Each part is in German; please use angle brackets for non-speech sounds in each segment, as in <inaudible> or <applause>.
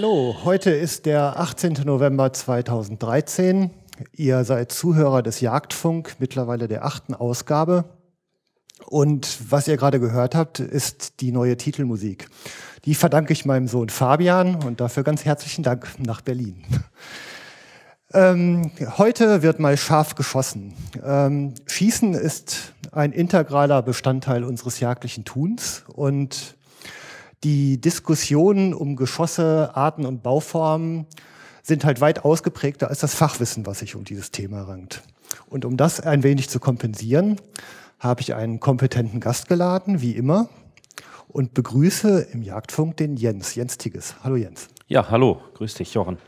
Hallo, heute ist der 18. November 2013. Ihr seid Zuhörer des Jagdfunk, mittlerweile der achten Ausgabe. Und was ihr gerade gehört habt, ist die neue Titelmusik. Die verdanke ich meinem Sohn Fabian und dafür ganz herzlichen Dank nach Berlin. Ähm, heute wird mal scharf geschossen. Ähm, Schießen ist ein integraler Bestandteil unseres jagdlichen Tuns und die Diskussionen um Geschosse, Arten und Bauformen sind halt weit ausgeprägter als das Fachwissen, was sich um dieses Thema rankt. Und um das ein wenig zu kompensieren, habe ich einen kompetenten Gast geladen, wie immer, und begrüße im Jagdfunk den Jens, Jens Tigges. Hallo Jens. Ja, hallo, grüß dich, Jochen.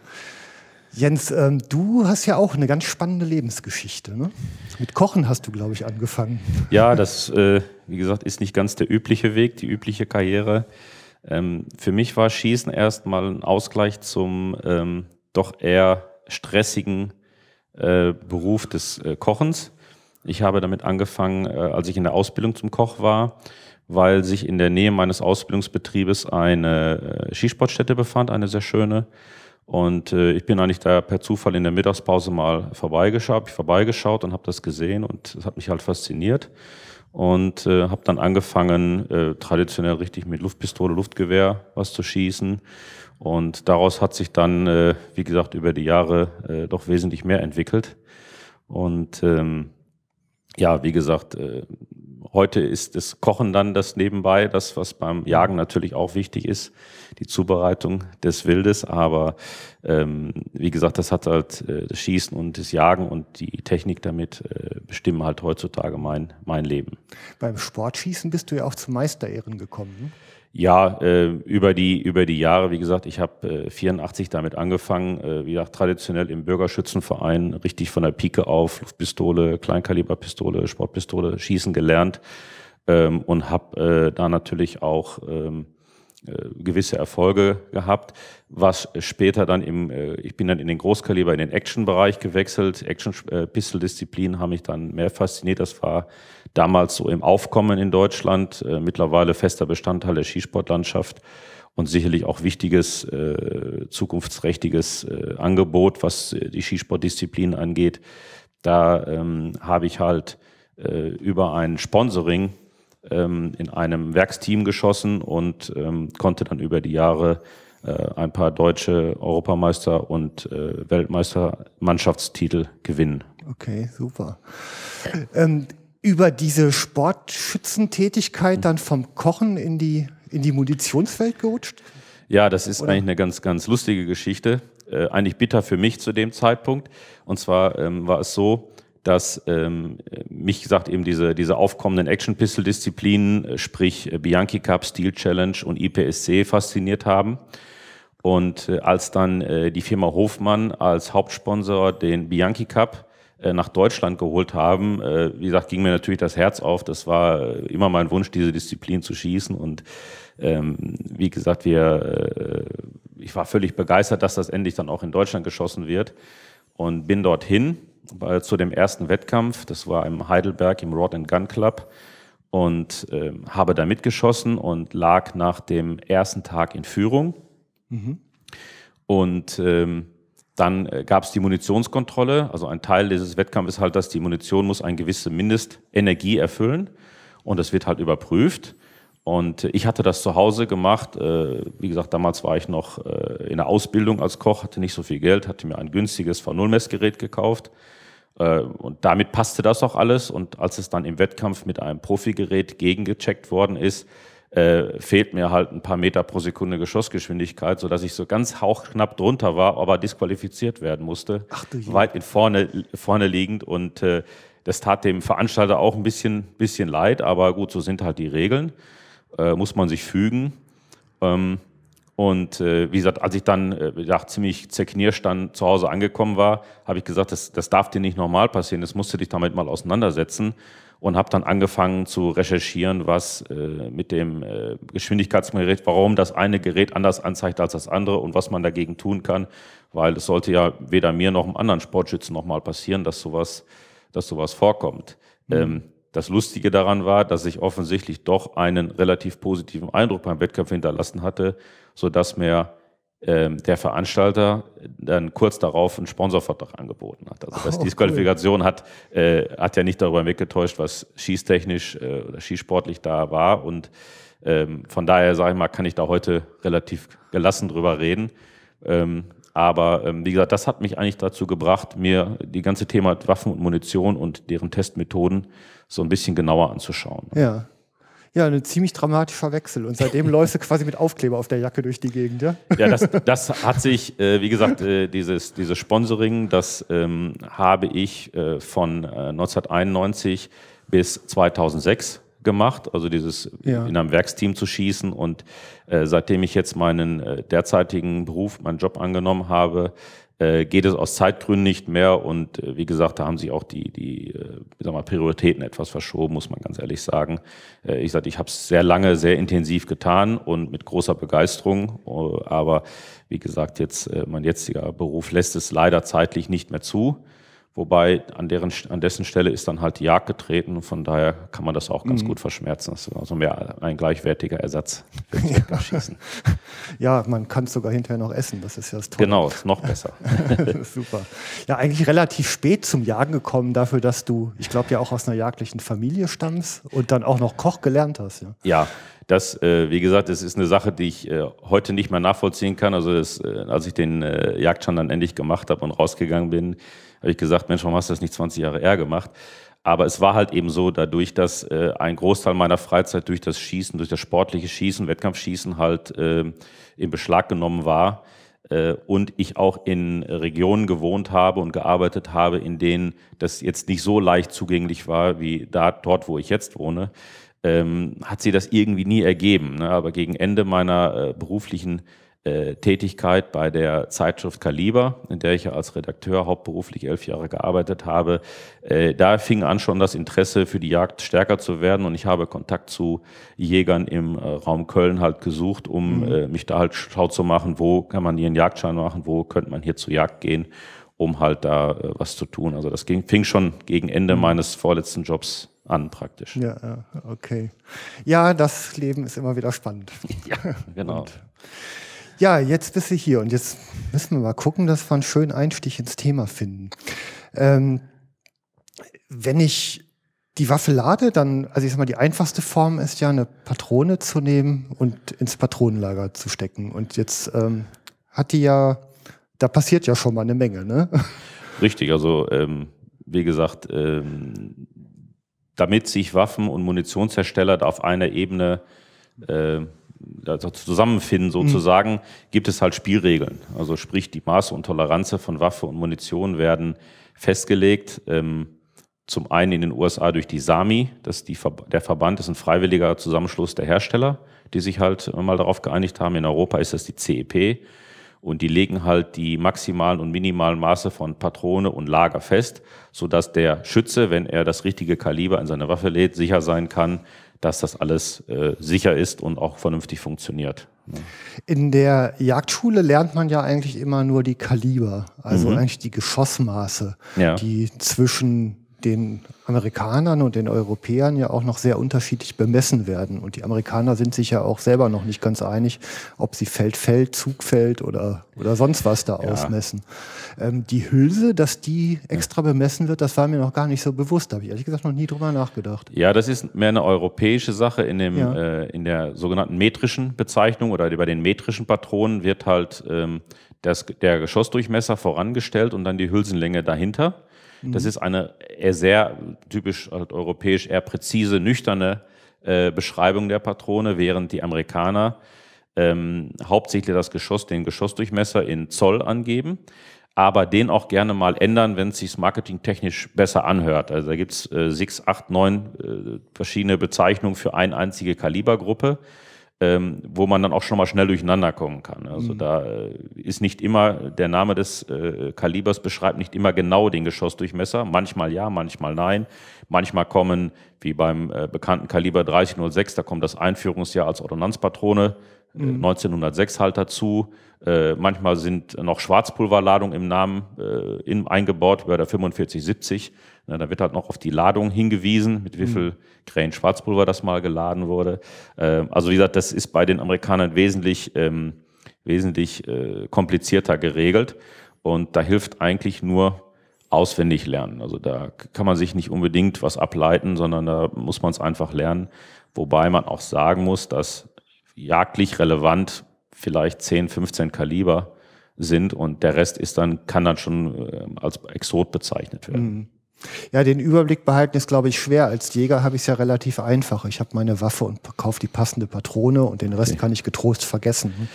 Jens, ähm, du hast ja auch eine ganz spannende Lebensgeschichte. Ne? Mit Kochen hast du, glaube ich, angefangen. Ja, das, äh, wie gesagt, ist nicht ganz der übliche Weg, die übliche Karriere. Ähm, für mich war Schießen erstmal ein Ausgleich zum ähm, doch eher stressigen äh, Beruf des äh, Kochens. Ich habe damit angefangen, äh, als ich in der Ausbildung zum Koch war, weil sich in der Nähe meines Ausbildungsbetriebes eine äh, Skisportstätte befand, eine sehr schöne. Und äh, ich bin eigentlich da per Zufall in der Mittagspause mal vorbeigeschaut, ich vorbeigeschaut und habe das gesehen und es hat mich halt fasziniert und äh, habe dann angefangen, äh, traditionell richtig mit Luftpistole, Luftgewehr was zu schießen. Und daraus hat sich dann, äh, wie gesagt, über die Jahre äh, doch wesentlich mehr entwickelt. Und ähm, ja, wie gesagt, äh, heute ist das Kochen dann das nebenbei, das, was beim Jagen natürlich auch wichtig ist, die Zubereitung des Wildes. Aber ähm, wie gesagt, das hat halt äh, das Schießen und das Jagen und die Technik damit äh, bestimmen halt heutzutage mein, mein Leben. Beim Sportschießen bist du ja auch zu Meisterehren gekommen. Ne? Ja, äh, über die über die Jahre, wie gesagt, ich habe äh, 84 damit angefangen, äh, wie gesagt, traditionell im Bürgerschützenverein, richtig von der Pike auf, Luftpistole, Kleinkaliberpistole, Sportpistole, Schießen gelernt ähm, und habe äh, da natürlich auch ähm, äh, gewisse Erfolge gehabt, was später dann im, äh, ich bin dann in den Großkaliber, in den Action-Bereich gewechselt. Action-Pistol-Disziplinen haben mich dann mehr fasziniert. Das war damals so im Aufkommen in Deutschland, äh, mittlerweile fester Bestandteil der Skisportlandschaft und sicherlich auch wichtiges, äh, zukunftsträchtiges äh, Angebot, was äh, die Skisportdisziplinen angeht. Da ähm, habe ich halt äh, über ein Sponsoring ähm, in einem Werksteam geschossen und ähm, konnte dann über die Jahre äh, ein paar deutsche Europameister und äh, Weltmeistermannschaftstitel gewinnen. Okay, super. Ähm, über diese Sportschützentätigkeit dann vom Kochen in die, in die Munitionswelt gerutscht? Ja, das ist Oder? eigentlich eine ganz, ganz lustige Geschichte. Äh, eigentlich bitter für mich zu dem Zeitpunkt. Und zwar ähm, war es so, dass ähm, mich gesagt eben diese, diese aufkommenden Action-Pistol-Disziplinen, äh, sprich äh, Bianchi Cup, Steel Challenge und IPSC fasziniert haben. Und äh, als dann äh, die Firma Hofmann als Hauptsponsor den Bianchi Cup äh, nach Deutschland geholt haben, äh, wie gesagt, ging mir natürlich das Herz auf. Das war äh, immer mein Wunsch, diese Disziplin zu schießen. Und ähm, wie gesagt, wir, äh, ich war völlig begeistert, dass das endlich dann auch in Deutschland geschossen wird und bin dorthin zu dem ersten Wettkampf. Das war im Heidelberg im Rod and Gun Club und äh, habe da mitgeschossen und lag nach dem ersten Tag in Führung. Mhm. Und ähm, dann äh, gab es die Munitionskontrolle. Also ein Teil dieses Wettkampfes ist halt, dass die Munition muss eine gewisse Mindestenergie erfüllen und das wird halt überprüft. Und ich hatte das zu Hause gemacht. Äh, wie gesagt, damals war ich noch äh, in der Ausbildung als Koch, hatte nicht so viel Geld, hatte mir ein günstiges V0-Messgerät gekauft. Äh, und damit passte das auch alles. Und als es dann im Wettkampf mit einem Profigerät gegengecheckt worden ist, fehlt mir halt ein paar Meter pro Sekunde Geschossgeschwindigkeit, so dass ich so ganz hauchknapp drunter war, aber disqualifiziert werden musste. Ach du weit in vorne, vorne liegend. Und das tat dem Veranstalter auch ein bisschen, bisschen leid, aber gut, so sind halt die Regeln äh, muss man sich fügen. Ähm, und äh, wie gesagt, als ich dann äh, gesagt, ziemlich zerknirscht dann zu Hause angekommen war, habe ich gesagt, das, das darf dir nicht normal passieren, das musst du dich damit mal auseinandersetzen. Und habe dann angefangen zu recherchieren, was äh, mit dem äh, Geschwindigkeitsgerät, warum das eine Gerät anders anzeigt als das andere und was man dagegen tun kann, weil es sollte ja weder mir noch einem anderen Sportschützen nochmal passieren, dass sowas, dass sowas vorkommt. Mhm. Ähm, das Lustige daran war, dass ich offensichtlich doch einen relativ positiven Eindruck beim Wettkampf hinterlassen hatte, so dass mir ähm, der Veranstalter dann kurz darauf einen Sponsorvertrag angeboten hat. Also dass Oh, die Disqualifikation hat, äh, hat ja nicht darüber weggetäuscht, was schießtechnisch äh, oder schießsportlich da war. Und ähm, von daher, sage ich mal, kann ich da heute relativ gelassen drüber reden. Ähm, aber ähm, wie gesagt, das hat mich eigentlich dazu gebracht, mir die ganze Thema Waffen und Munition und deren Testmethoden so ein bisschen genauer anzuschauen. Ja. Ja, ein ziemlich dramatischer Wechsel. Und seitdem <laughs> läufst du quasi mit Aufkleber auf der Jacke durch die Gegend, ja? Ja, das, <laughs> das hat sich, äh, wie gesagt, äh, dieses, dieses Sponsoring, das ähm, habe ich äh, von äh, 1991 bis 2006 gemacht, also dieses Ja. in einem Werksteam zu schießen. Und äh, seitdem ich jetzt meinen äh, derzeitigen Beruf, meinen Job angenommen habe, äh, geht es aus Zeitgründen nicht mehr. Und äh, wie gesagt, da haben sich auch die, die äh, sag mal, Prioritäten etwas verschoben, muss man ganz ehrlich sagen. Äh, ich sag, ich habe es sehr lange, sehr intensiv getan und mit großer Begeisterung. Äh, aber wie gesagt, jetzt äh, mein jetziger Beruf lässt es leider zeitlich nicht mehr zu. Wobei an, deren, an dessen Stelle ist dann halt die Jagd getreten und von daher kann man das auch ganz gut verschmerzen. Das ist also mehr ein gleichwertiger Ersatz <laughs> Schießen. Ja, man kann es sogar hinterher noch essen. Das ist ja das Tolle. Genau, ist noch besser. <laughs> Super. Ja, eigentlich relativ spät zum Jagen gekommen, dafür, dass du, ich glaube, ja auch aus einer jagdlichen Familie stammst und dann auch noch Koch gelernt hast. Ja. Ja, das, äh, wie gesagt, das ist eine Sache, die ich äh, heute nicht mehr nachvollziehen kann. Also das, äh, als ich den äh, Jagdschein dann endlich gemacht habe und rausgegangen bin, habe ich gesagt, Mensch, warum hast du das nicht 20 Jahre eher gemacht? Aber es war halt eben so, dadurch, dass äh, ein Großteil meiner Freizeit durch das Schießen, durch das sportliche Schießen, Wettkampfschießen halt äh, in Beschlag genommen war äh, und ich auch in Regionen gewohnt habe und gearbeitet habe, in denen das jetzt nicht so leicht zugänglich war wie da, dort, wo ich jetzt wohne, ähm, hat sie das irgendwie nie ergeben. Ne? Aber gegen Ende meiner äh, beruflichen äh, Tätigkeit bei der Zeitschrift Kaliber, in der ich ja als Redakteur hauptberuflich elf Jahre gearbeitet habe, äh, da fing an schon das Interesse für die Jagd stärker zu werden und ich habe Kontakt zu Jägern im äh, Raum Köln halt gesucht, um äh, mich da halt schau zu machen, wo kann man hier einen Jagdschein machen, wo könnte man hier zur Jagd gehen, um halt da äh, was zu tun. Also das ging, fing schon gegen Ende meines vorletzten Jobs an praktisch. Ja, ja, okay. Ja, das Leben ist immer wieder spannend. Genau. <laughs> Ja, jetzt bist du hier und jetzt müssen wir mal gucken, dass wir einen schönen Einstich ins Thema finden. Ähm, wenn ich die Waffe lade, dann, also ich sag mal, die einfachste Form ist ja eine Patrone zu nehmen und ins Patronenlager zu stecken. Und jetzt ähm, hat die ja, da passiert ja schon mal eine Menge, ne? Richtig, also ähm, wie gesagt, ähm, damit sich Waffen- und Munitionshersteller auf einer Ebene äh, also zusammenfinden sozusagen, gibt es halt Spielregeln. Also sprich, die Maße und Toleranzen von Waffe und Munition werden festgelegt. Ähm, zum einen in den USA durch die SAMI, das die, der Verband ist ein freiwilliger Zusammenschluss der Hersteller, die sich halt mal darauf geeinigt haben. In Europa ist das die CEP. Und die legen halt die maximalen und minimalen Maße von Patrone und Lager fest, sodass der Schütze, wenn er das richtige Kaliber in seine Waffe lädt, sicher sein kann, dass das alles äh, sicher ist und auch vernünftig funktioniert. In der Jagdschule lernt man ja eigentlich immer nur die Kaliber, also eigentlich die Geschossmaße, Ja. die zwischen den Amerikanern und den Europäern ja auch noch sehr unterschiedlich bemessen werden. Und die Amerikaner sind sich ja auch selber noch nicht ganz einig, ob sie Feld-Feld, Zugfeld oder, oder sonst was da ausmessen. Ähm, die Hülse, dass die extra bemessen wird, das war mir noch gar nicht so bewusst. Da habe ich ehrlich gesagt noch nie drüber nachgedacht. Ja, das ist mehr eine europäische Sache. In, dem, Ja. äh, in der sogenannten metrischen Bezeichnung oder bei den metrischen Patronen wird halt ähm, das, der Geschossdurchmesser vorangestellt und dann die Hülsenlänge dahinter. Das ist eine eher sehr typisch halt europäisch eher präzise, nüchterne äh, Beschreibung der Patrone, während die Amerikaner ähm, hauptsächlich das Geschoss, den Geschossdurchmesser in Zoll angeben, aber den auch gerne mal ändern, wenn es sich marketingtechnisch besser anhört. Also da gibt's äh, sechs, acht, neun äh, verschiedene Bezeichnungen für eine einzige Kalibergruppe, ähm, wo man dann auch schon mal schnell durcheinander kommen kann. Also da äh, ist nicht immer, der Name des äh, Kalibers beschreibt nicht immer genau den Geschossdurchmesser. Manchmal ja, manchmal nein. Manchmal kommen, wie beim äh, bekannten Kaliber 3006, da kommt das Einführungsjahr als Ordonnanzpatrone äh, 1906 halt dazu. Äh, manchmal sind noch Schwarzpulverladungen im Namen äh, in, eingebaut, bei der 4570. Na, da wird halt noch auf die Ladung hingewiesen, mit wie viel Grain Schwarzpulver das mal geladen wurde. Äh, also wie gesagt, das ist bei den Amerikanern wesentlich ähm, wesentlich äh, komplizierter geregelt. Und da hilft eigentlich nur auswendig lernen. Also da kann man sich nicht unbedingt was ableiten, sondern da muss man es einfach lernen. Wobei man auch sagen muss, dass jagdlich relevant vielleicht 10, 15 Kaliber sind und der Rest ist dann, kann dann schon äh, als Exot bezeichnet werden. Mhm. Ja, den Überblick behalten ist, glaube ich, schwer. Als Jäger habe ich es ja relativ einfach. Ich habe meine Waffe und kaufe die passende Patrone und den Rest okay. kann ich getrost vergessen.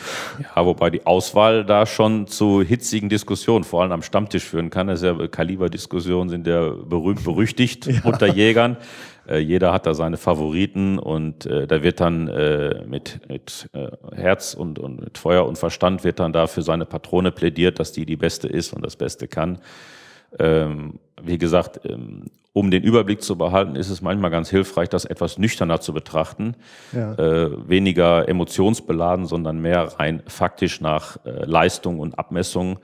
Ja, wobei die Auswahl da schon zu hitzigen Diskussionen, vor allem am Stammtisch führen kann. Das ist ja Kaliberdiskussionen sind ja berühmt berüchtigt <laughs> ja. unter Jägern. Äh, jeder hat da seine Favoriten und äh, da wird dann äh, mit, mit äh, Herz und, und mit Feuer und Verstand wird dann da für seine Patrone plädiert, dass die die beste ist und das Beste kann. Ähm, wie gesagt, ähm, um den Überblick zu behalten, ist es manchmal ganz hilfreich, das etwas nüchterner zu betrachten. Ja. Äh, weniger emotionsbeladen, sondern mehr rein faktisch nach äh, Leistung und Abmessung.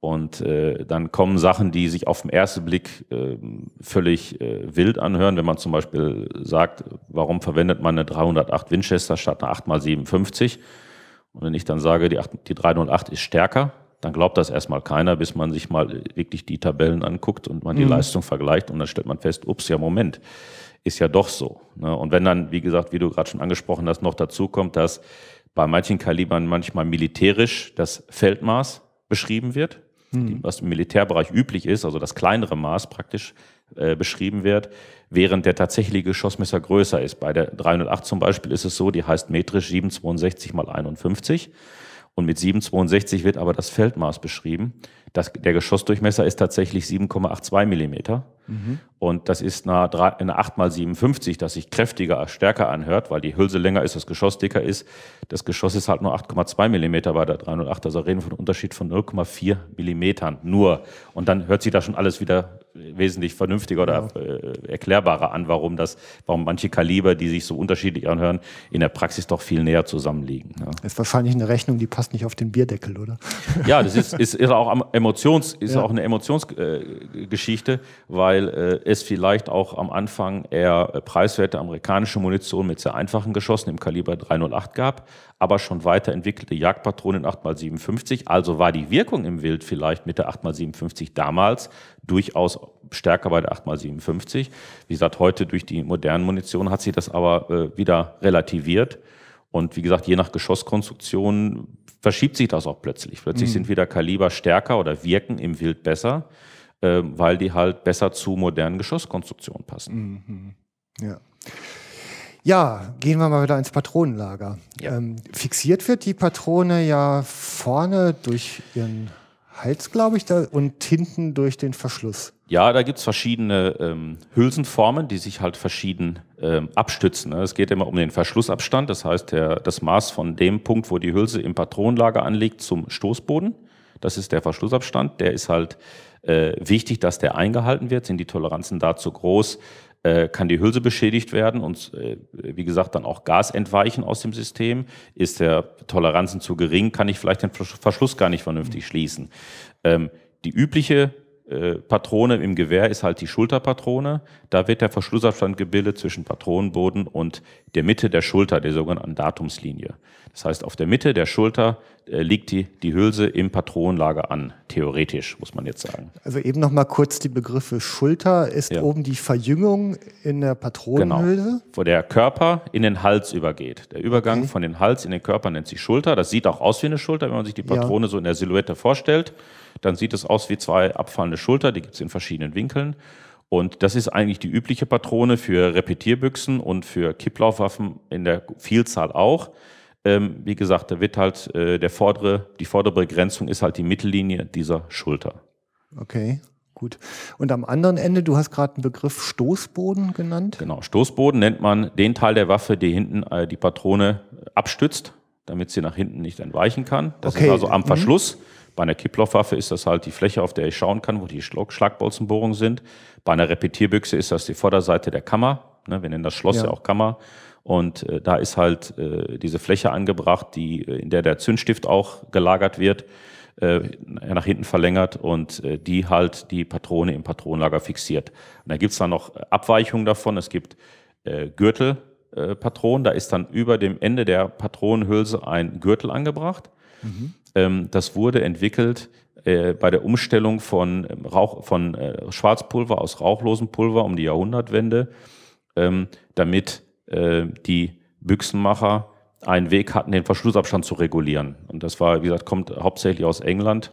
Und äh, dann kommen Sachen, die sich auf den ersten Blick äh, völlig äh, wild anhören. Wenn man zum Beispiel sagt, warum verwendet man eine 308 Winchester statt eine 8x57? Und wenn ich dann sage, die, 8, die 308 ist stärker, dann glaubt das erstmal keiner, bis man sich mal wirklich die Tabellen anguckt und man die mhm. Leistung vergleicht und dann stellt man fest, ups, ja Moment, ist ja doch so. Ne? Und wenn dann, wie gesagt, wie du gerade schon angesprochen hast, noch dazu kommt, dass bei manchen Kalibern manchmal militärisch das Feldmaß beschrieben wird, mhm. was im Militärbereich üblich ist, also das kleinere Maß praktisch äh, beschrieben wird, während der tatsächliche Geschossmesser größer ist. Bei der 308 zum Beispiel ist es so, die heißt metrisch 762 mal 51. Und mit 7,62 wird aber das Feldmaß beschrieben. Das, der Geschossdurchmesser ist tatsächlich 7,82 Millimeter. Mhm. Und das ist eine, eine 8 mal 57, das sich kräftiger, stärker anhört, weil die Hülse länger ist, das Geschoss dicker ist. Das Geschoss ist halt nur 8,2 Millimeter bei der 308. Also reden wir von einem Unterschied von 0,4 Millimetern nur. Und dann hört sich da schon alles wieder wesentlich vernünftiger oder ja. äh, erklärbarer an, warum das, warum manche Kaliber, die sich so unterschiedlich anhören, in der Praxis doch viel näher zusammenliegen. Ja. Das ist wahrscheinlich eine Rechnung, die passt nicht auf den Bierdeckel, oder? Ja, das ist, ist, ist auch Emotions, ist ja. auch eine Emotionsgeschichte, äh, weil äh, es vielleicht auch am Anfang eher äh, preiswerte amerikanische Munition mit sehr einfachen Geschossen im Kaliber 308 gab, aber schon weiterentwickelte Jagdpatronen 8x57. Also war die Wirkung im Wild vielleicht mit der 8x57 damals durchaus stärker bei der 8x57. Wie gesagt, heute durch die modernen Munition hat sich das aber äh, wieder relativiert. Und wie gesagt, je nach Geschosskonstruktion verschiebt sich das auch plötzlich. Plötzlich mhm. sind wieder Kaliber stärker oder wirken im Wild besser, äh, weil die halt besser zu modernen Geschosskonstruktionen passen. Mhm. Ja. Ja, gehen wir mal wieder ins Patronenlager. Ja. Ähm, fixiert wird die Patrone ja vorne durch ihren Hals, glaube ich, da, und hinten durch den Verschluss. Ja, da gibt's verschiedene ähm, Hülsenformen, die sich halt verschieden ähm, abstützen. Ne? Es geht immer um den Verschlussabstand, das heißt der, das Maß von dem Punkt, wo die Hülse im Patronenlager anliegt, zum Stoßboden. Das ist der Verschlussabstand. Der ist halt äh, wichtig, dass der eingehalten wird. Sind die Toleranzen dazu groß, äh, kann die Hülse beschädigt werden und äh, wie gesagt dann auch Gas entweichen aus dem System. Ist der Toleranzen zu gering, kann ich vielleicht den Verschluss gar nicht vernünftig schließen. Ähm, die übliche äh, Patrone im Gewehr ist halt die Schulterpatrone. Da wird der Verschlussabstand gebildet zwischen Patronenboden und der Mitte der Schulter, der sogenannten Datumslinie. Das heißt, auf der Mitte der Schulter äh, liegt die, die Hülse im Patronenlager an, theoretisch, muss man jetzt sagen. Also eben noch mal kurz die Begriffe Schulter. Ist ja. oben die Verjüngung in der Patronenhülse? Genau. Wo der Körper in den Hals übergeht. Der Übergang okay. von den Hals in den Körper nennt sich Schulter. Das sieht auch aus wie eine Schulter, wenn man sich die Patrone ja. so in der Silhouette vorstellt. Dann sieht es aus wie zwei abfallende Schulter, die gibt es in verschiedenen Winkeln. Und das ist eigentlich die übliche Patrone für Repetierbüchsen und für Kipplaufwaffen in der Vielzahl auch. Ähm, wie gesagt, da wird halt äh, der vordere, die vordere Begrenzung ist halt die Mittellinie dieser Schulter. Okay, gut. Und am anderen Ende, du hast gerade einen Begriff Stoßboden genannt. Genau, Stoßboden nennt man den Teil der Waffe, der hinten äh, die Patrone abstützt, damit sie nach hinten nicht entweichen kann. Das okay. ist also am mhm. Verschluss. Mhm. Bei einer Kipplochwaffe ist das halt die Fläche, auf der ich schauen kann, wo die Schlagbolzenbohrungen sind. Bei einer Repetierbüchse ist das die Vorderseite der Kammer. Ne, wir nennen das Schloss ja, ja auch Kammer. Und äh, da ist halt äh, diese Fläche angebracht, die, äh, in der der Zündstift auch gelagert wird, äh, nach hinten verlängert und äh, die halt die Patrone im Patronenlager fixiert. Und da gibt's dann noch Abweichungen davon. Es gibt äh, Gürtelpatronen, da ist dann über dem Ende der Patronenhülse ein Gürtel angebracht. Mhm. Ähm, das wurde entwickelt äh, bei der Umstellung von, ähm, Rauch, von äh, Schwarzpulver aus rauchlosem Pulver um die Jahrhundertwende, ähm, damit äh, die Büchsenmacher einen Weg hatten, den Verschlussabstand zu regulieren. Und das war, wie gesagt, kommt hauptsächlich aus England,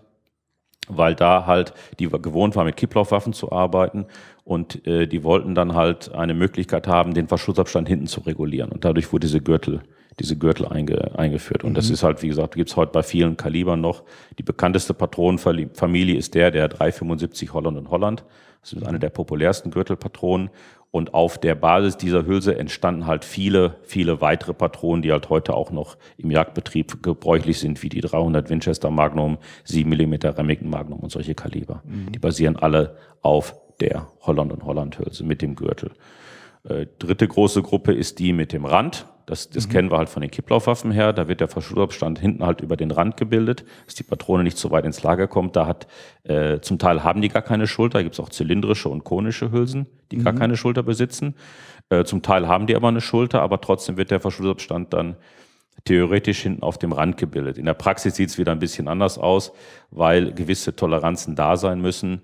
weil da halt die gewohnt war, mit Kipplaufwaffen zu arbeiten und äh, die wollten dann halt eine Möglichkeit haben, den Verschlussabstand hinten zu regulieren. Und dadurch wurde diese Gürtel diese Gürtel einge, eingeführt. Und mhm. das ist halt, wie gesagt, gibt's heute bei vielen Kalibern noch. Die bekannteste Patronenfamilie ist der der 375 Holland und Holland. Das ist eine der populärsten Gürtelpatronen. Und auf der Basis dieser Hülse entstanden halt viele, viele weitere Patronen, die halt heute auch noch im Jagdbetrieb gebräuchlich sind, wie die 300 Winchester Magnum, 7 mm Remington Magnum und solche Kaliber. Mhm. Die basieren alle auf der Holland und Holland Hülse mit dem Gürtel. Äh, dritte große Gruppe ist die mit dem Rand. Das, das mhm. kennen wir halt von den Kipplaufwaffen her. Da wird der Verschlussabstand hinten halt über den Rand gebildet, dass die Patrone nicht so weit ins Lager kommt. Da hat äh, zum Teil haben die gar keine Schulter. Da gibt es auch zylindrische und konische Hülsen, die mhm. gar keine Schulter besitzen. Äh, zum Teil haben die aber eine Schulter, aber trotzdem wird der Verschlussabstand dann theoretisch hinten auf dem Rand gebildet. In der Praxis sieht es wieder ein bisschen anders aus, weil gewisse Toleranzen da sein müssen.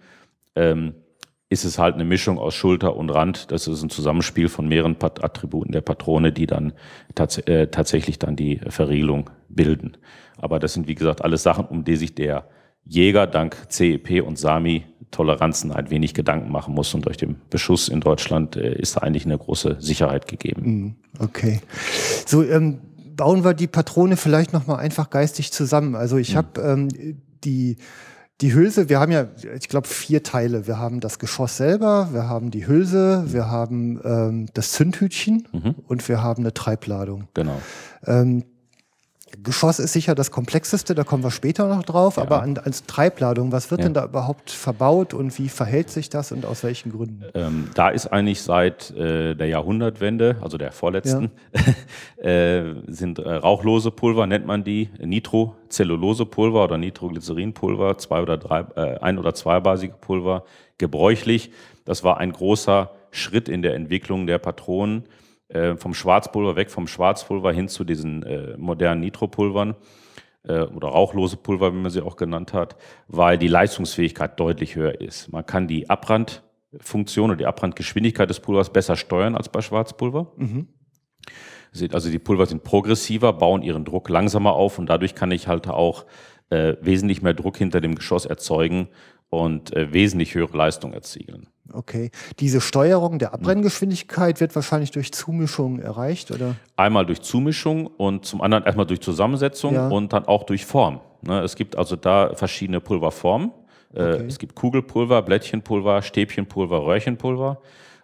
Ähm, ist es halt eine Mischung aus Schulter und Rand. Das ist ein Zusammenspiel von mehreren Attributen der Patrone, die dann tats äh, tatsächlich dann die Verriegelung bilden. Aber das sind, wie gesagt, alles Sachen, um die sich der Jäger dank CEP und SAMI Toleranzen ein wenig Gedanken machen muss. Und durch den Beschuss in Deutschland äh, ist da eigentlich eine große Sicherheit gegeben. Mhm. Okay. So, ähm, bauen wir die Patrone vielleicht nochmal einfach geistig zusammen. Also ich mhm. habe ähm, die die Hülse, wir haben ja, ich glaube, vier Teile. Wir haben das Geschoss selber, wir haben die Hülse, wir haben ähm, das Zündhütchen mhm. und wir haben eine Treibladung. Genau. Ähm, Geschoss ist sicher das komplexeste, da kommen wir später noch drauf, ja. aber an, als Treibladung, was wird ja. denn da überhaupt verbaut und wie verhält sich das und aus welchen Gründen? Ähm, da ist eigentlich seit äh, der Jahrhundertwende, also der vorletzten, ja. <laughs> äh, sind äh, rauchlose Pulver, nennt man die, Nitrocellulosepulver oder Nitroglycerinpulver, zwei oder drei, äh, ein- oder zweibasige Pulver gebräuchlich. Das war ein großer Schritt in der Entwicklung der Patronen äh, vom Schwarzpulver weg vom Schwarzpulver hin zu diesen äh, modernen Nitropulvern äh, oder rauchlose Pulver, wie man sie auch genannt hat, weil die Leistungsfähigkeit deutlich höher ist. Man kann die Abbrandfunktion oder die Abbrandgeschwindigkeit des Pulvers besser steuern als bei Schwarzpulver. Mhm. Also die Pulver sind progressiver, bauen ihren Druck langsamer auf und dadurch kann ich halt auch äh, wesentlich mehr Druck hinter dem Geschoss erzeugen und äh, wesentlich höhere Leistung erzielen. Okay. Diese Steuerung der Abbrenngeschwindigkeit wird wahrscheinlich durch Zumischung erreicht, oder? Einmal durch Zumischung und zum anderen erstmal durch Zusammensetzung ja. und dann auch durch Form. Ne, es gibt also da verschiedene Pulverformen. Äh, okay. Es gibt Kugelpulver, Blättchenpulver, Stäbchenpulver, Röhrchenpulver.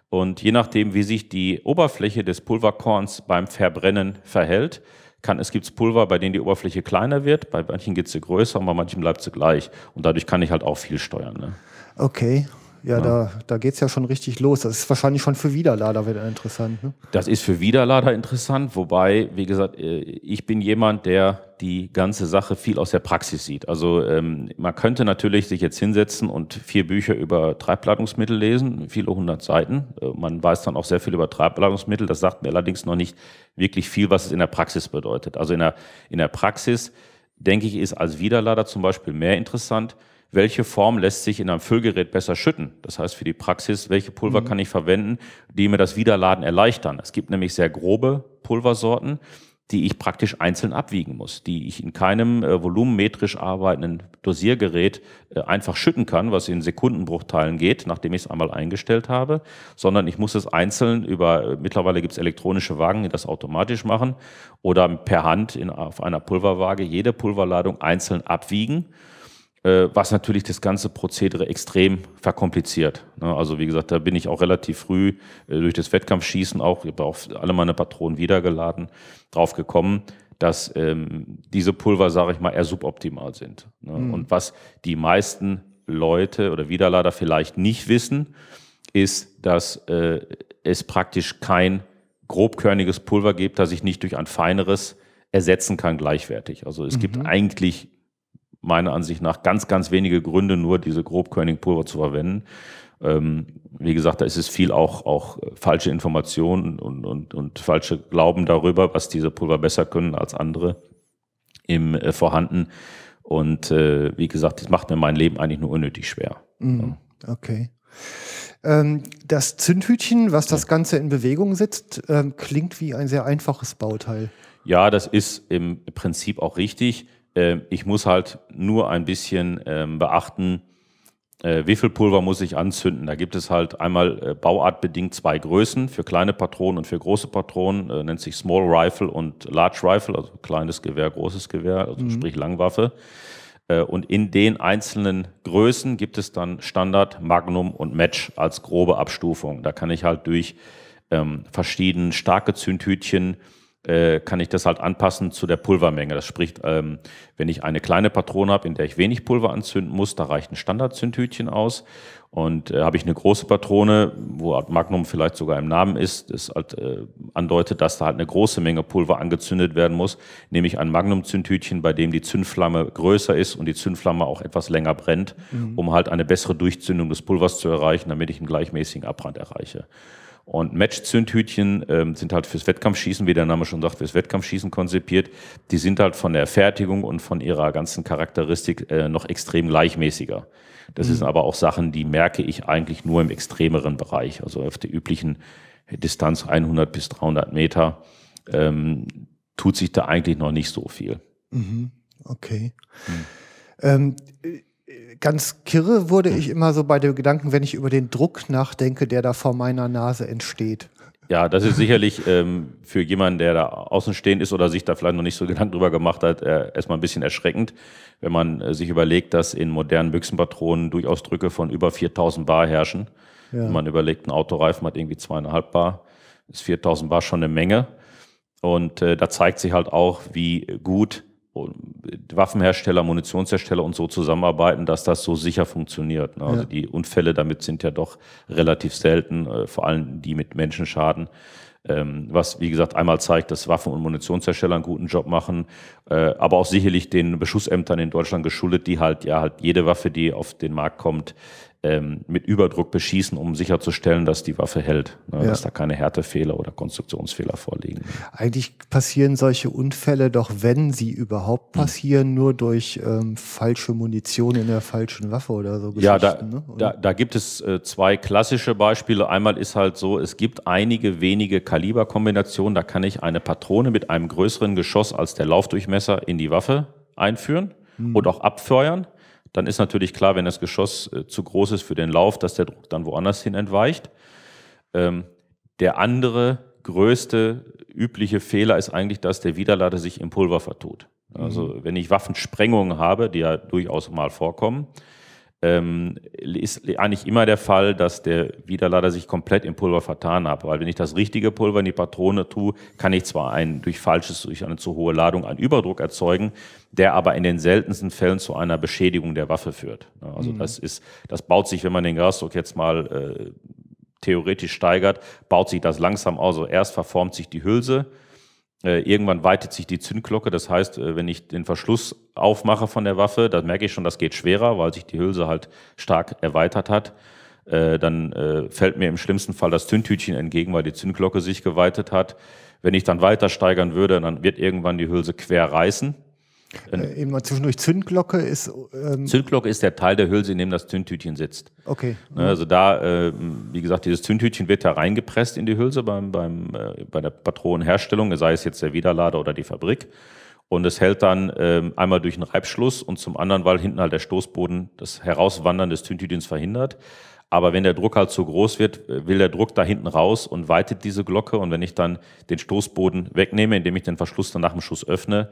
Und je nachdem, wie sich die Oberfläche des Pulverkorns beim Verbrennen verhält, kann, es gibt Pulver, bei denen die Oberfläche kleiner wird, bei manchen geht sie größer und bei manchen bleibt sie gleich. Und dadurch kann ich halt auch viel steuern. Ne? Okay. Ja, ja, da, da geht es ja schon richtig los. Das ist wahrscheinlich schon für Widerlader wieder interessant. Ne? Das ist für Widerlader interessant, wobei, wie gesagt, äh, ich bin jemand, der die ganze Sache viel aus der Praxis sieht. Also ähm, man könnte natürlich sich jetzt hinsetzen und vier Bücher über Treibladungsmittel lesen, viele hundert Seiten. Äh, man weiß dann auch sehr viel über Treibladungsmittel. Das sagt mir allerdings noch nicht wirklich viel, was es in der Praxis bedeutet. Also in der, in der Praxis, denke ich, ist als Widerlader zum Beispiel mehr interessant, welche Form lässt sich in einem Füllgerät besser schütten. Das heißt für die Praxis, welche Pulver mhm. kann ich verwenden, die mir das Wiederladen erleichtern. Es gibt nämlich sehr grobe Pulversorten, die ich praktisch einzeln abwiegen muss, die ich in keinem äh, volumenmetrisch arbeitenden Dosiergerät äh, einfach schütten kann, was in Sekundenbruchteilen geht, nachdem ich es einmal eingestellt habe, sondern ich muss es einzeln über, äh, mittlerweile gibt es elektronische Wagen, die das automatisch machen, oder per Hand in, auf einer Pulverwaage jede Pulverladung einzeln abwiegen was natürlich das ganze Prozedere extrem verkompliziert. Ne? Also wie gesagt, da bin ich auch relativ früh äh, durch das Wettkampfschießen auch, ich habe auch alle meine Patronen wiedergeladen, drauf gekommen, dass ähm, diese Pulver, sage ich mal, eher suboptimal sind. Ne? Mhm. Und was die meisten Leute oder Wiederlader vielleicht nicht wissen, ist, dass äh, es praktisch kein grobkörniges Pulver gibt, das ich nicht durch ein feineres ersetzen kann gleichwertig. Also es mhm. gibt eigentlich meiner Ansicht nach ganz, ganz wenige Gründe, nur diese Grobkörningpulver zu verwenden. Ähm, wie gesagt, da ist es viel auch, auch falsche Informationen und, und, und falsche Glauben darüber, was diese Pulver besser können als andere. im äh, vorhanden. Und äh, wie gesagt, das macht mir mein Leben eigentlich nur unnötig schwer. Mhm. Okay. Ähm, das Zündhütchen, was das Ganze in Bewegung setzt, ähm, klingt wie ein sehr einfaches Bauteil. Ja, das ist im Prinzip auch richtig. Ähm, ich muss halt nur ein bisschen ähm, beachten, äh, wie viel Pulver muss ich anzünden. Da gibt es halt einmal äh, bauartbedingt zwei Größen für kleine Patronen und für große Patronen, äh, nennt sich Small Rifle und Large Rifle, also kleines Gewehr, großes Gewehr, also mhm. sprich Langwaffe. Und in den einzelnen Größen gibt es dann Standard, Magnum und Match als grobe Abstufung. Da kann ich halt durch ähm, verschiedene starke Zündhütchen äh, kann ich das halt anpassen zu der Pulvermenge. Das spricht, ähm, wenn ich eine kleine Patrone habe, in der ich wenig Pulver anzünden muss, da reicht ein Standardzündhütchen aus. Und äh, habe ich eine große Patrone, wo Magnum vielleicht sogar im Namen ist, das halt äh, andeutet, dass da halt eine große Menge Pulver angezündet werden muss, nehme ich ein Magnum-Zündhütchen, bei dem die Zündflamme größer ist und die Zündflamme auch etwas länger brennt, mhm. um halt eine bessere Durchzündung des Pulvers zu erreichen, damit ich einen gleichmäßigen Abbrand erreiche. Und Match-Zündhütchen ähm, sind halt fürs Wettkampfschießen, wie der Name schon sagt, fürs Wettkampfschießen konzipiert. Die sind halt von der Fertigung und von ihrer ganzen Charakteristik äh, noch extrem gleichmäßiger. Das mhm. sind aber auch Sachen, die merke ich eigentlich nur im extremeren Bereich, also auf der üblichen Distanz 100 bis 300 Meter ähm, tut sich da eigentlich noch nicht so viel. Mhm. Okay. Mhm. Ähm, ganz kirre wurde ich immer so bei dem Gedanken, wenn ich über den Druck nachdenke, der da vor meiner Nase entsteht. Ja, das ist sicherlich ähm, für jemanden, der da außenstehend ist oder sich da vielleicht noch nicht so Gedanken drüber gemacht hat, äh, erstmal ein bisschen erschreckend, wenn man äh, sich überlegt, dass in modernen Büchsenpatronen durchaus Drücke von über 4000 Bar herrschen. Ja. Wenn man überlegt, ein Autoreifen hat irgendwie zweieinhalb Bar, ist 4000 Bar schon eine Menge. Und äh, da zeigt sich halt auch, wie gut Waffenhersteller, Munitionshersteller und so zusammenarbeiten, dass das so sicher funktioniert. Ne? Also ja. die Unfälle damit sind ja doch relativ selten, äh, vor allem die mit Menschenschaden. Ähm, was, wie gesagt, einmal zeigt, dass Waffen- und Munitionshersteller einen guten Job machen, äh, aber auch sicherlich den Beschussämtern in Deutschland geschuldet, die halt ja halt jede Waffe, die auf den Markt kommt, ähm, mit Überdruck beschießen, um sicherzustellen, dass die Waffe hält, ne, ja. dass da keine Härtefehler oder Konstruktionsfehler vorliegen. Eigentlich passieren solche Unfälle doch, wenn sie überhaupt hm. passieren, hm. nur durch ähm, falsche Munition in der falschen Waffe oder so. Ja, da, ne? da, da gibt es äh, zwei klassische Beispiele. Einmal ist halt so, es gibt einige wenige Kaliberkombinationen, da kann ich eine Patrone mit einem größeren Geschoss als der Laufdurchmesser in die Waffe einführen hm. und auch abfeuern dann ist natürlich klar, wenn das Geschoss äh, zu groß ist für den Lauf, dass der Druck dann woanders hin entweicht. Ähm, der andere größte übliche Fehler ist eigentlich, dass der Widerlader sich im Pulver vertut. Also mhm. wenn ich Waffensprengungen habe, die ja durchaus mal vorkommen, ähm, ist eigentlich immer der Fall, dass der Widerlader sich komplett im Pulver vertan hat. Weil wenn ich das richtige Pulver in die Patrone tue, kann ich zwar ein, durch falsches, durch eine zu hohe Ladung einen Überdruck erzeugen, der aber in den seltensten Fällen zu einer Beschädigung der Waffe führt. Also mhm. das ist, das baut sich, wenn man den Gasdruck jetzt mal äh, theoretisch steigert, baut sich das langsam aus. Also erst verformt sich die Hülse, irgendwann weitet sich die Zündglocke. Das heißt, äh, wenn ich den Verschluss aufmache von der Waffe, dann merke ich schon, das geht schwerer, weil sich die Hülse halt stark erweitert hat. Äh, dann fällt mir im schlimmsten Fall das Zündtütchen entgegen, weil die Zündglocke sich geweitet hat. Wenn ich dann weiter steigern würde, dann wird irgendwann die Hülse quer reißen. Äh, eben mal zwischendurch Zündglocke ist. Ähm Zündglocke ist der Teil der Hülse, in dem das Zündtütchen sitzt. Okay. Ne, also da, äh, wie gesagt, dieses Zündtütchen wird da reingepresst in die Hülse beim, beim, äh, bei der Patronenherstellung, sei es jetzt der Widerlader oder die Fabrik. Und es hält dann ähm, einmal durch einen Reibschluss und zum anderen, weil hinten halt der Stoßboden das Herauswandern des Zündtütchens verhindert. Aber wenn der Druck halt zu groß wird, äh, will der Druck da hinten raus und weitet diese Glocke. Und wenn ich dann den Stoßboden wegnehme, indem ich den Verschluss dann nach dem Schuss öffne,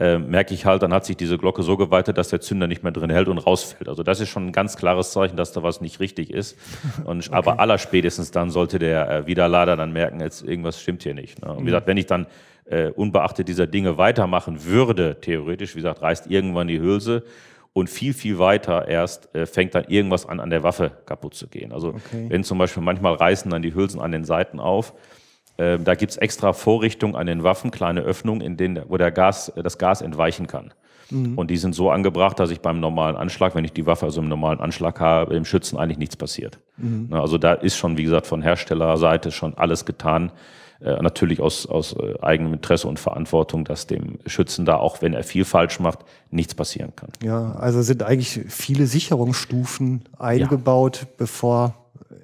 äh, merke ich halt, dann hat sich diese Glocke so geweitet, dass der Zünder nicht mehr drin hält und rausfällt. Also das ist schon ein ganz klares Zeichen, dass da was nicht richtig ist. <laughs> Und, okay. Aber allerspätestens dann sollte der äh, Widerlader dann merken, jetzt irgendwas stimmt hier nicht. Ne? Und wie mhm. gesagt, wenn ich dann äh, unbeachtet dieser Dinge weitermachen würde, theoretisch, wie gesagt, reißt irgendwann die Hülse und viel, viel weiter erst äh, fängt dann irgendwas an, an der Waffe kaputt zu gehen. Also okay. wenn zum Beispiel manchmal reißen dann die Hülsen an den Seiten auf, ähm, da gibt es extra Vorrichtungen an den Waffen, kleine Öffnungen, in denen, wo der Gas, das Gas entweichen kann. Mhm. Und die sind so angebracht, dass ich beim normalen Anschlag, wenn ich die Waffe also im normalen Anschlag habe, im Schützen eigentlich nichts passiert. Mhm. Also da ist schon, wie gesagt, von Herstellerseite schon alles getan, äh, natürlich aus, aus äh, eigenem Interesse und Verantwortung, dass dem Schützen da, auch wenn er viel falsch macht, nichts passieren kann. Ja, also sind eigentlich viele Sicherungsstufen eingebaut, ja. bevor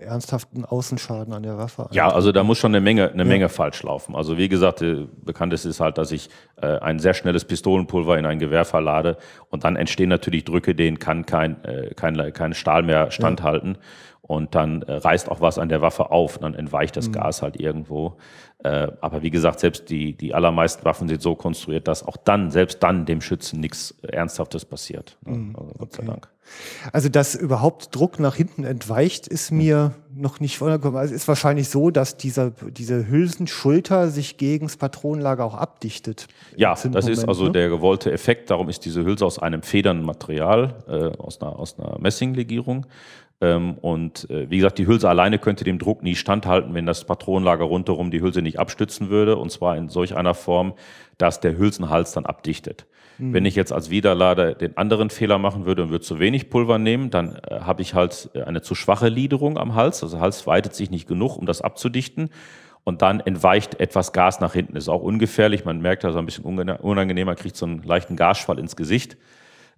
ernsthaften Außenschaden an der Waffe. Ja, also da muss schon eine Menge, eine ja. Menge falsch laufen. Also wie gesagt, äh, bekannt ist halt, dass ich äh, ein sehr schnelles Pistolenpulver in ein Gewehr verlade und dann entstehen natürlich Drücke, denen kann kein, äh, kein, kein Stahl mehr standhalten. Ja. Und dann äh, reißt auch was an der Waffe auf, dann entweicht das mhm. Gas halt irgendwo. Äh, aber wie gesagt, selbst die, die allermeisten Waffen sind so konstruiert, dass auch dann, selbst dann dem Schützen nichts Ernsthaftes passiert. Ne? Mhm. Also, Gott sei Dank. Also, dass überhaupt Druck nach hinten entweicht, ist mhm. mir noch nicht vorgekommen. Also, es ist wahrscheinlich so, dass dieser, diese Hülsenschulter sich gegen das Patronenlager auch abdichtet. Ja, das ist also ne? der gewollte Effekt. Darum ist diese Hülse aus einem federnden Material, äh, aus, einer, aus einer Messinglegierung. Ähm, und äh, wie gesagt, die Hülse alleine könnte dem Druck nie standhalten, wenn das Patronenlager rundherum die Hülse nicht abstützen würde. Und zwar in solch einer Form, dass der Hülsenhals dann abdichtet. Mhm. Wenn ich jetzt als Widerlader den anderen Fehler machen würde und würde zu wenig Pulver nehmen, dann äh, habe ich halt äh, eine zu schwache Liederung am Hals. Also der Hals weitet sich nicht genug, um das abzudichten. Und dann entweicht etwas Gas nach hinten. Ist auch ungefährlich. Man merkt, er ein bisschen unangenehmer kriegt so einen leichten Gasschwall ins Gesicht.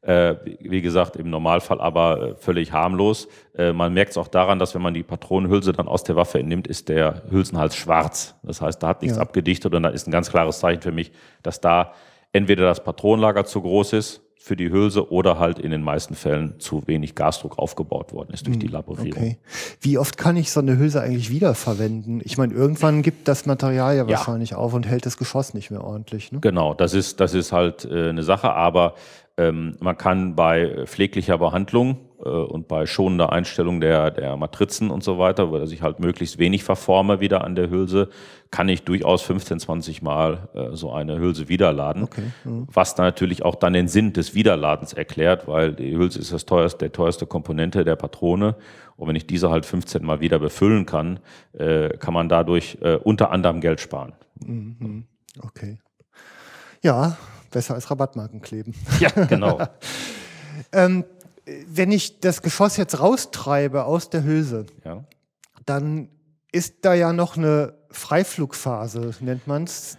Äh, wie gesagt, im Normalfall aber äh, völlig harmlos. Äh, man merkt es auch daran, dass wenn man die Patronenhülse dann aus der Waffe entnimmt, ist der Hülsenhals schwarz. Das heißt, da hat nichts ja. abgedichtet und da ist ein ganz klares Zeichen für mich, dass da entweder das Patronenlager zu groß ist für die Hülse oder halt in den meisten Fällen zu wenig Gasdruck aufgebaut worden ist durch hm, die Laborierung. Okay. Wie oft kann ich so eine Hülse eigentlich wiederverwenden? Ich meine, irgendwann gibt das Material ja wahrscheinlich ja. auf und hält das Geschoss nicht mehr ordentlich. Ne? Genau, das ist, das ist halt äh, eine Sache, aber ähm, man kann bei pfleglicher Behandlung und bei schonender Einstellung der, der Matrizen und so weiter, weil ich halt möglichst wenig verforme wieder an der Hülse, kann ich durchaus 15, 20 Mal äh, so eine Hülse wiederladen. Okay. Mhm. Was dann natürlich auch dann den Sinn des Wiederladens erklärt, weil die Hülse ist das teuerste, der teuerste Komponente der Patrone. Und wenn ich diese halt 15 Mal wieder befüllen kann, äh, kann man dadurch äh, unter anderem Geld sparen. Mhm. Okay. Ja, besser als Rabattmarken kleben. Ja, genau. <laughs> ähm, wenn ich das Geschoss jetzt raustreibe aus der Hülse, ja. dann ist da ja noch eine Freiflugphase, nennt man es.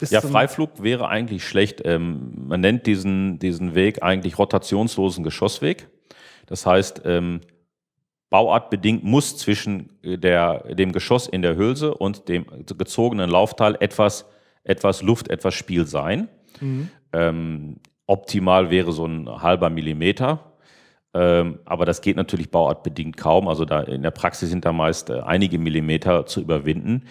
Ja, Freiflug wäre eigentlich schlecht. Ähm, man nennt diesen, diesen Weg eigentlich rotationslosen Geschossweg. Das heißt, ähm, bauartbedingt muss zwischen der, dem Geschoss in der Hülse und dem gezogenen Laufteil etwas, etwas Luft, etwas Spiel sein. Mhm. Ähm, optimal wäre so ein halber Millimeter. Ähm, aber das geht natürlich bauartbedingt kaum. Also da in der Praxis sind da meist äh, einige Millimeter zu überwinden.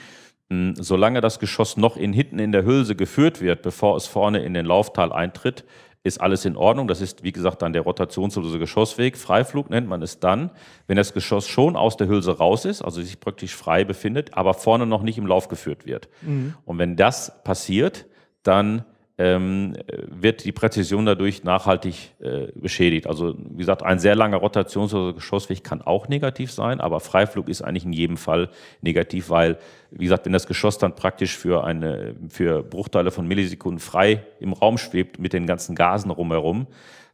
Ähm, solange das Geschoss noch in hinten in der Hülse geführt wird, bevor es vorne in den Laufteil eintritt, ist alles in Ordnung. Das ist, wie gesagt, dann der rotationslose Geschossweg. Freiflug nennt man es dann, wenn das Geschoss schon aus der Hülse raus ist, also sich praktisch frei befindet, aber vorne noch nicht im Lauf geführt wird. Mhm. Und wenn das passiert, dann ähm, wird die Präzision dadurch nachhaltig äh, beschädigt. Also wie gesagt, ein sehr langer Rotations- oder Geschossweg kann auch negativ sein, aber Freiflug ist eigentlich in jedem Fall negativ, weil, wie gesagt, wenn das Geschoss dann praktisch für eine für Bruchteile von Millisekunden frei im Raum schwebt mit den ganzen Gasen rumherum,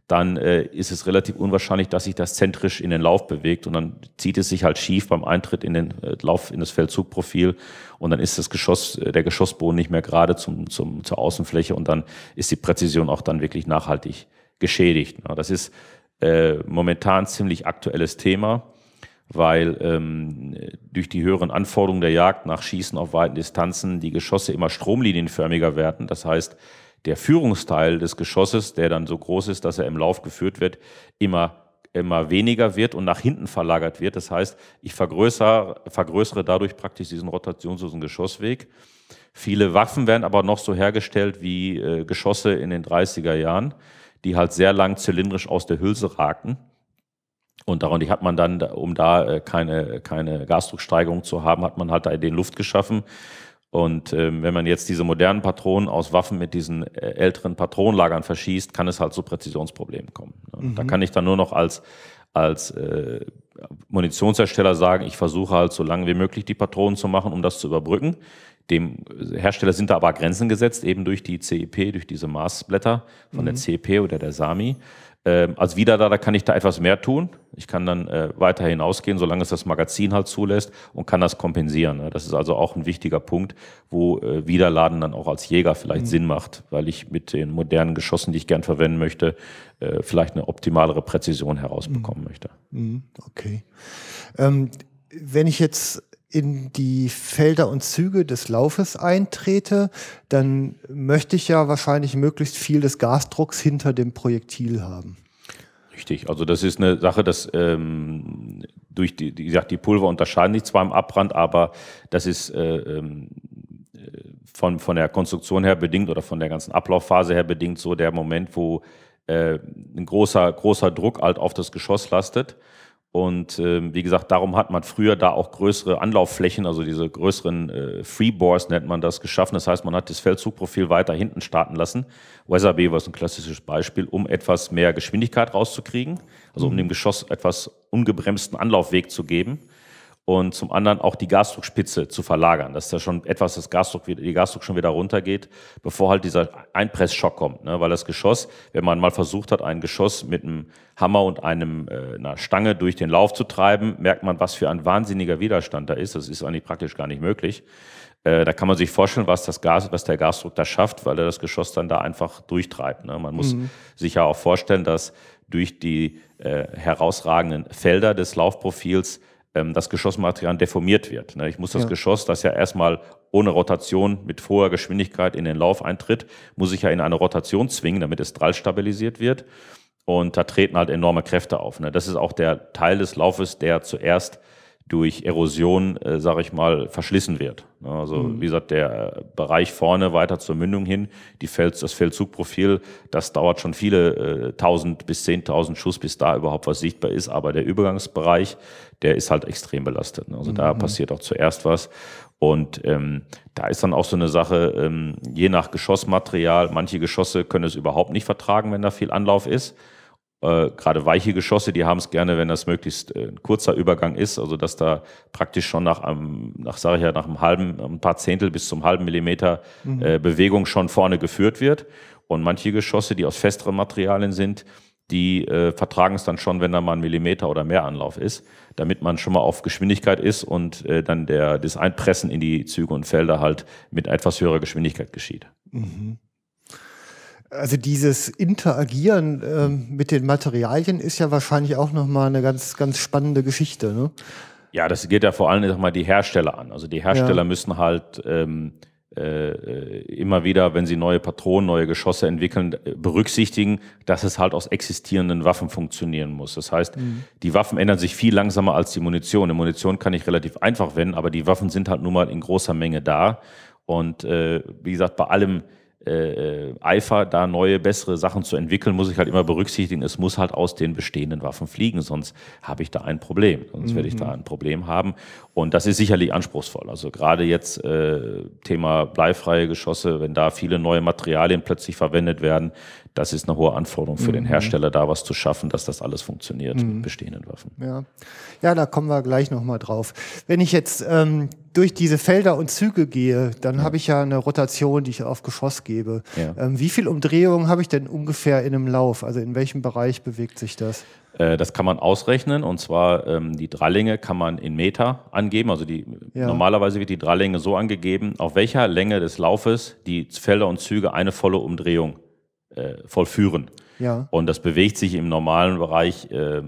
dann äh, ist es relativ unwahrscheinlich, dass sich das zentrisch in den Lauf bewegt und dann zieht es sich halt schief beim Eintritt in den äh, Lauf, in das Feldzugprofil und dann ist das Geschoss, äh, der Geschossboden nicht mehr gerade zum, zum, zur Außenfläche und dann ist die Präzision auch dann wirklich nachhaltig geschädigt. Ja, das ist äh, momentan ziemlich aktuelles Thema, weil ähm, durch die höheren Anforderungen der Jagd nach Schießen auf weiten Distanzen die Geschosse immer stromlinienförmiger werden. Das heißt, der Führungsteil des Geschosses, der dann so groß ist, dass er im Lauf geführt wird, immer immer weniger wird und nach hinten verlagert wird. Das heißt, ich vergrößere, vergrößere dadurch praktisch diesen rotationslosen Geschossweg. Viele Waffen werden aber noch so hergestellt wie äh, Geschosse in den 30er Jahren, die halt sehr lang zylindrisch aus der Hülse ragten. Und daran hat man dann, um da äh, keine, keine Gasdrucksteigerung zu haben, hat man halt da den Luft geschaffen, und ähm, wenn man jetzt diese modernen Patronen aus Waffen mit diesen äh, älteren Patronenlagern verschießt, kann es halt zu Präzisionsproblemen kommen. Ne? Mhm. Da kann ich dann nur noch als, als äh, Munitionshersteller sagen, ich versuche halt so lange wie möglich die Patronen zu machen, um das zu überbrücken. Dem Hersteller sind da aber Grenzen gesetzt, eben durch die CEP, durch diese Maßblätter von mhm. der CEP oder der SAMI. Ähm, als Widerlader kann ich da etwas mehr tun. Ich kann dann äh, weiter hinausgehen, solange es das Magazin halt zulässt und kann das kompensieren. Ne? Das ist also auch ein wichtiger Punkt, wo äh, Widerladen dann auch als Jäger vielleicht mhm. Sinn macht, weil ich mit den modernen Geschossen, die ich gern verwenden möchte, äh, vielleicht eine optimalere Präzision herausbekommen mhm. möchte. Mhm. Okay. Ähm, wenn ich jetzt in die Felder und Züge des Laufes eintrete, dann möchte ich ja wahrscheinlich möglichst viel des Gasdrucks hinter dem Projektil haben. Richtig, also das ist eine Sache, dass ähm, durch die, wie gesagt, die Pulver unterscheiden sich zwar im Abbrand, aber das ist äh, ähm, von, von der Konstruktion her bedingt oder von der ganzen Ablaufphase her bedingt so der Moment, wo äh, ein großer, großer Druck halt auf das Geschoss lastet und äh, wie gesagt, darum hat man früher da auch größere Anlaufflächen, also diese größeren äh, Freebores nennt man das, geschaffen. Das heißt, man hat das Feldzugprofil weiter hinten starten lassen. Weatherby war ein klassisches Beispiel, um etwas mehr Geschwindigkeit rauszukriegen, also um mhm. dem Geschoss etwas ungebremsten Anlaufweg zu geben und zum anderen auch die Gasdruckspitze zu verlagern, dass da schon etwas das Gasdruck, die Gasdruck schon wieder runtergeht, bevor halt dieser Einpressschock kommt. Ne? Weil das Geschoss, wenn man mal versucht hat, ein Geschoss mit einem Hammer und einem, äh, einer Stange durch den Lauf zu treiben, merkt man, was für ein wahnsinniger Widerstand da ist. Das ist eigentlich praktisch gar nicht möglich. Äh, da kann man sich vorstellen, was das Gas, was der Gasdruck da schafft, weil er das Geschoss dann da einfach durchtreibt. Ne? Man muss mhm. sich ja auch vorstellen, dass durch die äh, herausragenden Felder des Laufprofils das Geschossmaterial deformiert wird. Ne? Ich muss das ja. Geschoss, das ja erstmal ohne Rotation mit hoher Geschwindigkeit in den Lauf eintritt, muss ich ja in eine Rotation zwingen, damit es drall stabilisiert wird. Und da treten halt enorme Kräfte auf. Ne? Das ist auch der Teil des Laufes, der zuerst durch Erosion, äh, sage ich mal, verschlissen wird. Also mhm. wie gesagt, der Bereich vorne weiter zur Mündung hin, die Feld, das Feldzugprofil, das dauert schon viele äh, tausend äh, bis zehntausend Schuss, bis da überhaupt was sichtbar ist. Aber der Übergangsbereich, der ist halt extrem belastet. Also mhm. da passiert auch zuerst was. Und ähm, da ist dann auch so eine Sache, ähm, je nach Geschossmaterial, manche Geschosse können es überhaupt nicht vertragen, wenn da viel Anlauf ist. Äh, gerade weiche Geschosse, die haben es gerne, wenn das möglichst äh, ein kurzer Übergang ist, also dass da praktisch schon nach einem, nach sage ich ja, nach einem halben, ein paar Zehntel bis zum halben Millimeter mhm. äh, Bewegung schon vorne geführt wird. Und manche Geschosse, die aus festeren Materialien sind, die äh, vertragen es dann schon, wenn da mal ein Millimeter oder mehr Anlauf ist, damit man schon mal auf Geschwindigkeit ist und dann der, das Einpressen in die Züge und Felder halt mit etwas höherer Geschwindigkeit geschieht. Mhm. Also dieses Interagieren ähm, mit den Materialien ist ja wahrscheinlich auch nochmal eine ganz, ganz spannende Geschichte. Ne? Ja, das geht ja vor allem sag mal, die Hersteller an. Also die Hersteller ja. müssen halt ähm, äh, immer wieder, wenn sie neue Patronen, neue Geschosse entwickeln, äh, berücksichtigen, dass es halt aus existierenden Waffen funktionieren muss. Das heißt, mhm. die Waffen ändern sich viel langsamer als die Munition. Die Munition kann ich relativ einfach wenden, aber die Waffen sind halt nun mal in großer Menge da. Und äh, wie gesagt, bei allem äh, Eifer, da neue, bessere Sachen zu entwickeln, muss ich halt immer berücksichtigen, es muss halt aus den bestehenden Waffen fliegen, sonst habe ich da ein Problem. Sonst mhm. werde ich da mhm. ein Problem haben. Und das ist sicherlich anspruchsvoll. Also gerade jetzt äh, Thema bleifreie Geschosse, wenn da viele neue Materialien plötzlich verwendet werden, das ist eine hohe Anforderung für mhm. den Hersteller, da was zu schaffen, dass das alles funktioniert mhm. mit bestehenden Waffen. Ja. ja, da kommen wir gleich nochmal drauf. Wenn ich jetzt ähm, durch diese Felder und Züge gehe, dann ja. habe ich ja eine Rotation, die ich auf Geschoss gebe. Ja. Ähm, wie viel Umdrehungen habe ich denn ungefähr in einem Lauf? Also in welchem Bereich bewegt sich das? Äh, das kann man ausrechnen und zwar ähm, die Drallinge kann man in Meter angeben. Also die, ja. normalerweise wird die Drallinge so angegeben, auf welcher Länge des Laufes die Felder und Züge eine volle Umdrehung äh, vollführen. Ja. Und das bewegt sich im normalen Bereich äh,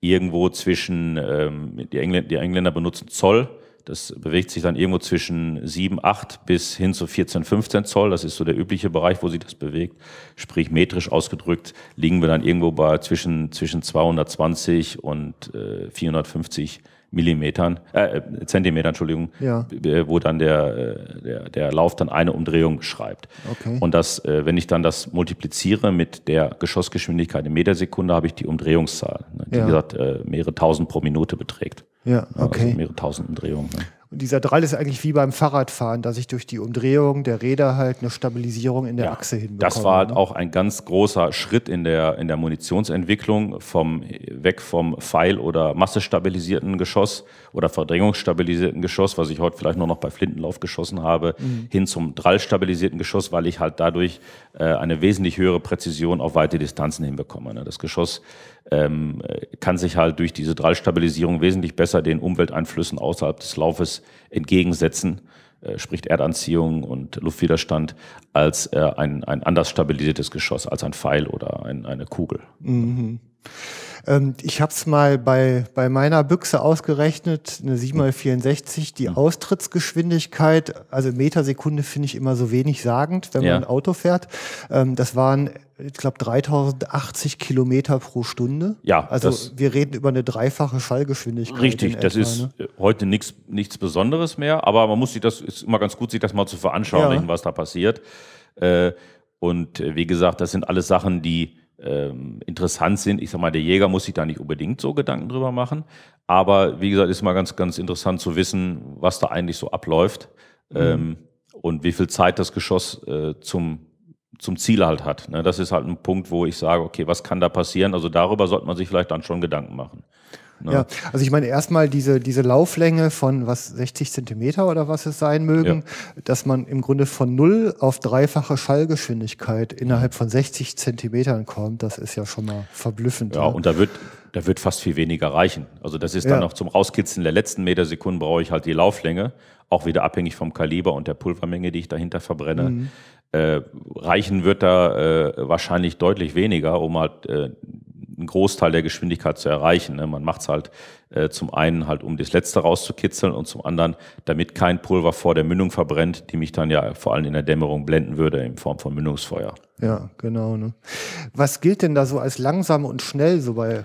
irgendwo zwischen, ähm, die, Engländer, die Engländer benutzen Zoll, das bewegt sich dann irgendwo zwischen 7, 8 bis hin zu 14, 15 Zoll. Das ist so der übliche Bereich, wo sich das bewegt. Sprich, metrisch ausgedrückt liegen wir dann irgendwo bei zwischen, zwischen 220 und äh, 450 Millimetern, äh, Zentimeter, Entschuldigung, ja. wo dann der, äh, der, der Lauf dann eine Umdrehung beschreibt. Okay. Und das, äh, wenn ich dann das multipliziere mit der Geschossgeschwindigkeit in Metersekunde, habe ich die Umdrehungszahl, ne, die ja. wie gesagt äh, mehrere tausend pro Minute beträgt. Ja, also okay. Also mehrere tausend Umdrehungen. Ne. Und dieser Drall ist eigentlich wie beim Fahrradfahren, dass ich durch die Umdrehung der Räder halt eine Stabilisierung in der ja, Achse hinbekomme. Das war halt ne? auch ein ganz großer Schritt in der, in der Munitionsentwicklung vom, weg vom Pfeil- oder massestabilisierten Geschoss oder verdrängungsstabilisierten Geschoss, was ich heute vielleicht nur noch bei Flintenlauf geschossen habe, mhm. hin zum Drallstabilisierten Geschoss, weil ich halt dadurch äh, eine wesentlich höhere Präzision auf weite Distanzen hinbekomme. Ne? Das Geschoss ähm, kann sich halt durch diese Drallstabilisierung wesentlich besser den Umwelteinflüssen außerhalb des Laufes entgegensetzen, äh, sprich Erdanziehung und Luftwiderstand, als äh, ein, ein anders stabilisiertes Geschoss, als ein Pfeil oder ein, eine Kugel. Mhm. Ähm, ich habe es mal bei, bei meiner Büchse ausgerechnet, eine 7x64, die mhm. Austrittsgeschwindigkeit, also Metersekunde finde ich immer so wenig sagend, wenn ja. man ein Auto fährt. Ähm, das waren, ich glaube, 3080 Kilometer pro Stunde. Ja. Also wir reden über eine dreifache Schallgeschwindigkeit. Richtig, das etwa, ist ne? heute nichts, nichts Besonderes mehr, aber man muss sich das, ist immer ganz gut, sich das mal zu veranschaulichen, ja. was da passiert. Äh, und äh, wie gesagt, das sind alles Sachen, die ähm, interessant sind. Ich sag mal, der Jäger muss sich da nicht unbedingt so Gedanken drüber machen. Aber wie gesagt, ist mal ganz, ganz interessant zu wissen, was da eigentlich so abläuft mhm. ähm, und wie viel Zeit das Geschoss äh, zum, zum Ziel halt hat. Ne? Das ist halt ein Punkt, wo ich sage, okay, was kann da passieren? Also darüber sollte man sich vielleicht dann schon Gedanken machen. Ne? Ja, also ich meine erstmal diese, diese Lauflänge von was 60 Zentimeter oder was es sein mögen, ja. dass man im Grunde von null auf dreifache Schallgeschwindigkeit innerhalb von 60 Zentimetern kommt, das ist ja schon mal verblüffend. Ja, ja. und da wird, da wird fast viel weniger reichen. Also das ist dann noch zum Rauskitzeln der letzten Metersekunden brauche ich halt die Lauflänge, auch wieder abhängig vom Kaliber und der Pulvermenge, die ich dahinter verbrenne. Mhm. Äh, reichen wird da äh, wahrscheinlich deutlich weniger, um halt äh, einen Großteil der Geschwindigkeit zu erreichen. Ne? Man macht es halt äh, zum einen halt, um das Letzte rauszukitzeln und zum anderen, damit kein Pulver vor der Mündung verbrennt, die mich dann ja vor allem in der Dämmerung blenden würde in Form von Mündungsfeuer. Ja, genau. Ne? Was gilt denn da so als langsam und schnell so bei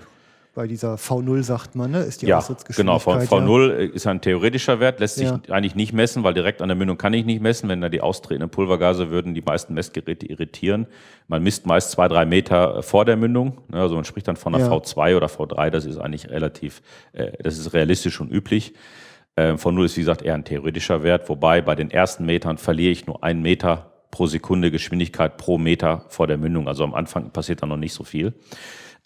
bei dieser V0 sagt man, ne? ist die ja, Genau, v, V0 ja. ist ein theoretischer Wert, lässt sich ja. eigentlich nicht messen, weil direkt an der Mündung kann ich nicht messen. Wenn da die austretenden Pulvergase würden die meisten Messgeräte irritieren. Man misst meist zwei, drei Meter vor der Mündung. Ne? Also man spricht dann von einer ja. V2 oder V3, das ist eigentlich relativ, äh, das ist realistisch und üblich. Äh, V0 ist wie gesagt eher ein theoretischer Wert, wobei bei den ersten Metern verliere ich nur einen Meter pro Sekunde Geschwindigkeit pro Meter vor der Mündung. Also am Anfang passiert da noch nicht so viel.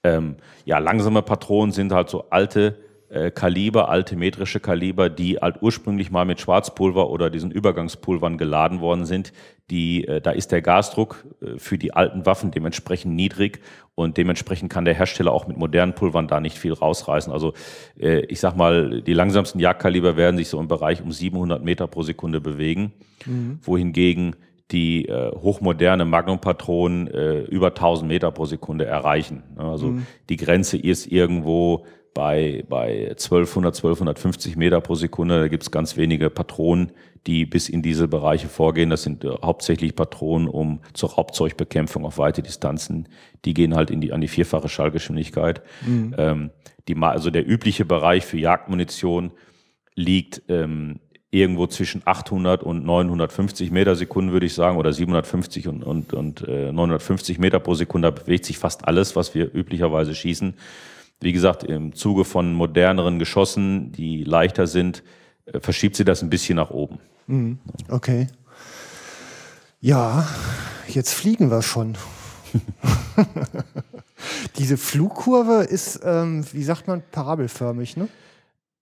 Ähm, ja, langsame Patronen sind halt so alte äh, Kaliber, alte metrische Kaliber, die halt ursprünglich mal mit Schwarzpulver oder diesen Übergangspulvern geladen worden sind. Die, äh, da ist der Gasdruck äh, für die alten Waffen dementsprechend niedrig und dementsprechend kann der Hersteller auch mit modernen Pulvern da nicht viel rausreißen. Also äh, ich sag mal, die langsamsten Jagdkaliber werden sich so im Bereich um 700 Meter pro Sekunde bewegen, mhm. wohingegen die äh, hochmoderne Magnum-Patronen äh, über 1000 Meter pro Sekunde erreichen. Also mhm. die Grenze ist irgendwo bei, bei 1200, 1250 Meter pro Sekunde. Da gibt es ganz wenige Patronen, die bis in diese Bereiche vorgehen. Das sind äh, hauptsächlich Patronen um zur Hauptzeugbekämpfung auf weite Distanzen. Die gehen halt in die, an die vierfache Schallgeschwindigkeit. Mhm. Ähm, die, also der übliche Bereich für Jagdmunition liegt ähm, irgendwo zwischen 800 und 950 Meter Sekunden, würde ich sagen, oder 750 und, und, und äh, 950 Meter pro Sekunde. Da bewegt sich fast alles, was wir üblicherweise schießen. Wie gesagt, im Zuge von moderneren Geschossen, die leichter sind, äh, verschiebt sie das ein bisschen nach oben. Mhm. Okay. Ja, jetzt fliegen wir schon. <laughs> <laughs> Diese Flugkurve ist, ähm, wie sagt man, parabelförmig, ne?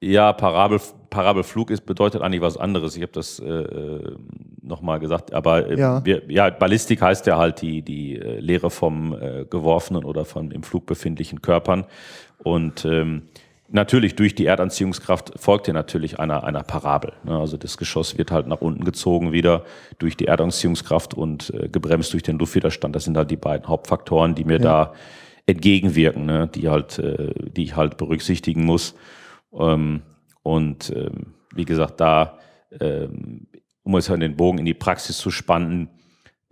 Ja, Parabel, Parabelflug ist, bedeutet eigentlich was anderes. Ich habe das äh, äh nochmal gesagt. Aber äh, ja. Wir, ja, Ballistik heißt ja halt die, die äh, Lehre vom äh, geworfenen oder von im Flug befindlichen Körpern. Und ähm, natürlich durch die Erdanziehungskraft folgt ja natürlich einer, einer Parabel. Ne? Also das Geschoss wird halt nach unten gezogen wieder durch die Erdanziehungskraft und äh, gebremst durch den Luftwiderstand. Das sind halt die beiden Hauptfaktoren, die mir ja. da entgegenwirken, ne? die halt, äh, die ich halt berücksichtigen muss. Ähm, und ähm, wie gesagt, da, ähm, um es an den Bogen in die Praxis zu spannen,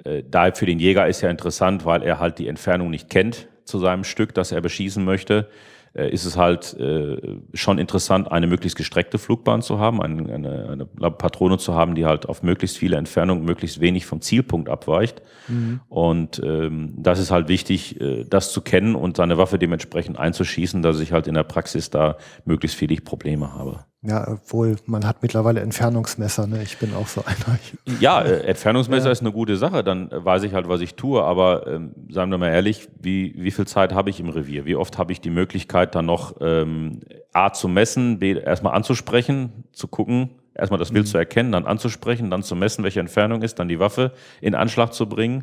äh, da für den Jäger ist ja interessant, weil er halt die Entfernung nicht kennt zu seinem Stück, das er beschießen möchte ist es halt äh, schon interessant, eine möglichst gestreckte Flugbahn zu haben, eine, eine, eine Patrone zu haben, die halt auf möglichst viele Entfernungen möglichst wenig vom Zielpunkt abweicht. Mhm. Und ähm, das ist halt wichtig, äh, das zu kennen und seine Waffe dementsprechend einzuschießen, dass ich halt in der Praxis da möglichst wenig Probleme habe. Ja, obwohl man hat mittlerweile Entfernungsmesser, ne? Ich bin auch so einer. Ja, äh, Entfernungsmesser ja. ist eine gute Sache, dann weiß ich halt, was ich tue, aber ähm, sagen wir mal ehrlich, wie, wie viel Zeit habe ich im Revier? Wie oft habe ich die Möglichkeit, dann noch ähm, A zu messen, B erstmal anzusprechen, zu gucken, erstmal das Bild mhm. zu erkennen, dann anzusprechen, dann zu messen, welche Entfernung ist, dann die Waffe in Anschlag zu bringen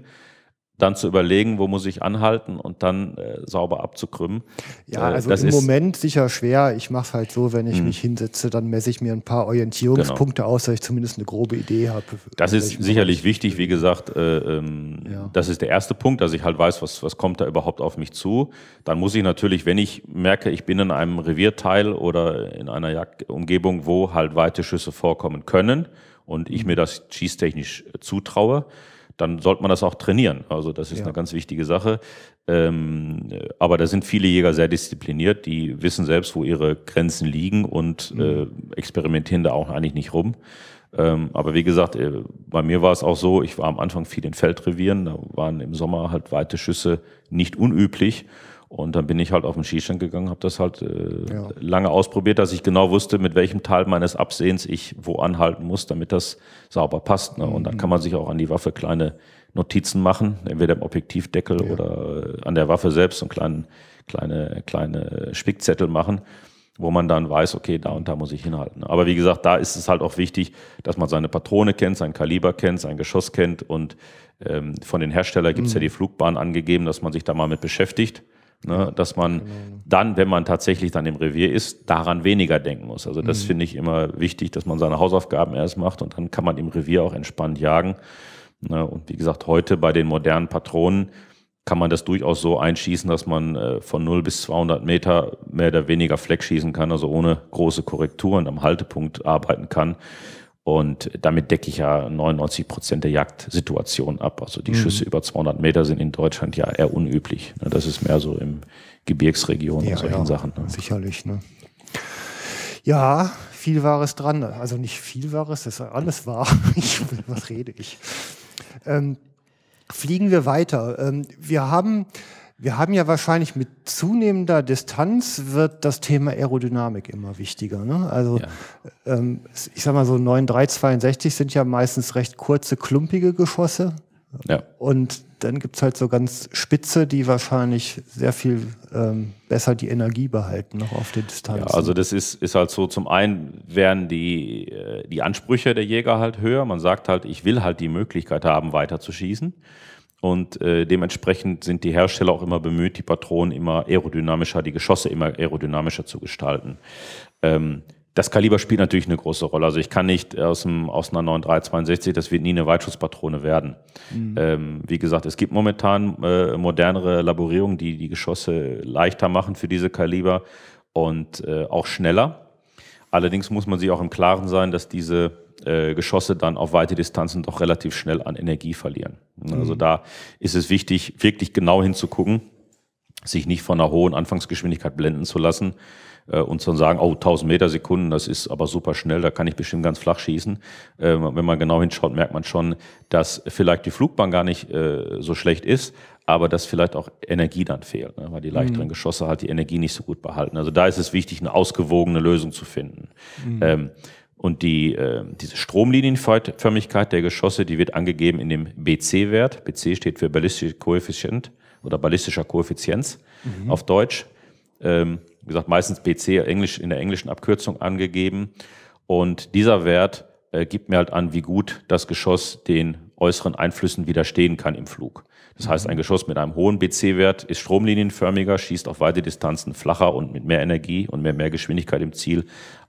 dann zu überlegen, wo muss ich anhalten und dann äh, sauber abzukrümmen. Ja, äh, also das im Moment sicher schwer. Ich mache es halt so, wenn ich mh. mich hinsetze, dann messe ich mir ein paar Orientierungspunkte genau. aus, dass ich zumindest eine grobe Idee habe. Das ist sicherlich wichtig, wie gesagt, äh, ähm, ja. das ist der erste Punkt, dass ich halt weiß, was, was kommt da überhaupt auf mich zu. Dann muss ich natürlich, wenn ich merke, ich bin in einem Revierteil oder in einer Jagdumgebung, wo halt weite Schüsse vorkommen können und ich mir das schießtechnisch zutraue, dann sollte man das auch trainieren. Also das ist ja. eine ganz wichtige Sache. Ähm, aber da sind viele Jäger sehr diszipliniert, die wissen selbst, wo ihre Grenzen liegen und mhm. äh, experimentieren da auch eigentlich nicht rum. Ähm, aber wie gesagt, äh, bei mir war es auch so, ich war am Anfang viel in Feldrevieren, da waren im Sommer halt weite Schüsse nicht unüblich. Und dann bin ich halt auf den Schießstand gegangen, habe das halt äh, ja. lange ausprobiert, dass ich genau wusste, mit welchem Teil meines Absehens ich wo anhalten muss, damit das sauber passt. Ne? Und dann kann man sich auch an die Waffe kleine Notizen machen, entweder im Objektivdeckel ja. oder äh, an der Waffe selbst und kleinen, kleine, kleine Spickzettel machen, wo man dann weiß, okay, da und da muss ich hinhalten. Aber wie gesagt, da ist es halt auch wichtig, dass man seine Patrone kennt, sein Kaliber kennt, sein Geschoss kennt und ähm, von den Herstellern gibt es mhm. ja die Flugbahn angegeben, dass man sich da mal mit beschäftigt Ne, dass man genau. dann, wenn man tatsächlich dann im Revier ist, daran weniger denken muss. Also das mhm. finde ich immer wichtig, dass man seine Hausaufgaben erst macht und dann kann man im Revier auch entspannt jagen. Ne, und wie gesagt, heute bei den modernen Patronen kann man das durchaus so einschießen, dass man äh, von 0 bis 200 Meter mehr oder weniger Fleck schießen kann, also ohne große Korrekturen am Haltepunkt arbeiten kann. Und damit decke ich ja 99 Prozent der Jagdsituation ab. Also die mhm. Schüsse über 200 Meter sind in Deutschland ja eher unüblich. Ne? Das ist mehr so im Gebirgsregion ja, und solchen ja, Sachen. Ne? Sicherlich. Ne? Ja, viel Wahres dran. Also nicht viel Wahres, das ist alles wahr. <laughs> Ich, was rede ich? Ähm, fliegen wir weiter. Ähm, wir haben wir haben ja wahrscheinlich mit zunehmender Distanz wird das Thema Aerodynamik immer wichtiger. Ne? Also ja. ähm, ich sag mal so 9362 sind ja meistens recht kurze, klumpige Geschosse. Ja. Und dann gibt's halt so ganz spitze, die wahrscheinlich sehr viel ähm, besser die Energie behalten, noch auf der Distanz. Ja, also das ist, ist halt so, zum einen werden die, äh, die Ansprüche der Jäger halt höher. Man sagt halt, ich will halt die Möglichkeit haben, weiter zu schießen. Und äh, dementsprechend sind die Hersteller auch immer bemüht, die Patronen immer aerodynamischer, die Geschosse immer aerodynamischer zu gestalten. Ähm, das Kaliber spielt natürlich eine große Rolle. Also ich kann nicht aus, dem, aus einer 9362, das wird nie eine Weitschusspatrone werden. Mhm. Ähm, wie gesagt, es gibt momentan äh, modernere Laborierungen, die die Geschosse leichter machen für diese Kaliber und äh, auch schneller. Allerdings muss man sich auch im Klaren sein, dass diese äh, Geschosse dann auf weite Distanzen doch relativ schnell an Energie verlieren. Also mhm. Da ist es wichtig, wirklich genau hinzugucken, sich nicht von einer hohen Anfangsgeschwindigkeit blenden zu lassen äh, und zu sagen, oh, 1000 Meter Sekunden, das ist aber super schnell, da kann ich bestimmt ganz flach schießen. Äh, wenn man genau hinschaut, merkt man schon, dass vielleicht die Flugbahn gar nicht äh, so schlecht ist, aber dass vielleicht auch Energie dann fehlt, ne? weil die leichteren mhm. Geschosse halt die Energie nicht so gut behalten. Also da ist es wichtig, eine ausgewogene Lösung zu finden. Mhm. Ähm, und die, äh, diese Stromlinienförmigkeit der Geschosse, die wird angegeben in dem BC-Wert. BC steht für ballistischer Koeffizient oder ballistischer Koeffizienz mhm. auf Deutsch. Ähm, wie gesagt, meistens BC Englisch, in der englischen Abkürzung angegeben. Und dieser Wert äh, gibt mir halt an, wie gut das Geschoss den äußeren Einflüssen widerstehen kann im Flug. Das heißt, ein mhm. Geschoss mit einem hohen BC-Wert ist stromlinienförmiger, schießt auf weite Distanzen flacher und mit mehr Energie und mehr, mehr Geschwindigkeit im Ziel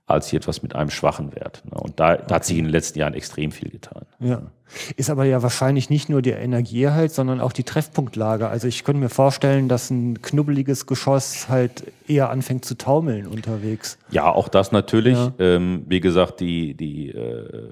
als etwas mit einem schwachen Wert. Ne? Und da, da hat sich in den letzten Jahren extrem viel getan. Ja. Ist aber ja wahrscheinlich nicht nur der Energierhalt, sondern auch die Treffpunktlage. Also ich könnte mir vorstellen, dass ein knubbeliges Geschoss halt eher anfängt zu taumeln unterwegs. Ja, auch das natürlich. Ja. Ähm, wie gesagt, die, die äh,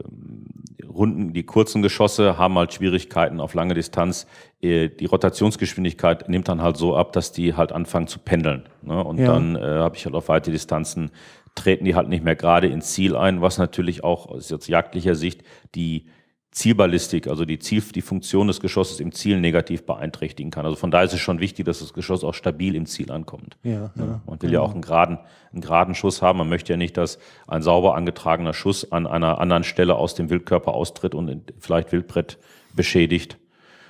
Runden, die kurzen Geschosse haben halt Schwierigkeiten auf lange Distanz. Äh, die Rotationsgeschwindigkeit nimmt dann halt so ab, dass die halt anfangen zu pendeln. Ne? Und ja. dann äh, habe ich halt auf weite Distanzen treten die halt nicht mehr gerade ins Ziel ein, was natürlich auch aus jetzt jagdlicher Sicht die Zielballistik, also die, Ziel, die Funktion des Geschosses im Ziel negativ beeinträchtigen kann. Also von daher ist es schon wichtig, dass das Geschoss auch stabil im Ziel ankommt. Ja, ja, man will genau. ja auch einen geraden, einen geraden Schuss haben. Man möchte ja nicht, dass ein sauber angetragener Schuss an einer anderen Stelle aus dem Wildkörper austritt und vielleicht Wildbrett beschädigt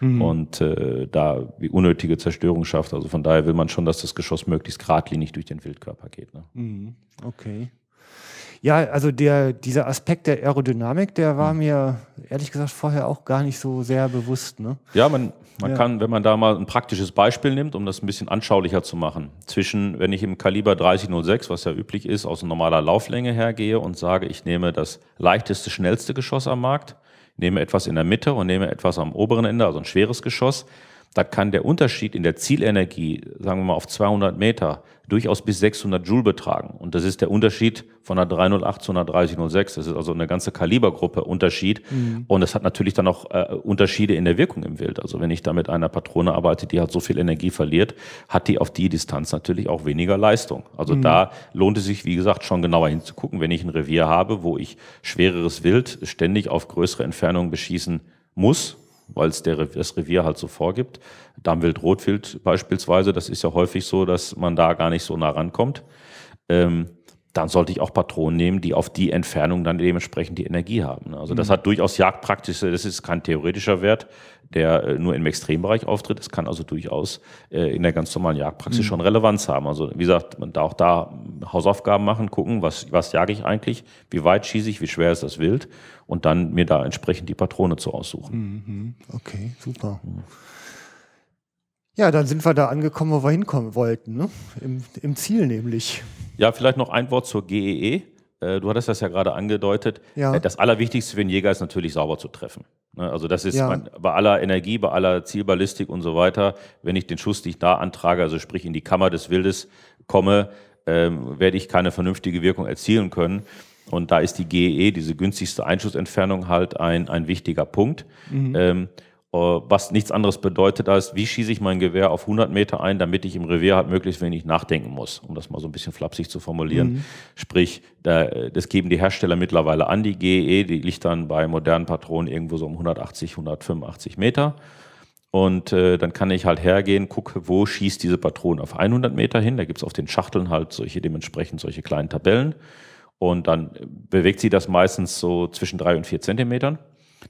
mhm. und äh, da wie unnötige Zerstörung schafft. Also von daher will man schon, dass das Geschoss möglichst geradlinig durch den Wildkörper geht. Ne? Mhm. Okay. Ja, also der, dieser Aspekt der Aerodynamik, der war hm. mir ehrlich gesagt vorher auch gar nicht so sehr bewusst. Ne? Ja, man, man ja. kann, wenn man da mal ein praktisches Beispiel nimmt, um das ein bisschen anschaulicher zu machen, zwischen, wenn ich im Kaliber 3006, was ja üblich ist, aus normaler Lauflänge hergehe und sage, ich nehme das leichteste, schnellste Geschoss am Markt, nehme etwas in der Mitte und nehme etwas am oberen Ende, also ein schweres Geschoss, da kann der Unterschied in der Zielenergie, sagen wir mal auf 200 Meter, durchaus bis 600 Joule betragen. Und das ist der Unterschied von einer 308 zu einer 3006. Das ist also eine ganze Kalibergruppe Unterschied. Mhm. Und es hat natürlich dann auch äh, Unterschiede in der Wirkung im Wild. Also wenn ich da mit einer Patrone arbeite, die halt so viel Energie verliert, hat die auf die Distanz natürlich auch weniger Leistung. Also mhm. da lohnt es sich, wie gesagt, schon genauer hinzugucken, wenn ich ein Revier habe, wo ich schwereres Wild ständig auf größere Entfernungen beschießen muss, weil es der, das Revier halt so vorgibt. Dammwild, Rotwild beispielsweise, das ist ja häufig so, dass man da gar nicht so nah rankommt. Ähm, dann sollte ich auch Patronen nehmen, die auf die Entfernung dann dementsprechend die Energie haben. Also das mhm. hat durchaus jagdpraktische, das ist kein theoretischer Wert, der äh, nur im Extrembereich auftritt. Das kann also durchaus äh, in der ganz normalen Jagdpraxis mhm. schon Relevanz haben. Also wie gesagt, man darf auch da Hausaufgaben machen, gucken, was, was jage ich eigentlich, wie weit schieße ich, wie schwer ist das Wild und dann mir da entsprechend die Patrone zu aussuchen. Mhm. Okay, super. Mhm. Ja, dann sind wir da angekommen, wo wir hinkommen wollten, ne? Im, Im Ziel nämlich. Ja, vielleicht noch ein Wort zur GEE. Äh, du hattest das ja gerade angedeutet. Ja. Äh, das Allerwichtigste für einen Jäger ist natürlich sauber zu treffen. Ne? Also das ist ja. mein, bei aller Energie, bei aller Zielballistik und so weiter, wenn ich den Schuss nicht da antrage, also sprich in die Kammer des Wildes komme, ähm, werde ich keine vernünftige Wirkung erzielen können. Und da ist die GEE, diese günstigste Einschussentfernung, halt ein, ein wichtiger Punkt. Mhm. Ähm, äh, was nichts anderes bedeutet als, wie schieße ich mein Gewehr auf 100 Meter ein, damit ich im Revier halt möglichst wenig nachdenken muss, um das mal so ein bisschen flapsig zu formulieren. Mhm. Sprich, da, das geben die Hersteller mittlerweile an, die GE, die liegt dann bei modernen Patronen irgendwo so um 180, 185 Meter. Und äh, dann kann ich halt hergehen, gucke, wo schießt diese Patrone auf 100 Meter hin. Da gibt's auf den Schachteln halt solche dementsprechend solche kleinen Tabellen. Und dann bewegt sie das meistens so zwischen drei und vier Zentimetern.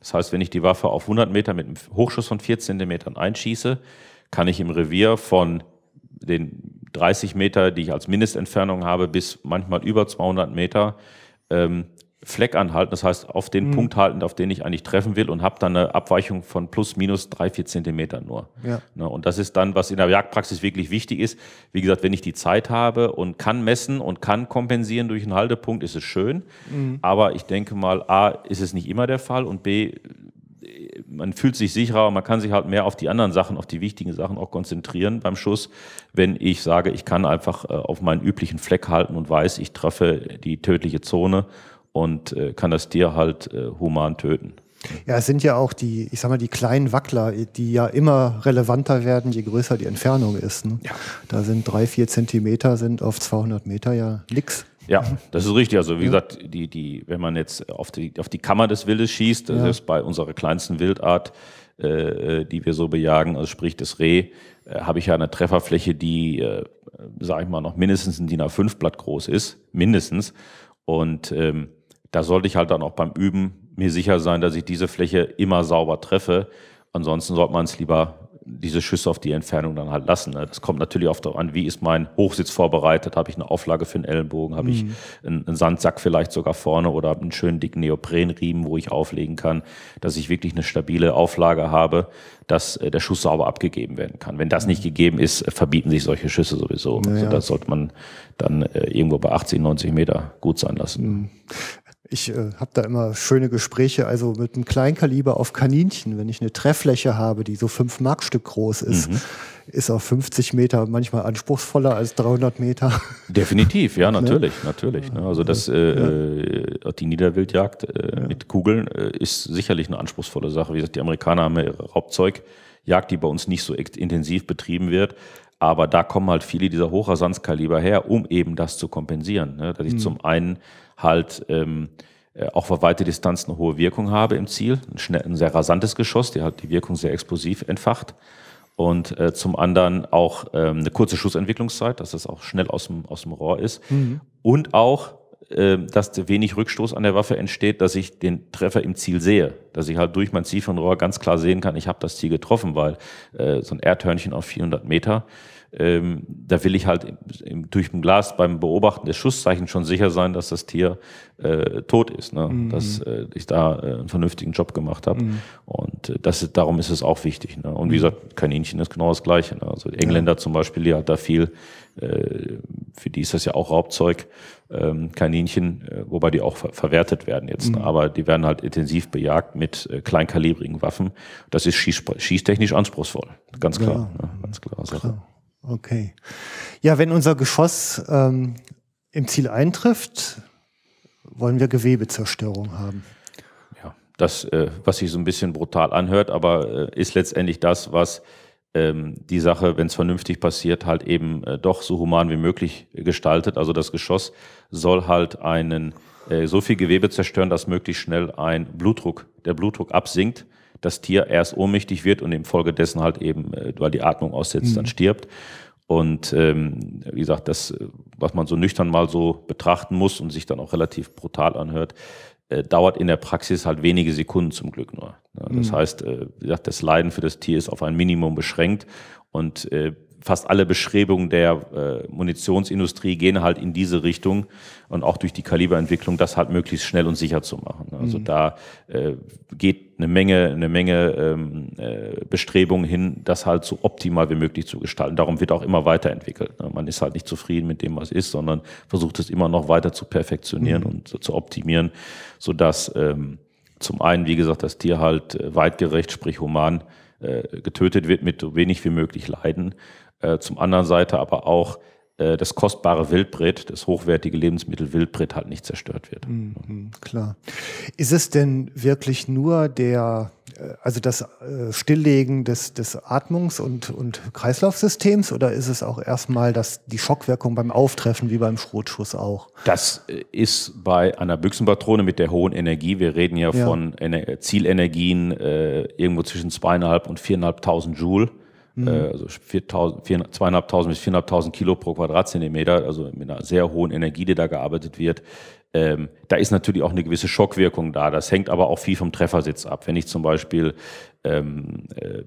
Das heißt, wenn ich die Waffe auf 100 Meter mit einem Hochschuss von 4 Zentimetern einschieße, kann ich im Revier von den 30 Meter, die ich als Mindestentfernung habe, bis manchmal über 200 Meter ähm, Fleck anhalten, das heißt auf den mhm. Punkt halten, auf den ich eigentlich treffen will und habe dann eine Abweichung von plus minus drei, vier Zentimeter nur. Ja. Ne, und das ist dann, was in der Jagdpraxis wirklich wichtig ist. Wie gesagt, wenn ich die Zeit habe und kann messen und kann kompensieren durch einen Haltepunkt, ist es schön. Mhm. Aber ich denke mal, A, ist es nicht immer der Fall und B, man fühlt sich sicherer, man kann sich halt mehr auf die anderen Sachen, auf die wichtigen Sachen auch konzentrieren beim Schuss, wenn ich sage, ich kann einfach äh, auf meinen üblichen Fleck halten und weiß, ich treffe die tödliche Zone und äh, kann das Tier halt äh, human töten. Ja, es sind ja auch die, ich sag mal, die kleinen Wackler, die ja immer relevanter werden, je größer die Entfernung ist. Ne? Ja. Da sind drei, vier Zentimeter sind auf 200 Meter ja nix. Ja, das ist richtig. Also wie ja. gesagt, die, die, wenn man jetzt auf die, auf die Kammer des Wildes schießt, das ja. ist bei unserer kleinsten Wildart, äh, äh, die wir so bejagen, also sprich das Reh, äh, habe ich ja eine Trefferfläche, die, äh, sage ich mal, noch mindestens ein DIN A5 Blatt groß ist, mindestens. Und ähm, da sollte ich halt dann auch beim Üben mir sicher sein, dass ich diese Fläche immer sauber treffe. Ansonsten sollte man es lieber diese Schüsse auf die Entfernung dann halt lassen. Ne? Das kommt natürlich oft darauf an, wie ist mein Hochsitz vorbereitet? Habe ich eine Auflage für den Ellenbogen? Habe mhm. ich einen, Sandsack vielleicht sogar vorne oder einen schönen dicken Neoprenriemen, wo ich auflegen kann, dass ich wirklich eine stabile Auflage habe, dass äh, der Schuss sauber abgegeben werden kann. Wenn das nicht gegeben ist, verbieten sich solche Schüsse sowieso. Naja. Also das sollte man dann äh, irgendwo bei 80, 90 Meter gut sein lassen. Mhm. Ich äh, habe da immer schöne Gespräche, also mit einem Kleinkaliber auf Kaninchen, wenn ich eine Trefffläche habe, die so fünf Markstück groß ist, mhm. ist auch 50 Meter manchmal anspruchsvoller als 300 Meter. <laughs> Definitiv, ja, natürlich, ne? natürlich. Ne? Also das, äh, ja. Äh, die Niederwildjagd äh, ja. mit Kugeln äh, ist sicherlich eine anspruchsvolle Sache. Wie gesagt, die Amerikaner haben ja ihre Raubzeugjagd, die bei uns nicht so intensiv betrieben wird. Aber da kommen halt viele dieser Hochrasanzkaliber her, um eben das zu kompensieren. Ne? Dass ich mhm. zum einen halt ähm, äh, auch auf weite Distanz eine hohe Wirkung habe im Ziel. Ein, schnell, ein sehr rasantes Geschoss, der hat die Wirkung sehr explosiv entfacht. Und äh, zum anderen auch ähm, eine kurze Schussentwicklungszeit, dass das auch schnell aus dem, aus dem Rohr ist. Mhm. Und auch, äh, dass wenig Rückstoß an der Waffe entsteht, dass ich den Treffer im Ziel sehe. Dass ich halt durch mein Zielfernrohr ganz klar sehen kann, ich habe das Ziel getroffen, weil äh, so ein Erdhörnchen auf 400 Meter ähm, da will ich halt im, durch ein Glas beim Beobachten des Schusszeichens schon sicher sein, dass das Tier äh, tot ist, ne? Mhm. dass äh, ich da äh, einen vernünftigen Job gemacht habe. Mhm. Und äh, das ist, darum ist es auch wichtig. Ne? Und wie mhm. gesagt, Kaninchen ist genau das Gleiche. Ne? Also die Engländer ja. zum Beispiel, die hat da viel, äh, für die ist das ja auch Raubzeug, ähm, Kaninchen, äh, wobei die auch ver verwertet werden jetzt. Ne? Mhm. Aber die werden halt intensiv bejagt mit äh, kleinkalibrigen Waffen. Das ist schieß schießtechnisch anspruchsvoll, ganz klar. Ja. Ne? Ganz klar. Sache. Okay. Ja, wenn unser Geschoss ähm, im Ziel eintrifft, wollen wir Gewebezerstörung haben. Ja, das, äh, was sich so ein bisschen brutal anhört, aber äh, ist letztendlich das, was ähm, die Sache, wenn es vernünftig passiert, halt eben äh, doch so human wie möglich gestaltet. Also das Geschoss soll halt einen äh, so viel Gewebe zerstören, dass möglichst schnell ein Blutdruck, der Blutdruck absinkt das Tier erst ohnmächtig wird und infolgedessen halt eben, äh, weil die Atmung aussetzt, mhm. dann stirbt. Und ähm, wie gesagt, das, was man so nüchtern mal so betrachten muss und sich dann auch relativ brutal anhört, äh, dauert in der Praxis halt wenige Sekunden zum Glück nur. Ja, das mhm. heißt, äh, wie gesagt, das Leiden für das Tier ist auf ein Minimum beschränkt und äh, fast alle Beschreibungen der äh, Munitionsindustrie gehen halt in diese Richtung und auch durch die Kaliberentwicklung, das halt möglichst schnell und sicher zu machen. Also mhm. da äh, geht eine Menge, eine Menge ähm, äh, Bestrebungen hin, das halt so optimal wie möglich zu gestalten. Darum wird auch immer weiterentwickelt. Ne? Man ist halt nicht zufrieden mit dem, was ist, sondern versucht es immer noch weiter zu perfektionieren mhm. und so, zu optimieren, so dass ähm, zum einen, wie gesagt, das Tier halt äh, weitgerecht, sprich human, äh, getötet wird mit so wenig wie möglich Leiden äh, zum anderen Seite aber auch äh, das kostbare Wildbret, das hochwertige Lebensmittel Wildbret halt nicht zerstört wird. Mhm, klar. Ist es denn wirklich nur der, äh, also das äh, Stilllegen des, des Atmungs- und, und Kreislaufsystems oder ist es auch erstmal das, die Schockwirkung beim Auftreffen wie beim Schrotschuss auch? Das ist bei einer Büchsenpatrone mit der hohen Energie, wir reden ja, ja. von Ener Zielenergien äh, irgendwo zwischen zweieinhalb und viereinhalbtausend Joule mhm. äh, also 2.500 bis 4.500 Kilo pro Quadratzentimeter, also mit einer sehr hohen Energie, die da gearbeitet wird. Ähm, da ist natürlich auch eine gewisse Schockwirkung da. Das hängt aber auch viel vom Treffersitz ab. Wenn ich zum Beispiel ähm, äh,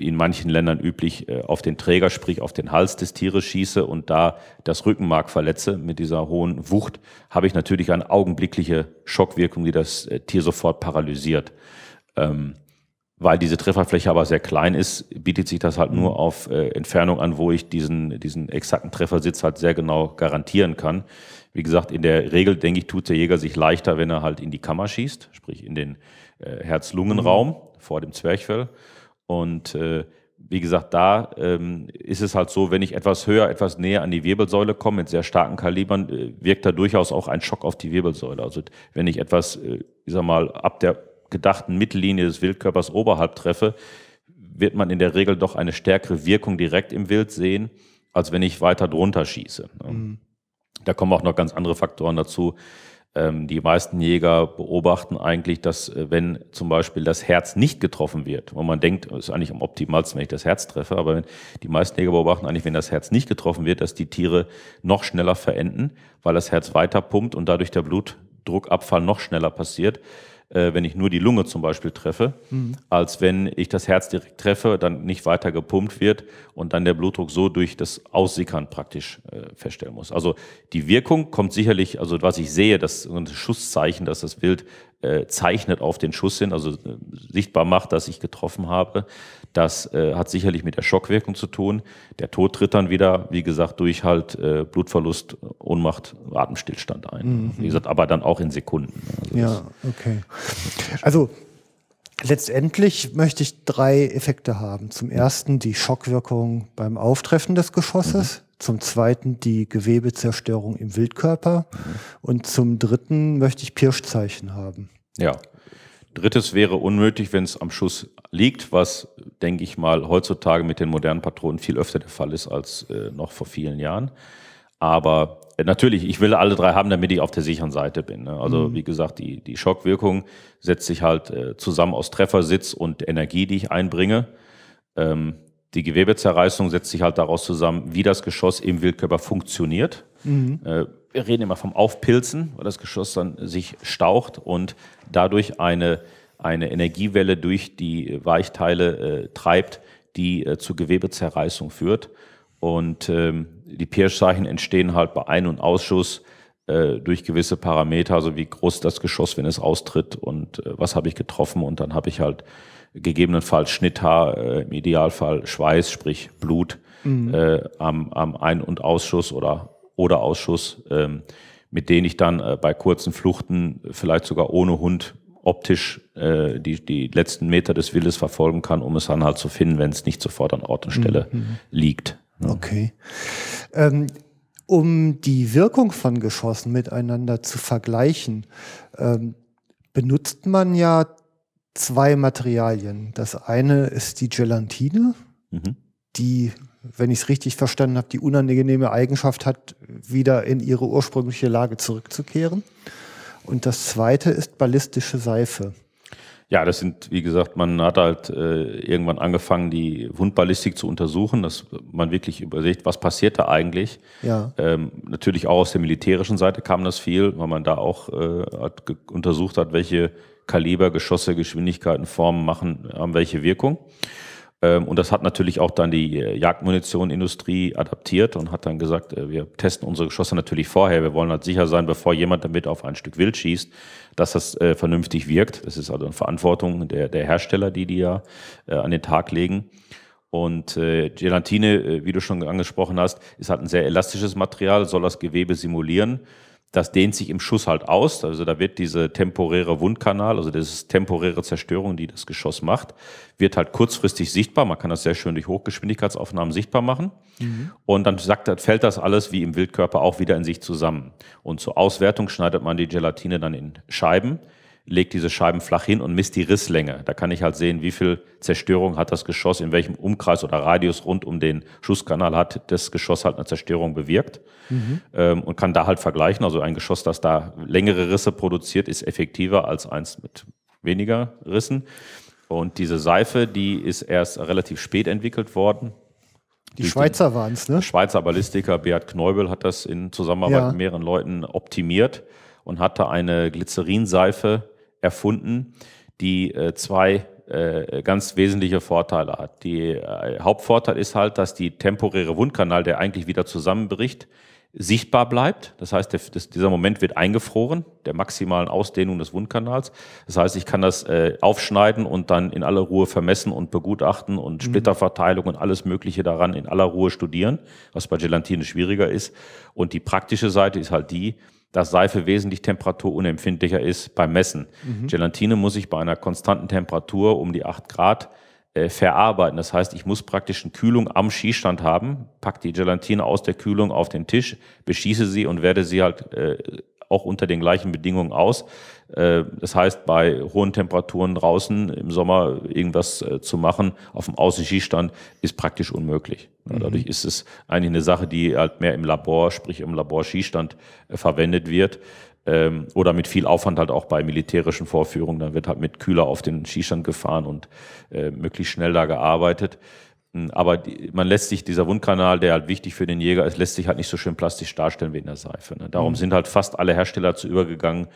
in manchen Ländern üblich äh, auf den Träger, sprich auf den Hals des Tieres schieße und da das Rückenmark verletze mit dieser hohen Wucht, habe ich natürlich eine augenblickliche Schockwirkung, die das äh, Tier sofort paralysiert. Ähm, weil diese Trefferfläche aber sehr klein ist, bietet sich das halt nur auf äh, Entfernung an, wo ich diesen, diesen exakten Treffersitz halt sehr genau garantieren kann. Wie gesagt, in der Regel, denke ich, tut der Jäger sich leichter, wenn er halt in die Kammer schießt, sprich in den äh, Herz-Lungen-Raum mhm. vor dem Zwerchfell. Und äh, wie gesagt, da ähm, ist es halt so, wenn ich etwas höher, etwas näher an die Wirbelsäule komme, mit sehr starken Kalibern, äh, wirkt da durchaus auch ein Schock auf die Wirbelsäule. Also wenn ich etwas, äh, ich sag mal, ab der gedachten Mittellinie des Wildkörpers oberhalb treffe, wird man in der Regel doch eine stärkere Wirkung direkt im Wild sehen, als wenn ich weiter drunter schieße. Ne? Mhm. Da kommen auch noch ganz andere Faktoren dazu. Ähm, die meisten Jäger beobachten eigentlich, dass äh, wenn zum Beispiel das Herz nicht getroffen wird, wo man denkt, es ist eigentlich am optimalsten, wenn ich das Herz treffe, aber wenn, die meisten Jäger beobachten eigentlich, wenn das Herz nicht getroffen wird, dass die Tiere noch schneller verenden, weil das Herz weiter pumpt und dadurch der Blutdruckabfall noch schneller passiert äh, wenn ich nur die Lunge zum Beispiel treffe, mhm. als wenn ich das Herz direkt treffe, dann nicht weiter gepumpt wird und dann der Blutdruck so durch das Aussickern praktisch äh, feststellen muss. Also die Wirkung kommt sicherlich, also was ich sehe, das ein Schusszeichen, dass das Wild äh, zeichnet auf den Schuss hin, also äh, sichtbar macht, dass ich getroffen habe. Das äh, hat sicherlich mit der Schockwirkung zu tun. Der Tod tritt dann wieder, wie gesagt, durch halt äh, Blutverlust, Ohnmacht, Atemstillstand ein. Mhm. Wie gesagt, aber dann auch in Sekunden. Also ja, okay. Also letztendlich möchte ich drei Effekte haben. Zum ersten die Schockwirkung beim Auftreffen des Geschosses. Mhm zum zweiten die Gewebezerstörung im Wildkörper mhm. und zum dritten möchte ich Pirschzeichen haben. Ja. Drittes wäre unnötig, wenn es am Schuss liegt, was, denke ich mal, heutzutage mit den modernen Patronen viel öfter der Fall ist als äh, noch vor vielen Jahren. Aber äh, natürlich, ich will alle drei haben, damit ich auf der sicheren Seite bin. Ne? Also mhm. wie gesagt, die, die Schockwirkung setzt sich halt äh, zusammen aus Treffersitz und Energie, die ich einbringe. Ähm, die Gewebezerreißung setzt sich halt daraus zusammen, wie das Geschoss im Wildkörper funktioniert. Mhm. Wir reden immer vom Aufpilzen, weil das Geschoss dann sich staucht und dadurch eine, eine Energiewelle durch die Weichteile äh, treibt, die äh, zur Gewebezerreißung führt. Und ähm, die Pirschzeichen entstehen halt bei Ein- und Ausschuss äh, durch gewisse Parameter, also wie groß das Geschoss, wenn es austritt und äh, was habe ich getroffen. Und dann habe ich halt gegebenenfalls Schnitthaar, äh, im Idealfall Schweiß, sprich Blut mhm. äh, am, am Ein- und Ausschuss oder, oder Ausschuss, ähm, mit denen ich dann äh, bei kurzen Fluchten vielleicht sogar ohne Hund optisch äh, die, die letzten Meter des Wildes verfolgen kann, um es dann halt zu finden, wenn es nicht sofort an Ort und Stelle mhm. liegt. Ja. Okay. Ähm, um die Wirkung von Geschossen miteinander zu vergleichen, ähm, benutzt man ja zwei Materialien. Das eine ist die Gelatine, mhm. die, wenn ich es richtig verstanden habe, die unangenehme Eigenschaft hat, wieder in ihre ursprüngliche Lage zurückzukehren. Und das zweite ist ballistische Seife. Ja, das sind, wie gesagt, man hat halt äh, irgendwann angefangen, die Wundballistik zu untersuchen, dass man wirklich überlegt, was passiert da eigentlich. Ja. Ähm, natürlich auch aus der militärischen Seite kam das viel, weil man da auch äh, hat untersucht hat, welche Kaliber, Geschosse, Geschwindigkeiten, Formen machen, haben welche Wirkung. Ähm, und das hat natürlich auch dann die äh, Jagdmunitionindustrie adaptiert und hat dann gesagt, äh, wir testen unsere Geschosse natürlich vorher. Wir wollen halt sicher sein, bevor jemand damit auf ein Stück Wild schießt, dass das äh, vernünftig wirkt. Das ist also eine Verantwortung der, der Hersteller, die die ja an den Tag legen. Und äh, Gelatine, wie du schon angesprochen hast, ist halt ein sehr elastisches Material, soll das Gewebe simulieren das dehnt sich im Schuss halt aus. Also da wird diese temporäre Wundkanal, also das temporäre Zerstörung, die das Geschoss macht, wird halt kurzfristig sichtbar. Man kann das sehr schön durch Hochgeschwindigkeitsaufnahmen sichtbar machen. Mhm. Und dann sagt, fällt das alles wie im Wildkörper auch wieder in sich zusammen. Und zur Auswertung schneidet man die Gelatine dann in Scheiben legt diese Scheiben flach hin und misst die Risslänge. Da kann ich halt sehen, wie viel Zerstörung hat das Geschoss, in welchem Umkreis oder Radius rund um den Schusskanal hat das Geschoss halt eine Zerstörung bewirkt mhm. ähm, und kann da halt vergleichen. Also ein Geschoss, das da längere Risse produziert, ist effektiver als eins mit weniger Rissen. Und diese Seife, die ist erst relativ spät entwickelt worden. Die Schweizer waren es, ne? Schweizer Ballistiker Beat Kneubel hat das in Zusammenarbeit ja. mit mehreren Leuten optimiert und hatte eine Glycerinseife erfunden, die äh, zwei äh, ganz wesentliche Vorteile hat. Die äh, Hauptvorteil ist halt, dass die temporäre Wundkanal, der eigentlich wieder zusammenbricht, sichtbar bleibt. Das heißt, der, das, dieser Moment wird eingefroren, der maximalen Ausdehnung des Wundkanals. Das heißt, ich kann das äh, aufschneiden und dann in aller Ruhe vermessen und begutachten und mhm. Splitterverteilung und alles Mögliche daran in aller Ruhe studieren, was bei Gelatine schwieriger ist. Und die praktische Seite ist halt die, dass Seife wesentlich temperaturunempfindlicher ist beim Messen. Mhm. Gelatine muss ich bei einer konstanten Temperatur um die 8 Grad äh, verarbeiten. Das heißt, ich muss praktisch eine Kühlung am Schießstand haben, pack die Gelatine aus der Kühlung auf den Tisch, beschieße sie und werde sie halt äh, auch unter den gleichen Bedingungen aus. Äh, das heißt, bei hohen Temperaturen draußen im Sommer irgendwas äh, zu machen auf dem Außenschießstand ist praktisch unmöglich. Mhm. Dadurch ist es eigentlich eine Sache, die halt mehr im Labor, sprich im Laborschießstand äh, verwendet wird ähm, oder mit viel Aufwand halt auch bei militärischen Vorführungen. Dann wird halt mit Kühler auf den Schießstand gefahren und möglichst schnell da gearbeitet. Hm, aber die, man lässt sich, dieser Wundkanal, der halt wichtig für den Jäger ist, lässt sich halt nicht so schön plastisch darstellen wie in der Seife. Ne? Darum mhm. sind halt fast alle Hersteller dazu übergegangen,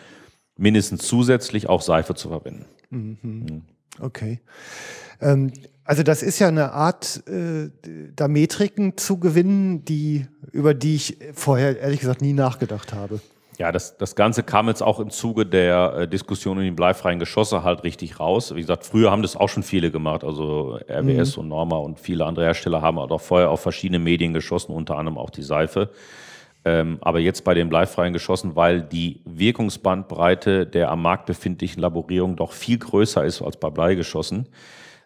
mindestens zusätzlich auch Seife zu verwenden. Mhm. Okay. Ähm, also das ist ja eine Art, äh, da Metriken zu gewinnen, die, über die ich vorher ehrlich gesagt nie nachgedacht habe. Ja, das, das Ganze kam jetzt auch im Zuge der äh, Diskussion um die bleifreien Geschosse halt richtig raus. Wie gesagt, früher haben das auch schon viele gemacht, also RWS mhm. und Norma und viele andere Hersteller haben halt auch vorher auf verschiedene Medien geschossen, unter anderem auch die Seife. Ähm, aber jetzt bei den bleifreien Geschossen, weil die Wirkungsbandbreite der am Markt befindlichen Laborierung doch viel größer ist als bei Bleigeschossen,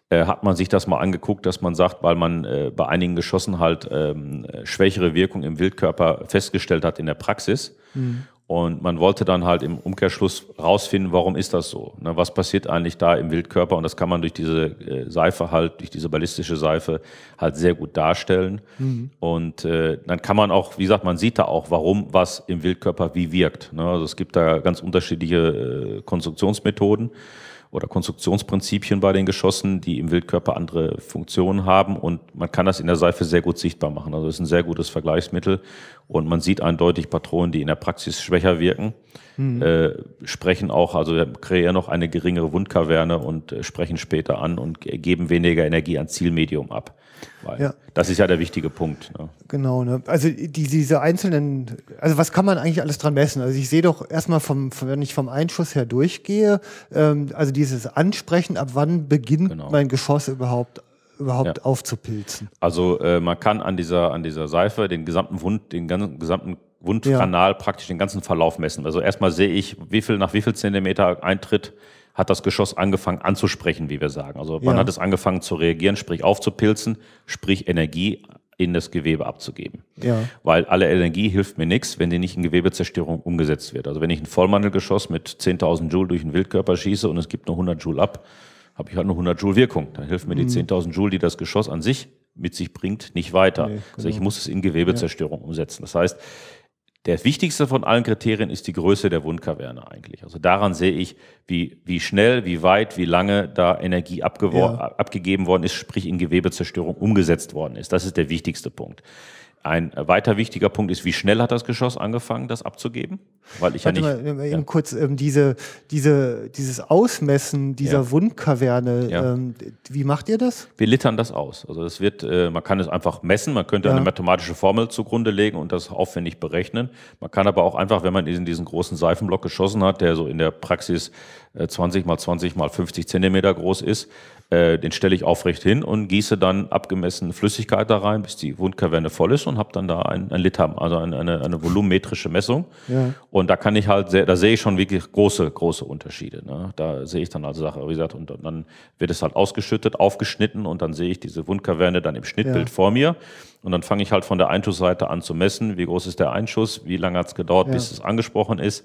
äh, hat man sich das mal angeguckt, dass man sagt, weil man äh, bei einigen Geschossen halt ähm, schwächere Wirkung im Wildkörper festgestellt hat in der Praxis. Mhm Und man wollte dann halt im Umkehrschluss rausfinden, warum ist das so? Ne, was passiert eigentlich da im Wildkörper? Und das kann man durch diese äh, Seife halt, durch diese ballistische Seife halt sehr gut darstellen. Mhm. Und äh, dann kann man auch, wie gesagt, man sieht da auch, warum was im Wildkörper wie wirkt. Ne? Also es gibt da ganz unterschiedliche äh, Konstruktionsmethoden oder Konstruktionsprinzipien bei den Geschossen, die im Wildkörper andere Funktionen haben und man kann das in der Seife sehr gut sichtbar machen. Also es ist ein sehr gutes Vergleichsmittel und man sieht eindeutig Patronen, die in der Praxis schwächer wirken, mhm. äh, sprechen auch, also kreieren noch eine geringere Wundkaverne und äh, sprechen später an und geben weniger Energie an Zielmedium ab. Weil ja. Das ist ja der wichtige Punkt. Ne? Genau, ne? also die, diese einzelnen, also was kann man eigentlich alles dran messen? Also ich sehe doch erstmal, vom, wenn ich vom Einschuss her durchgehe, ähm, also dieses Ansprechen, ab wann beginnt genau. mein Geschoss überhaupt überhaupt ja. aufzupilzen. Also äh, man kann an dieser, an dieser Seife den gesamten Wund, den ganzen, gesamten Wundkanal ja. praktisch den ganzen Verlauf messen. Also erstmal sehe ich, wie viel nach wie viel Zentimeter Eintritt hat das Geschoss angefangen anzusprechen, wie wir sagen. Also wann ja. hat es angefangen zu reagieren, sprich aufzupilzen, sprich Energie in das Gewebe abzugeben. Ja. Weil alle Energie hilft mir nichts, wenn die nicht in Gewebezerstörung umgesetzt wird. Also wenn ich ein Vollmantelgeschoss mit 10.000 Joule durch den Wildkörper schieße und es gibt nur 100 Joule ab, habe ich halt nur 100 Joule Wirkung. Dann hilft mir die 10.000 mhm. Joule, die das Geschoss an sich mit sich bringt, nicht weiter. Nee, genau. Also ich genau. muss es in Gewebezerstörung ja. umsetzen. Das heißt, der wichtigste von allen Kriterien ist die Größe der Wundkaverne eigentlich. Also daran sehe ich, wie, wie schnell, wie weit, wie lange da Energie ja. abgegeben worden ist, sprich in Gewebezerstörung umgesetzt worden ist. Das ist der wichtigste Punkt. Ein weiter wichtiger Punkt ist, wie schnell hat das Geschoss angefangen, das abzugeben? Weil ich Warte ja nicht. Mal, eben ja. kurz ähm, diese, diese, dieses Ausmessen dieser ja. Wundkaverne. Ja. Ähm, wie macht ihr das? Wir littern das aus. Also es wird, äh, man kann es einfach messen. Man könnte eine mathematische Formel zugrunde legen und das aufwendig berechnen. Man kann aber auch einfach, wenn man in diesen großen Seifenblock geschossen hat, der so in der Praxis 20 äh, mal 20 mal 50 Zentimeter groß ist, äh, den stelle ich aufrecht hin und gieße dann abgemessene Flüssigkeit da rein, bis die Wundkaverne voll ist und habe dann da ein, ein Liter, also eine, eine, eine volumetrische Messung. Ja. Und da kann ich halt, sehr, da sehe ich schon wirklich große, große Unterschiede. Ne? Da sehe ich dann also Sache, wie gesagt, und, und, dann wird es halt ausgeschüttet, aufgeschnitten und dann sehe ich diese Wundkaverne dann im Schnittbild ja. vor mir. Und dann fange ich halt von der Einschussseite an zu messen, wie groß ist der Einschuss, wie lange hat es gedauert, ja. bis es angesprochen ist.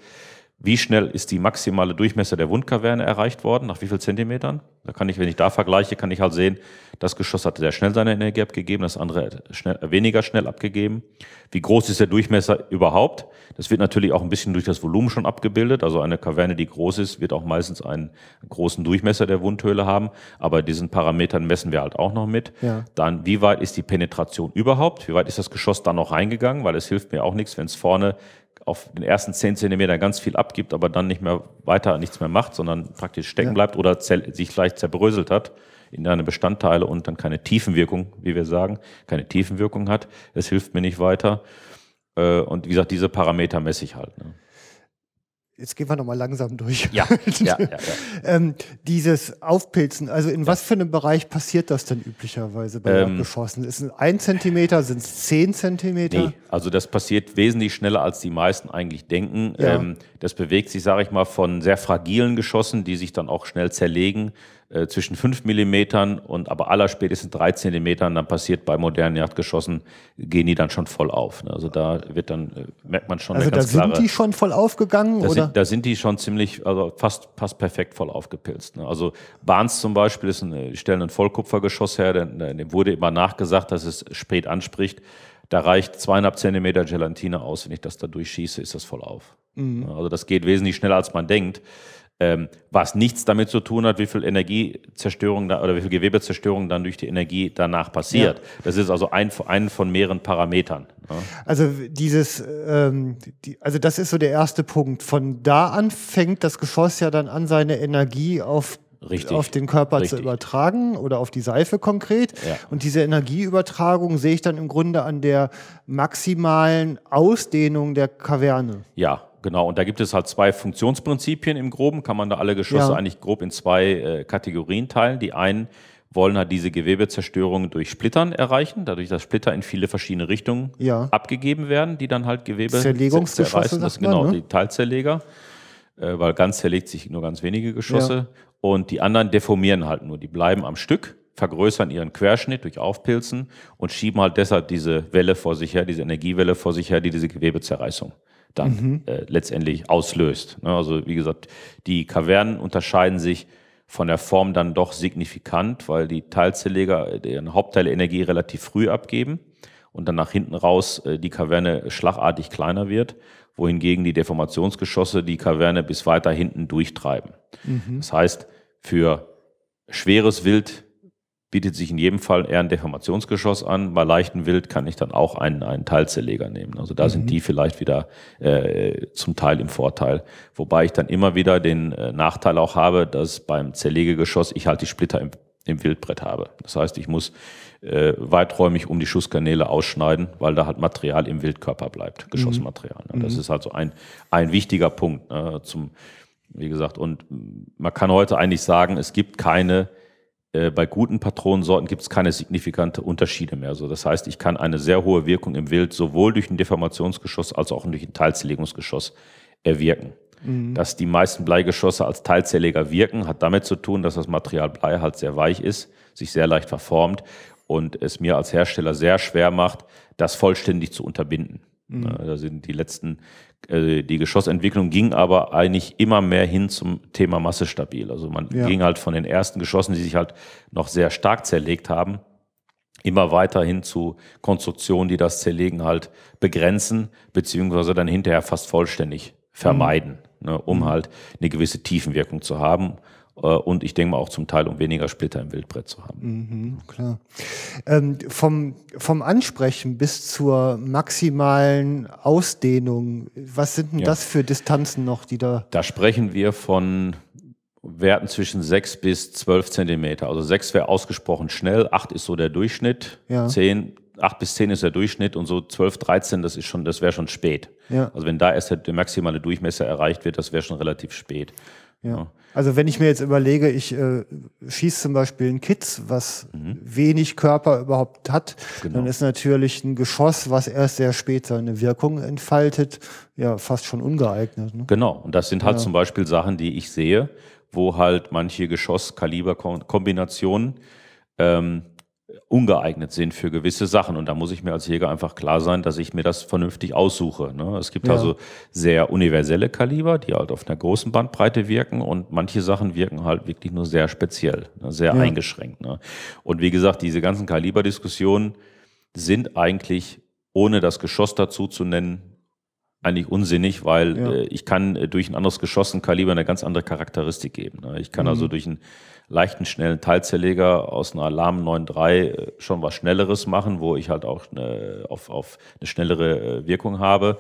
Wie schnell ist die maximale Durchmesser der Wundkaverne erreicht worden? Nach wie viel Zentimetern? Da kann ich, wenn ich da vergleiche, kann ich halt sehen, das Geschoss hat sehr schnell seine Energie abgegeben, das andere schnell, weniger schnell abgegeben. Wie groß ist der Durchmesser überhaupt? Das wird natürlich auch ein bisschen durch das Volumen schon abgebildet. Also eine Kaverne, die groß ist, wird auch meistens einen großen Durchmesser der Wundhöhle haben. Aber diesen Parametern messen wir halt auch noch mit. Ja. Dann, wie weit ist die Penetration überhaupt? Wie weit ist das Geschoss dann noch reingegangen? Weil es hilft mir auch nichts, wenn es vorne auf den ersten zehn Zentimetern ganz viel abgibt, aber dann nicht mehr weiter nichts mehr macht, sondern praktisch stecken ja. bleibt oder sich vielleicht zerbröselt hat in seine Bestandteile und dann keine Tiefenwirkung, wie wir sagen, keine Tiefenwirkung hat. Es hilft mir nicht weiter. Äh, und wie gesagt, diese Parameter messe ich halt. Ne? Jetzt gehen wir nochmal langsam durch. Ja, <laughs> ja, ja, ja. ähm, dieses Aufpilzen, also in ja. was für einem Bereich passiert das denn üblicherweise bei ähm, Geschossen? Ist es ein Zentimeter, sind es zehn Zentimeter? Nee, also das passiert wesentlich schneller, als die meisten eigentlich denken. Ja. Ähm, das bewegt sich, sage ich mal, von sehr fragilen Geschossen, die sich dann auch schnell zerlegen, äh, zwischen 5 Millimetern und aber aller spätestens 3 Zentimetern, dann passiert bei modernen Jagdgeschossen, gehen die dann schon voll auf. Ne? Also da wird dann, äh, merkt man schon also da sind die schon voll aufgegangen? Da, oder? Sind, da sind die schon ziemlich, also fast, fast perfekt voll aufgepilzt. Ne? Also Barnes zum Beispiel ist ein, äh, die stellen ein Vollkupfergeschoss her, dem wurde immer nachgesagt, dass es spät anspricht. Da reicht zweieinhalb Zentimeter Gelatine aus, wenn ich das da durchschieße, ist das voll auf. Mhm. Also das geht wesentlich schneller, als man denkt ähm, was nichts damit zu tun hat, wie viel Energiezerstörung da, oder wie viel Gewebezerstörung dann durch die Energie danach passiert. Ja. Das ist also ein, ein von mehreren Parametern. Ja. Also dieses, ähm, die, also das ist so der erste Punkt. Von da an fängt das Geschoss ja dann an, seine Energie auf Richtig. auf den Körper Richtig. zu übertragen oder auf die Seife konkret. Ja. Und diese Energieübertragung sehe ich dann im Grunde an der maximalen Ausdehnung der Kaverne. Ja, Genau, und da gibt es halt zwei Funktionsprinzipien im Groben, kann man da alle Geschosse ja. eigentlich grob in zwei äh, Kategorien teilen. Die einen wollen halt diese Gewebezerstörung durch Splittern erreichen, dadurch, dass Splitter in viele verschiedene Richtungen ja. abgegeben werden, die dann halt Gewebe zerreißen. Das sind genau ne? die Teilzerleger, äh, weil ganz zerlegt sich nur ganz wenige Geschosse. Ja. Und die anderen deformieren halt nur, die bleiben am Stück vergrößern ihren Querschnitt durch Aufpilzen und schieben halt deshalb diese Welle vor sich her, diese Energiewelle vor sich her, die diese Gewebezerreißung dann mhm. äh, letztendlich auslöst. Ne? Also wie gesagt, die Kavernen unterscheiden sich von der Form dann doch signifikant, weil die Teilzerleger deren Hauptteil Energie relativ früh abgeben und dann nach hinten raus äh, die Kaverne schlagartig kleiner wird, wohingegen die Deformationsgeschosse die Kaverne bis weiter hinten durchtreiben. Mhm. Das heißt, für schweres Wild bietet sich in jedem Fall eher ein Deformationsgeschoss an. Bei leichten Wild kann ich dann auch einen, einen Teilzerleger nehmen. Also da mhm. sind die vielleicht wieder äh, zum Teil im Vorteil. Wobei ich dann immer wieder den äh, Nachteil auch habe, dass beim Zerlegegeschoss ich halt die Splitter im, im Wildbrett habe. Das heißt, ich muss äh, weiträumig um die Schusskanäle ausschneiden, weil da halt Material im Wildkörper bleibt, Geschossmaterial. Ne? Das mhm. ist also ein, ein wichtiger Punkt ne? zum, wie gesagt, und man kann heute eigentlich sagen, es gibt keine äh, bei guten Patronensorten gibt es keine signifikante Unterschiede mehr. Also das heißt, ich kann eine sehr hohe Wirkung im Wild sowohl durch ein Deformationsgeschoss als auch durch ein Teilzerlegungsgeschoss erwirken. Mhm. Dass die meisten Bleigeschosse als Teilzerleger wirken, hat damit zu tun, dass das Material Blei halt sehr weich ist, sich sehr leicht verformt und es mir als Hersteller sehr schwer macht, das vollständig zu unterbinden. Mhm. Da sind die letzten die Geschossentwicklung ging aber eigentlich immer mehr hin zum Thema massestabil. Also man ja. ging halt von den ersten Geschossen, die sich halt noch sehr stark zerlegt haben, immer weiter hin zu Konstruktionen, die das Zerlegen halt begrenzen, beziehungsweise dann hinterher fast vollständig vermeiden, mhm. ne, um mhm. halt eine gewisse Tiefenwirkung zu haben. Äh, und ich denke mal auch zum Teil, um weniger Splitter im Wildbrett zu haben. Mhm, klar. Ähm, vom, vom Ansprechen bis zur maximalen Ausdehnung, was sind denn ja. das für Distanzen noch, die da? Da sprechen wir von Werten zwischen 6 bis 12 Zentimeter. Also 6 wäre ausgesprochen schnell, 8 ist so der Durchschnitt, ja. 10, 8 bis 10 ist der Durchschnitt und so 12, 13, das ist schon, das wäre schon spät. Ja. Also wenn da erst der maximale Durchmesser erreicht wird, das wäre schon relativ spät. Ja. Also wenn ich mir jetzt überlege, ich äh, schieße zum Beispiel ein Kitz, was mhm. wenig Körper überhaupt hat, genau. dann ist natürlich ein Geschoss, was erst sehr spät seine Wirkung entfaltet, ja fast schon ungeeignet. Ne? Genau, und das sind halt ja. zum Beispiel Sachen, die ich sehe, wo halt manche Geschosskaliberkombinationen ähm, ungeeignet sind für gewisse Sachen. Und da muss ich mir als Jäger einfach klar sein, dass ich mir das vernünftig aussuche. Ne? Es gibt ja. also sehr universelle Kaliber, die halt auf einer großen Bandbreite wirken und manche Sachen wirken halt wirklich nur sehr speziell, ne? sehr ja. eingeschränkt. Ne? Und wie gesagt, diese ganzen Kaliberdiskussionen sind eigentlich, ohne das Geschoss dazu zu nennen, eigentlich unsinnig, weil ja. äh, ich kann äh, durch ein anderes Geschoss ein Kaliber eine ganz andere Charakteristik geben. Ne? Ich kann mhm. also durch ein leichten, schnellen Teilzerleger aus einer Alarm 9.3 äh, schon was Schnelleres machen, wo ich halt auch eine, auf, auf eine schnellere äh, Wirkung habe.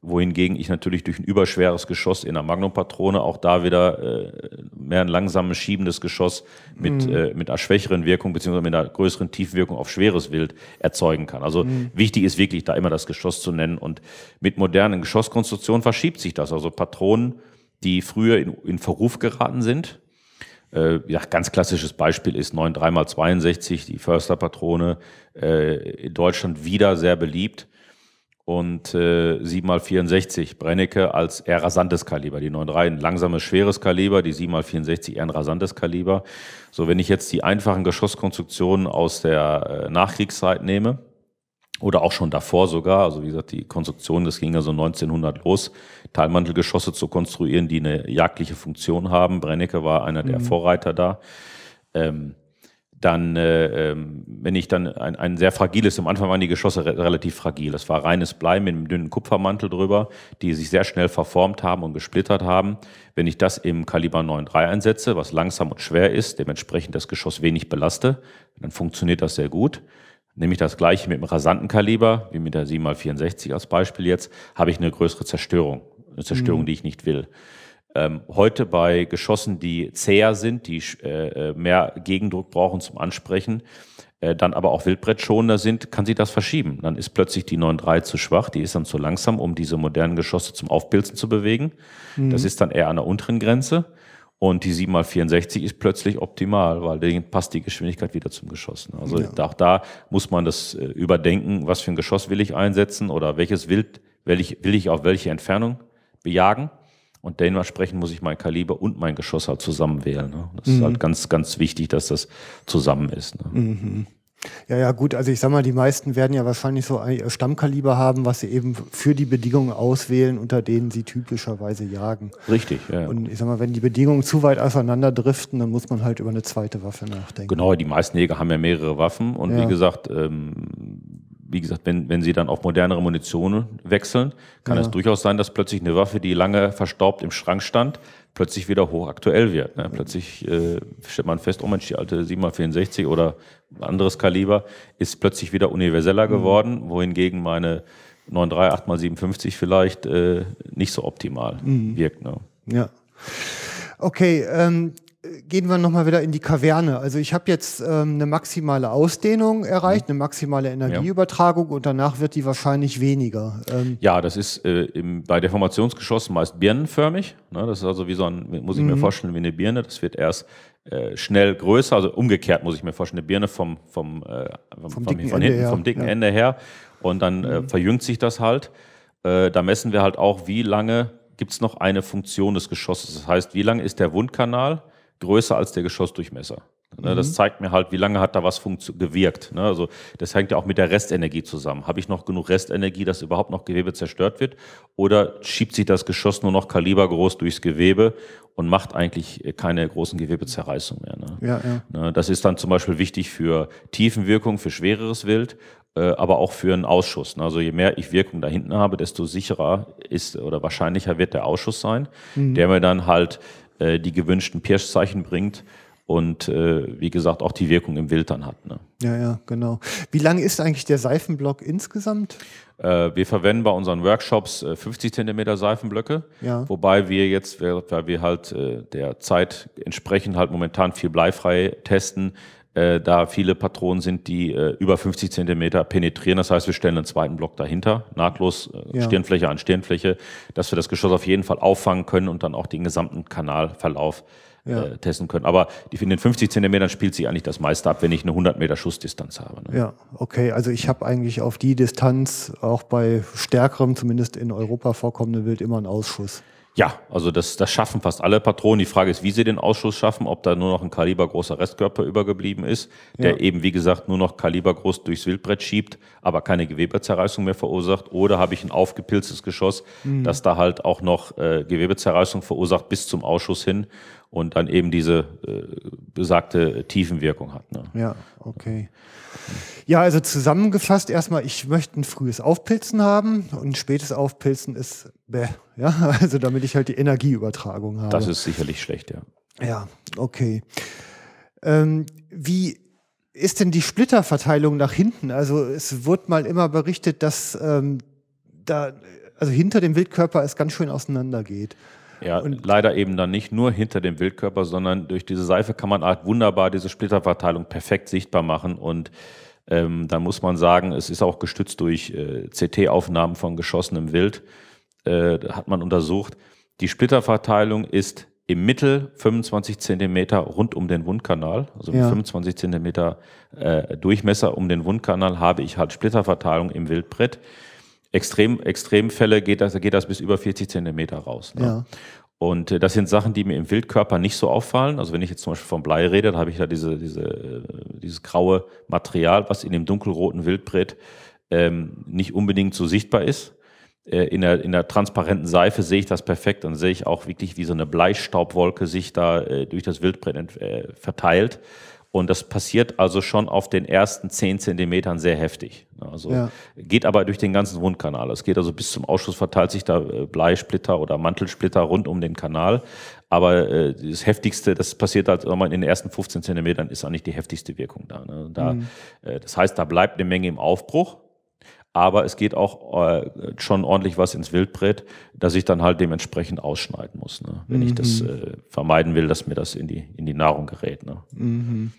Wohingegen ich natürlich durch ein überschweres Geschoss in der Magnum-Patrone auch da wieder äh, mehr ein langsames, schiebendes Geschoss mit, mhm. äh, mit einer schwächeren Wirkung beziehungsweise mit einer größeren Tiefwirkung auf schweres Wild erzeugen kann. Also mhm. wichtig ist wirklich, da immer das Geschoss zu nennen. Und mit modernen Geschosskonstruktionen verschiebt sich das. Also Patronen, die früher in, in Verruf geraten sind, ja, ganz klassisches Beispiel ist 9,3x62, die Förster-Patrone, äh, in Deutschland wieder sehr beliebt. Und äh, 7x64, Brennecke als eher rasantes Kaliber. Die 9,3 ein langsames, schweres Kaliber, die 7x64 eher ein rasantes Kaliber. So, wenn ich jetzt die einfachen Geschosskonstruktionen aus der äh, Nachkriegszeit nehme, oder auch schon davor sogar, also wie gesagt, die Konstruktion, das ging ja so 1900 los, Teilmantelgeschosse zu konstruieren, die eine jagdliche Funktion haben. Brennecke war einer der mhm. Vorreiter da. Ähm, dann, äh, ähm, wenn ich dann ein, ein sehr fragiles, am Anfang waren die Geschosse re relativ fragil. Das war reines Blei mit einem dünnen Kupfermantel drüber, die sich sehr schnell verformt haben und gesplittert haben. Wenn ich das im Kaliber 9.3 einsetze, was langsam und schwer ist, dementsprechend das Geschoss wenig belaste, dann funktioniert das sehr gut. Nämlich das gleiche mit dem rasanten Kaliber, wie mit der 7x64 als Beispiel jetzt, habe ich eine größere Zerstörung. Eine Zerstörung, mhm. die ich nicht will. Ähm, heute bei Geschossen, die zäher sind, die äh, äh, mehr Gegendruck brauchen zum Ansprechen, äh, dann aber auch wildbrettschonender sind, kann sich das verschieben. Dann ist plötzlich die 9.3 zu schwach, die ist dann zu langsam, um diese modernen Geschosse zum Aufpilzen zu bewegen. Mhm. Das ist dann eher an der unteren Grenze. Und die 7x64 ist plötzlich optimal, weil denen passt die Geschwindigkeit wieder zum Geschoss. Also ja. auch da muss man das äh, überdenken, was für ein Geschoss will ich einsetzen oder welches Wild will ich, will ich auf welche Entfernung bejagen. Und dementsprechend muss ich mein Kaliber und mein Geschoss halt zusammen wählen. Ne? Das mhm. ist halt ganz, ganz wichtig, dass das zusammen ist. Ne? Mhm. Ja, ja, gut. Also ich sag mal, die meisten werden ja wahrscheinlich so ein Stammkaliber haben, was sie eben für die Bedingungen auswählen, unter denen sie typischerweise jagen. Richtig, ja. Und ich sag mal, wenn die Bedingungen zu weit auseinander driften, dann muss man halt über eine zweite Waffe nachdenken. Genau, die meisten Jäger haben ja mehrere Waffen und ja. wie gesagt, ähm, wie gesagt, wenn, wenn sie dann auf modernere Munition wechseln, kann ja. es durchaus sein, dass plötzlich eine Waffe, die lange verstaubt im Schrank stand, plötzlich wieder hochaktuell wird. Ne? Plötzlich äh, stellt man fest, oh Mensch, die alte 7x64 oder anderes Kaliber ist plötzlich wieder universeller mhm. geworden, wohingegen meine 9.3, 8x57 vielleicht äh, nicht so optimal mhm. wirkt. Ne? Ja. Okay, ähm, gehen wir nochmal wieder in die Kaverne. Also ich habe jetzt ähm, eine maximale Ausdehnung erreicht, mhm. eine maximale Energieübertragung und danach wird die wahrscheinlich weniger. Ähm ja, das ist äh, im, bei Deformationsgeschossen meist birnenförmig. Ne? Das ist also wie so ein, muss ich mhm. mir vorstellen, wie eine Birne. Das wird erst äh, schnell größer, also umgekehrt muss ich mir vorstellen, eine Birne vom, vom, äh, vom, vom, dicken von hinten, her. vom dicken ja. Ende her und dann äh, mhm. verjüngt sich das halt. Äh, da messen wir halt auch, wie lange gibt es noch eine Funktion des Geschosses. Das heißt, wie lang ist der Wundkanal? Größer als der Geschossdurchmesser. Ne, mhm. Das zeigt mir halt, wie lange hat da was gewirkt. Ne? Also das hängt ja auch mit der Restenergie zusammen. Habe ich noch genug Restenergie, dass überhaupt noch Gewebe zerstört wird? Oder schiebt sich das Geschoss nur noch kalibergroß durchs Gewebe und macht eigentlich keine großen Gewebezerreißungen mehr? Ne? Ja, ja. Das ist dann zum Beispiel wichtig für Tiefenwirkung, für schwereres Wild, äh, aber auch für einen Ausschuss. Also je mehr ich Wirkung da hinten habe, desto sicherer ist oder wahrscheinlicher wird der Ausschuss sein, mhm. der mir dann halt äh, die gewünschten Pirschzeichen bringt und äh, wie gesagt auch die Wirkung im Wild dann hat. Ne? Ja, ja, genau. Wie lang ist eigentlich der Seifenblock insgesamt? Äh, wir verwenden bei unseren Workshops äh, 50 Zentimeter Seifenblöcke, ja. wobei wir jetzt, weil wir halt äh, der Zeit entsprechend halt momentan viel bleifrei testen, äh, da viele Patronen sind, die äh, über 50 Zentimeter penetrieren. Das heißt, wir stellen einen zweiten Block dahinter, nahtlos äh, ja. Stirnfläche an Stirnfläche, dass wir das Geschoss auf jeden Fall auffangen können und dann auch den gesamten Kanalverlauf ja. äh, testen können. Aber die, in den 50 Zentimetern spielt sich eigentlich das meiste ab, wenn ich eine 100 Meter Schussdistanz habe. Ne? Ja, okay. Also ich habe eigentlich auf die Distanz auch bei stärkerem, zumindest in Europa vorkommenden Wild, immer einen Ausschuss. Ja, also das, das schaffen fast alle Patronen. Die Frage ist, wie sie den Ausschuss schaffen, ob da nur noch ein kalibergroßer Restkörper übergeblieben ist, der ja. eben, wie gesagt, nur noch kalibergroß durchs Wildbrett schiebt, aber keine Gewebezerreißung mehr verursacht. Oder habe ich ein aufgepilztes Geschoss, mhm. das da halt auch noch äh, Gewebezerreißung verursacht bis zum Ausschuss hin und dann eben diese äh, besagte Tiefenwirkung hat. Ne? Ja, okay. Ja, also zusammengefasst erstmal, ich möchte ein frühes Aufpilzen haben und ein spätes Aufpilzen ist bäh, ja, <laughs> also damit ich halt die Energieübertragung habe. Das ist sicherlich schlecht, ja. Ja, okay. Ähm, wie ist denn die Splitterverteilung nach hinten? Also es wird mal immer berichtet, dass ähm, da, also hinter dem Wildkörper es ganz schön auseinander geht. Ja, und leider eben dann nicht nur hinter dem Wildkörper, sondern durch diese Seife kann man halt wunderbar diese Splitterverteilung perfekt sichtbar machen und ähm, da muss man sagen, es ist auch gestützt durch äh, CT-Aufnahmen von geschossenem Wild, äh, hat man untersucht. Die Splitterverteilung ist im Mittel 25 Zentimeter rund um den Wundkanal, also ja. 25 Zentimeter äh, Durchmesser um den Wundkanal habe ich halt Splitterverteilung im Wildbrett. Extrem, Extremfälle geht das, geht das bis über 40 Zentimeter raus. Ne? Ja. Und äh, das sind Sachen, die mir im Wildkörper nicht so auffallen. Also wenn ich jetzt zum Beispiel vom Blei rede, da habe ich da diese, diese, äh, dieses graue Material, was in dem dunkelroten Wildbrett ähm, nicht unbedingt so sichtbar ist. Äh, in, der, in der transparenten Seife sehe ich das perfekt. Dann sehe ich auch wirklich, wie so eine Bleistaubwolke sich da äh, durch das Wildbrett verteilt. Und das passiert also schon auf den ersten zehn Zentimetern sehr heftig. Also ja. geht aber durch den ganzen Wundkanal. Es geht also bis zum Ausschuss verteilt sich da äh, Bleisplitter oder Mantelsplitter rund um den Kanal. Aber äh, das heftigste, das passiert halt in den ersten 15 Zentimetern, ist eigentlich die heftigste Wirkung da. Ne? da mhm. äh, das heißt, da bleibt eine Menge im Aufbruch. Aber es geht auch äh, schon ordentlich was ins Wildbrett, dass ich dann halt dementsprechend ausschneiden muss, ne? wenn mhm. ich das mhm. äh, vermeiden will, dass mir das in die, in die Nahrung gerät. Ne? Mhm.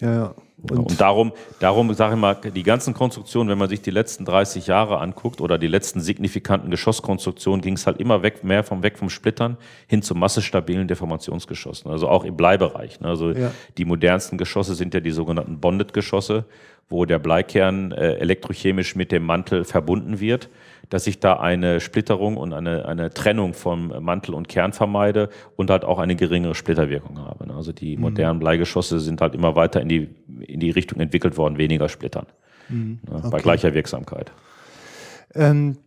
Ja, ja. Und, und, darum, darum sage ich mal, die ganzen Konstruktionen, wenn man sich die letzten 30 Jahre anguckt oder die letzten signifikanten Geschosskonstruktionen, ging es halt immer weg, mehr vom weg vom Splittern hin zu massestabilen Deformationsgeschossen. Also auch im Bleibereich. Ne? Also ja. die modernsten Geschosse sind ja die sogenannten Bonded-Geschosse, wo der Bleikern äh, elektrochemisch mit dem Mantel verbunden wird dass ich da eine Splitterung und eine, eine Trennung vom Mantel und Kern vermeide und halt auch eine geringere Splitterwirkung habe. Ne? Also die mhm. modernen Bleigeschosse sind halt immer weiter in die, in die Richtung entwickelt worden, weniger splittern. Mhm. Okay. Bei gleicher Wirksamkeit. Ähm,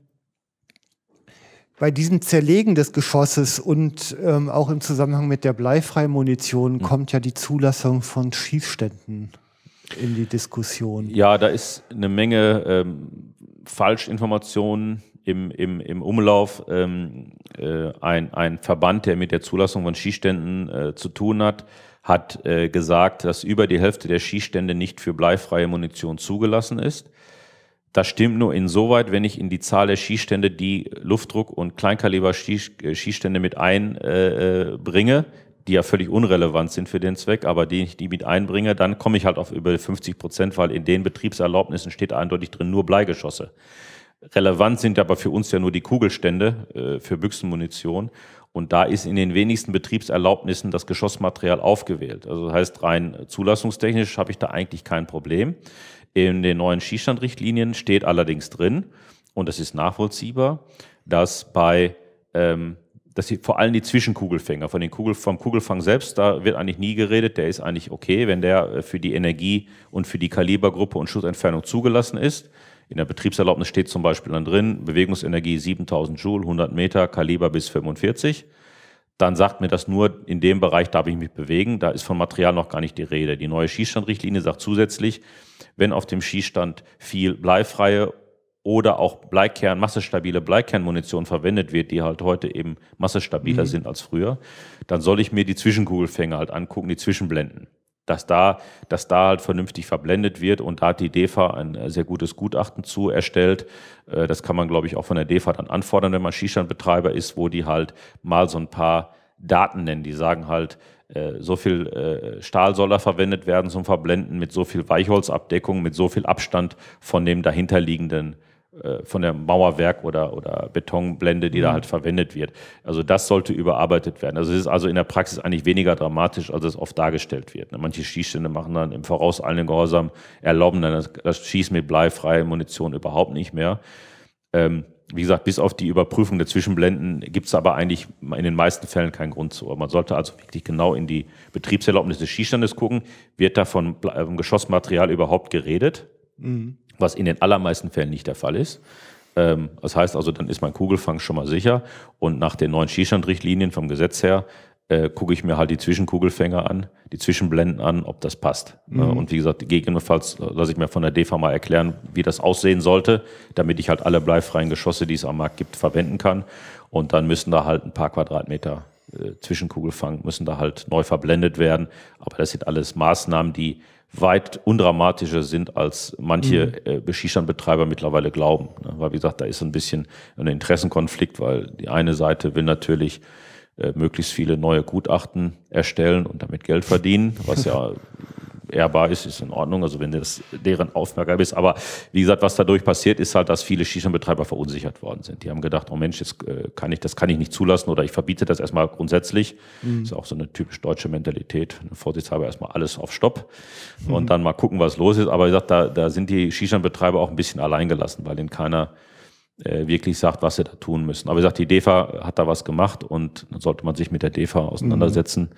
bei diesem Zerlegen des Geschosses und ähm, auch im Zusammenhang mit der bleifreien Munition mhm. kommt ja die Zulassung von Schießständen in die Diskussion. Ja, da ist eine Menge ähm, Falschinformationen im, im, im Umlauf. Ähm, äh, ein, ein Verband, der mit der Zulassung von Schießständen äh, zu tun hat, hat äh, gesagt, dass über die Hälfte der Schießstände nicht für bleifreie Munition zugelassen ist. Das stimmt nur insoweit, wenn ich in die Zahl der Schießstände die Luftdruck- und Kleinkaliber-Schießstände mit einbringe, die ja völlig unrelevant sind für den Zweck, aber die ich die mit einbringe, dann komme ich halt auf über 50 Prozent, weil in den Betriebserlaubnissen steht eindeutig drin nur Bleigeschosse. Relevant sind aber für uns ja nur die Kugelstände äh, für Büchsenmunition. Und da ist in den wenigsten Betriebserlaubnissen das Geschossmaterial aufgewählt. Also das heißt, rein zulassungstechnisch habe ich da eigentlich kein Problem. In den neuen Schießstandrichtlinien steht allerdings drin, und das ist nachvollziehbar, dass bei ähm, dass die, vor allem die Zwischenkugelfänger, von den Kugel, vom Kugelfang selbst, da wird eigentlich nie geredet, der ist eigentlich okay, wenn der äh, für die Energie und für die Kalibergruppe und Schussentfernung zugelassen ist. In der Betriebserlaubnis steht zum Beispiel dann drin, Bewegungsenergie 7000 Joule, 100 Meter, Kaliber bis 45. Dann sagt mir das nur, in dem Bereich darf ich mich bewegen. Da ist von Material noch gar nicht die Rede. Die neue Schießstandrichtlinie sagt zusätzlich, wenn auf dem Schießstand viel bleifreie oder auch Bleikern, massestabile Bleikernmunition verwendet wird, die halt heute eben massestabiler mhm. sind als früher, dann soll ich mir die Zwischenkugelfänger halt angucken, die Zwischenblenden. Dass da, dass da halt vernünftig verblendet wird und da hat die DEFA ein äh, sehr gutes Gutachten zu erstellt. Äh, das kann man, glaube ich, auch von der DEFA dann anfordern, wenn man Schießstandbetreiber ist, wo die halt mal so ein paar Daten nennen. Die sagen halt, äh, so viel Stahl soll da verwendet werden zum Verblenden mit so viel Weichholzabdeckung, mit so viel Abstand von dem dahinterliegenden von der Mauerwerk oder, oder Betonblende, die mhm. da halt verwendet wird. Also das sollte überarbeitet werden. Also es ist also in der Praxis eigentlich weniger dramatisch, als es oft dargestellt wird. Ne? Manche Schießstände machen dann im vorauseilenden Gehorsam, erlauben dann das, das Schießen mit bleifreier Munition überhaupt nicht mehr. Ähm, wie gesagt, bis auf die Überprüfung der Zwischenblenden gibt es aber eigentlich in den meisten Fällen keinen Grund zu. Man sollte also wirklich genau in die Betriebserlaubnis des Schießstandes gucken. Wird da von Geschossmaterial überhaupt geredet? Mhm was in den allermeisten Fällen nicht der Fall ist. Ähm, das heißt also, dann ist mein Kugelfang schon mal sicher. Und nach den neuen Schießstandrichtlinien vom Gesetz her äh, gucke ich mir halt die Zwischenkugelfänger an, die Zwischenblenden an, ob das passt. Mhm. Und wie gesagt, gegebenenfalls lasse ich mir von der DEFA mal erklären, wie das aussehen sollte, damit ich halt alle bleifreien Geschosse, die es am Markt gibt, verwenden kann. Und dann müssen da halt ein paar Quadratmeter äh, Zwischenkugelfang müssen da halt neu verblendet werden. Aber das sind alles Maßnahmen, die weit undramatischer sind, als manche mhm. äh, Schießstandbetreiber mittlerweile glauben. Ne? Weil, wie gesagt, da ist ein bisschen ein Interessenkonflikt, weil die eine Seite will natürlich äh, möglichst viele neue Gutachten erstellen und damit Geld verdienen, was ja <laughs> ehrbar ist, ist in Ordnung, also wenn das deren Aufmerksamkeit ist. Aber wie gesagt, was dadurch passiert, ist halt, dass viele Shisha-Betreiber verunsichert worden sind. Die haben gedacht, oh Mensch, jetzt äh, kann ich, das kann ich nicht zulassen oder ich verbiete das erstmal grundsätzlich. Mhm. Das ist auch so eine typisch deutsche Mentalität. Vorsichtshalber erstmal alles auf Stopp mhm. und dann mal gucken, was los ist. Aber wie gesagt, da, da sind die Shisha-Betreiber auch ein bisschen alleingelassen, weil denen keiner äh, wirklich sagt, was sie da tun müssen. Aber wie gesagt, die DEFA hat da was gemacht und dann sollte man sich mit der DEFA auseinandersetzen,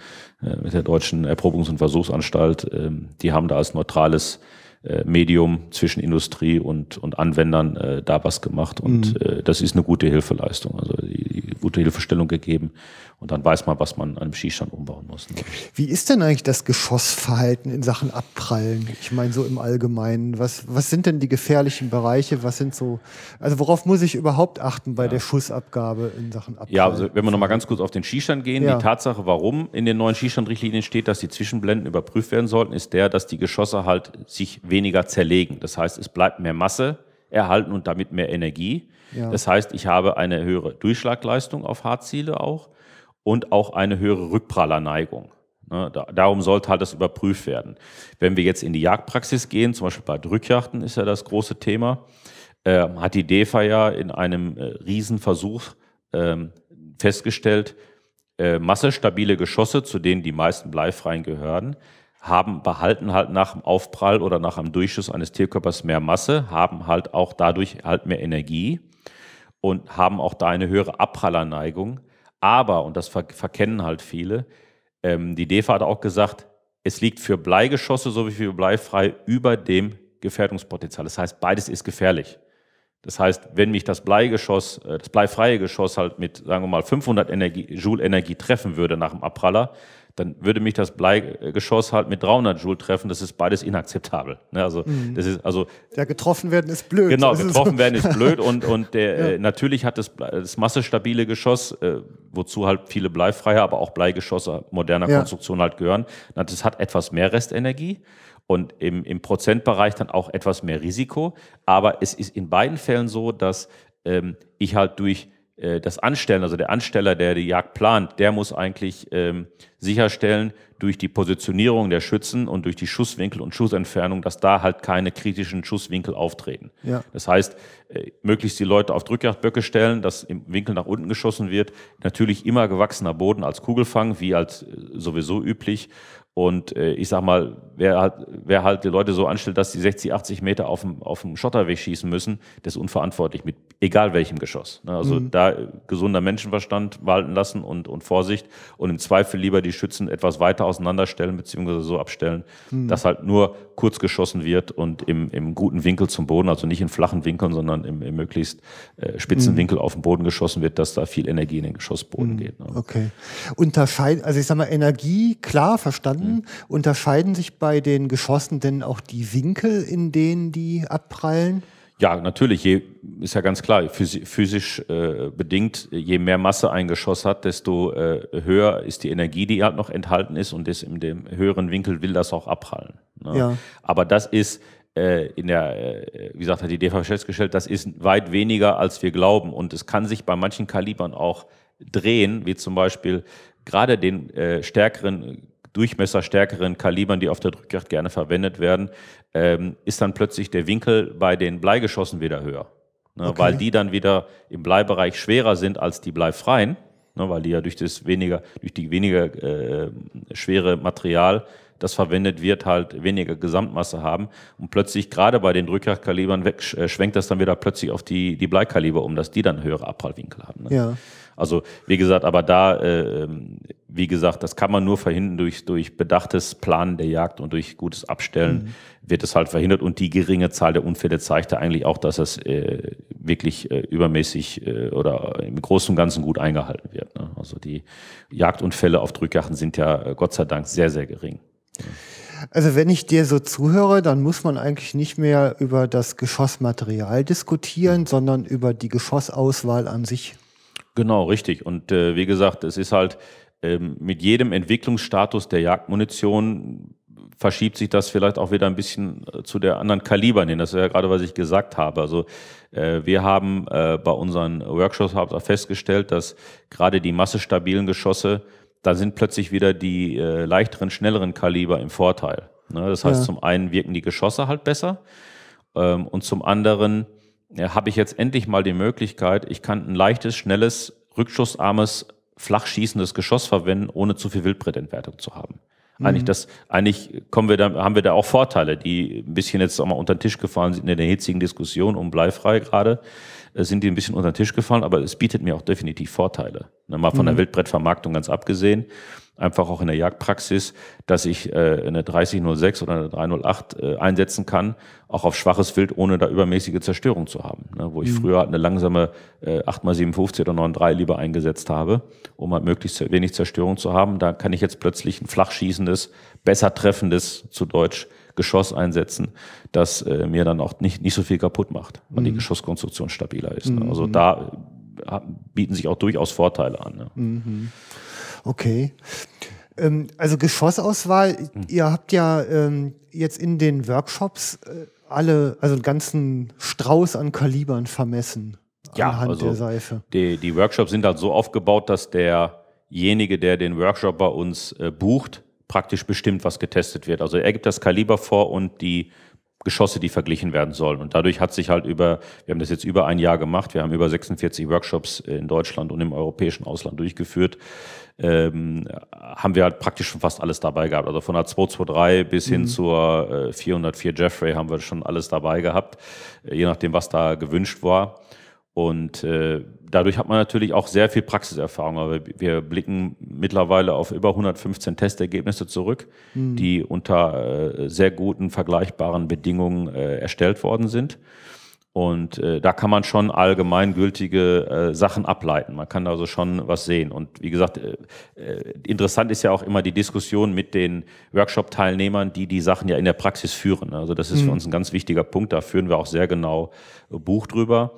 mhm. äh, mit der Deutschen Erprobungs- und Versuchsanstalt. Ähm, die haben da als neutrales äh, Medium zwischen Industrie und, und Anwendern äh, da was gemacht und mhm. äh, das ist eine gute Hilfeleistung, also die, die gute Hilfestellung gegeben und dann weiß man, was man an einem Schießstand umbauen muss. Ne? Wie ist denn eigentlich das Geschossverhalten in Sachen Abprallen? Ich meine so im Allgemeinen, was, was sind denn die gefährlichen Bereiche, was sind so, also worauf muss ich überhaupt achten bei ja. der Schussabgabe in Sachen Abprallen? Ja, also wenn wir nochmal ganz kurz auf den Schießstand gehen, ja. die Tatsache, warum in den neuen Schießstandrichtlinien steht, dass die Zwischenblenden überprüft werden sollten, ist der, dass die Geschosse halt sich weniger zerlegen. Das heißt, es bleibt mehr Masse erhalten und damit mehr Energie. Ja. Das heißt, ich habe eine höhere Durchschlagleistung auf Hartziele auch und auch eine höhere Rückprallerneigung. Ne, da, darum sollte halt das überprüft werden. Wenn wir jetzt in die Jagdpraxis gehen, zum Beispiel bei Drückjachten ist ja das große Thema, äh, hat die DEFA ja in einem äh, Riesenversuch äh, festgestellt, massestabile Geschosse, zu denen die meisten bleifreien gehören, haben, behalten halt nach dem Aufprall oder nach dem Durchschuss eines Tierkörpers mehr Masse, haben halt auch dadurch halt mehr Energie und haben auch da eine höhere Abprallerneigung. Aber, und das ver verkennen halt viele, ähm, die DEFA hat auch gesagt, es liegt für Bleigeschosse sowie für bleifrei über dem Gefährdungspotenzial. Das heißt, beides ist gefährlich. Das heißt, wenn mich das Bleigeschoss, äh, das bleifreie Geschoss halt mit, sagen wir mal, 500 Energie, Joule Energie treffen würde nach dem Abpraller, dann würde mich das Bleigeschoss halt mit 300 Joule treffen. Das ist beides inakzeptabel. Ne? Also, mhm. das ist, also. Ja, getroffen werden ist blöd. Genau, getroffen werden ist blöd und, und <laughs> der, ja. äh, natürlich hat das, das massestabile Geschoss, äh, wozu halt viele bleifreie, aber auch Bleigeschosse moderner ja. Konstruktion halt gehören. Das hat etwas mehr Restenergie und im, im Prozentbereich dann auch etwas mehr Risiko. Aber es ist in beiden Fällen so, dass ähm, ich halt durch das Anstellen, also der Ansteller, der die Jagd plant, der muss eigentlich ähm, sicherstellen, durch die Positionierung der Schützen und durch die Schusswinkel und Schussentfernung, dass da halt keine kritischen Schusswinkel auftreten. Ja. Das heißt, äh, möglichst die Leute auf Drückjagdböcke stellen, dass im Winkel nach unten geschossen wird. Natürlich immer gewachsener Boden als Kugelfang, wie als äh, sowieso üblich. Und äh, ich sag mal, wer halt, wer halt die Leute so anstellt, dass die 60, 80 Meter auf dem, auf dem Schotterweg schießen müssen, das ist unverantwortlich mit egal welchem Geschoss. Ne? Also mhm. da gesunder Menschenverstand walten lassen und, und Vorsicht und im Zweifel lieber die Schützen etwas weiter auseinanderstellen beziehungsweise so abstellen, mhm. dass halt nur kurz geschossen wird und im, im guten Winkel zum Boden, also nicht in flachen Winkeln, sondern im, im möglichst äh, spitzen mhm. Winkel auf den Boden geschossen wird, dass da viel Energie in den Geschossboden mhm. geht. Ne? Okay. Unterscheid, also ich sag mal, Energie, klar, verstanden Mhm. Unterscheiden sich bei den Geschossen denn auch die Winkel, in denen die abprallen? Ja, natürlich. Je, ist ja ganz klar, physisch äh, bedingt, je mehr Masse ein Geschoss hat, desto äh, höher ist die Energie, die halt noch enthalten ist und das in dem höheren Winkel will das auch abprallen. Ne? Ja. Aber das ist äh, in der, äh, wie gesagt, hat die DEFA festgestellt, das ist weit weniger, als wir glauben. Und es kann sich bei manchen Kalibern auch drehen, wie zum Beispiel gerade den äh, stärkeren durchmesserstärkeren Kalibern, die auf der Drückjagd gerne verwendet werden, ähm, ist dann plötzlich der Winkel bei den Bleigeschossen wieder höher. Ne, okay. Weil die dann wieder im Bleibereich schwerer sind als die bleifreien, ne, weil die ja durch das weniger, durch die weniger äh, schwere Material das verwendet wird, halt weniger Gesamtmasse haben. Und plötzlich, gerade bei den Drückjagdkalibern, weg, äh, schwenkt das dann wieder plötzlich auf die, die Bleikaliber um, dass die dann höhere Abprallwinkel haben. Ne? Ja. Also wie gesagt, aber da, äh, wie gesagt, das kann man nur verhindern durch, durch bedachtes Planen der Jagd und durch gutes Abstellen mhm. wird es halt verhindert. Und die geringe Zahl der Unfälle zeigte eigentlich auch, dass es äh, wirklich äh, übermäßig äh, oder im Großen und Ganzen gut eingehalten wird. Ne? Also die Jagdunfälle auf Drückjachten sind ja äh, Gott sei Dank sehr, sehr gering. Also wenn ich dir so zuhöre, dann muss man eigentlich nicht mehr über das Geschossmaterial diskutieren, sondern über die Geschossauswahl an sich. Genau, richtig. Und äh, wie gesagt, es ist halt ähm, mit jedem Entwicklungsstatus der Jagdmunition verschiebt sich das vielleicht auch wieder ein bisschen äh, zu der anderen Kalibern hin. Das ist ja gerade, was ich gesagt habe. Also äh, wir haben äh, bei unseren Workshops auch festgestellt, dass gerade die massestabilen Geschosse, da sind plötzlich wieder die äh, leichteren, schnelleren Kaliber im Vorteil. Ne? Das heißt, ja. zum einen wirken die Geschosse halt besser ähm, und zum anderen ja, habe ich jetzt endlich mal die Möglichkeit, ich kann ein leichtes, schnelles, rückschussarmes, flach schießendes Geschoss verwenden, ohne zu viel Wildbrettentwertung zu haben. Mhm. Eigentlich, das, eigentlich kommen wir da, haben wir da auch Vorteile, die ein bisschen jetzt auch mal unter den Tisch gefallen sind in der hitzigen Diskussion um bleifrei gerade, äh, sind die ein bisschen unter den Tisch gefallen, aber es bietet mir auch definitiv Vorteile. Mal von mhm. der Wildbrettvermarktung ganz abgesehen einfach auch in der Jagdpraxis, dass ich äh, eine 3006 oder eine 308 äh, einsetzen kann, auch auf schwaches Wild, ohne da übermäßige Zerstörung zu haben. Ne? Wo ich mhm. früher eine langsame äh, 8x57 oder 9.3 lieber eingesetzt habe, um halt möglichst wenig Zerstörung zu haben. Da kann ich jetzt plötzlich ein flach schießendes, besser treffendes, zu Deutsch, Geschoss einsetzen, das äh, mir dann auch nicht, nicht so viel kaputt macht, weil mhm. die Geschosskonstruktion stabiler ist. Ne? Also mhm. da äh, bieten sich auch durchaus Vorteile an. Ne? Mhm. Okay. Ähm, also Geschossauswahl, hm. ihr habt ja ähm, jetzt in den Workshops äh, alle, also einen ganzen Strauß an Kalibern vermessen ja, anhand also der Seife. Die, die Workshops sind halt so aufgebaut, dass derjenige, der den Workshop bei uns äh, bucht, praktisch bestimmt, was getestet wird. Also er gibt das Kaliber vor und die Geschosse, die verglichen werden sollen. Und dadurch hat sich halt über, wir haben das jetzt über ein Jahr gemacht, wir haben über 46 Workshops in Deutschland und im europäischen Ausland durchgeführt, ähm, haben wir halt praktisch schon fast alles dabei gehabt. Also von der 223 bis hin mhm. zur äh, 404 Jeffrey haben wir schon alles dabei gehabt, äh, je nachdem, was da gewünscht war. Und äh, dadurch hat man natürlich auch sehr viel Praxiserfahrung. Aber wir blicken mittlerweile auf über 115 Testergebnisse zurück, mhm. die unter äh, sehr guten, vergleichbaren Bedingungen äh, erstellt worden sind. Und äh, da kann man schon allgemeingültige äh, Sachen ableiten. Man kann also schon was sehen. Und wie gesagt, äh, äh, interessant ist ja auch immer die Diskussion mit den Workshop-Teilnehmern, die die Sachen ja in der Praxis führen. Also das ist mhm. für uns ein ganz wichtiger Punkt. Da führen wir auch sehr genau Buch drüber,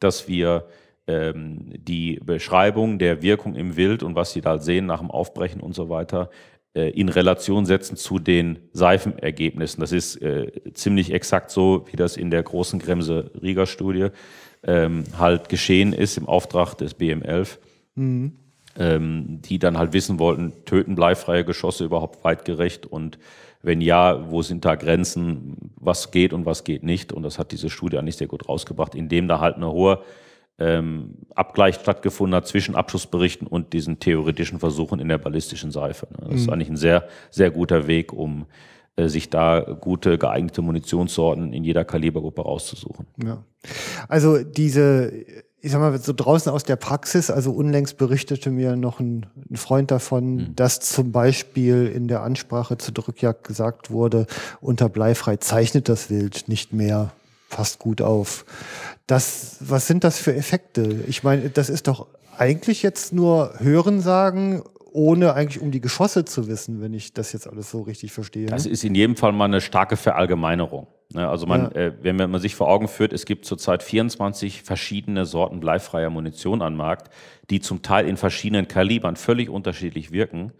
dass wir ähm, die Beschreibung der Wirkung im Wild und was Sie da sehen nach dem Aufbrechen und so weiter äh, in Relation setzen zu den Seifenergebnissen. Das ist äh, ziemlich exakt so, wie das in der großen Kremse-Rieger-Studie ähm, halt geschehen ist im Auftrag des BM11. Mhm. Ähm, die dann halt wissen wollten, töten bleifreie Geschosse überhaupt weitgerecht und wenn ja, wo sind da Grenzen, was geht und was geht nicht? Und das hat diese Studie eigentlich sehr gut rausgebracht, indem da halt eine hohe ähm, Abgleich stattgefunden hat zwischen Abschussberichten und diesen theoretischen Versuchen in der ballistischen Seife. Das ist mhm. eigentlich ein sehr, sehr guter Weg, um äh, sich da gute, geeignete Munitionssorten in jeder Kalibergruppe rauszusuchen. Ja. Also diese, ich sag mal, so draußen aus der Praxis, also unlängst berichtete mir noch ein, ein Freund davon, mhm. dass zum Beispiel in der Ansprache zur Drückjagd gesagt wurde, unter Bleifrei zeichnet das Wild nicht mehr fast gut auf. Das, was sind das für Effekte? Ich meine, das ist doch eigentlich jetzt nur Hörensagen, ohne eigentlich um die Geschosse zu wissen, wenn ich das jetzt alles so richtig verstehe. Das ist in jedem Fall mal eine starke Verallgemeinerung. Ne? Also man, ja. äh, wenn man sich vor Augen führt, es gibt zurzeit 24 verschiedene Sorten bleifreier Munition am Markt, die zum Teil in verschiedenen Kalibern völlig unterschiedlich wirken,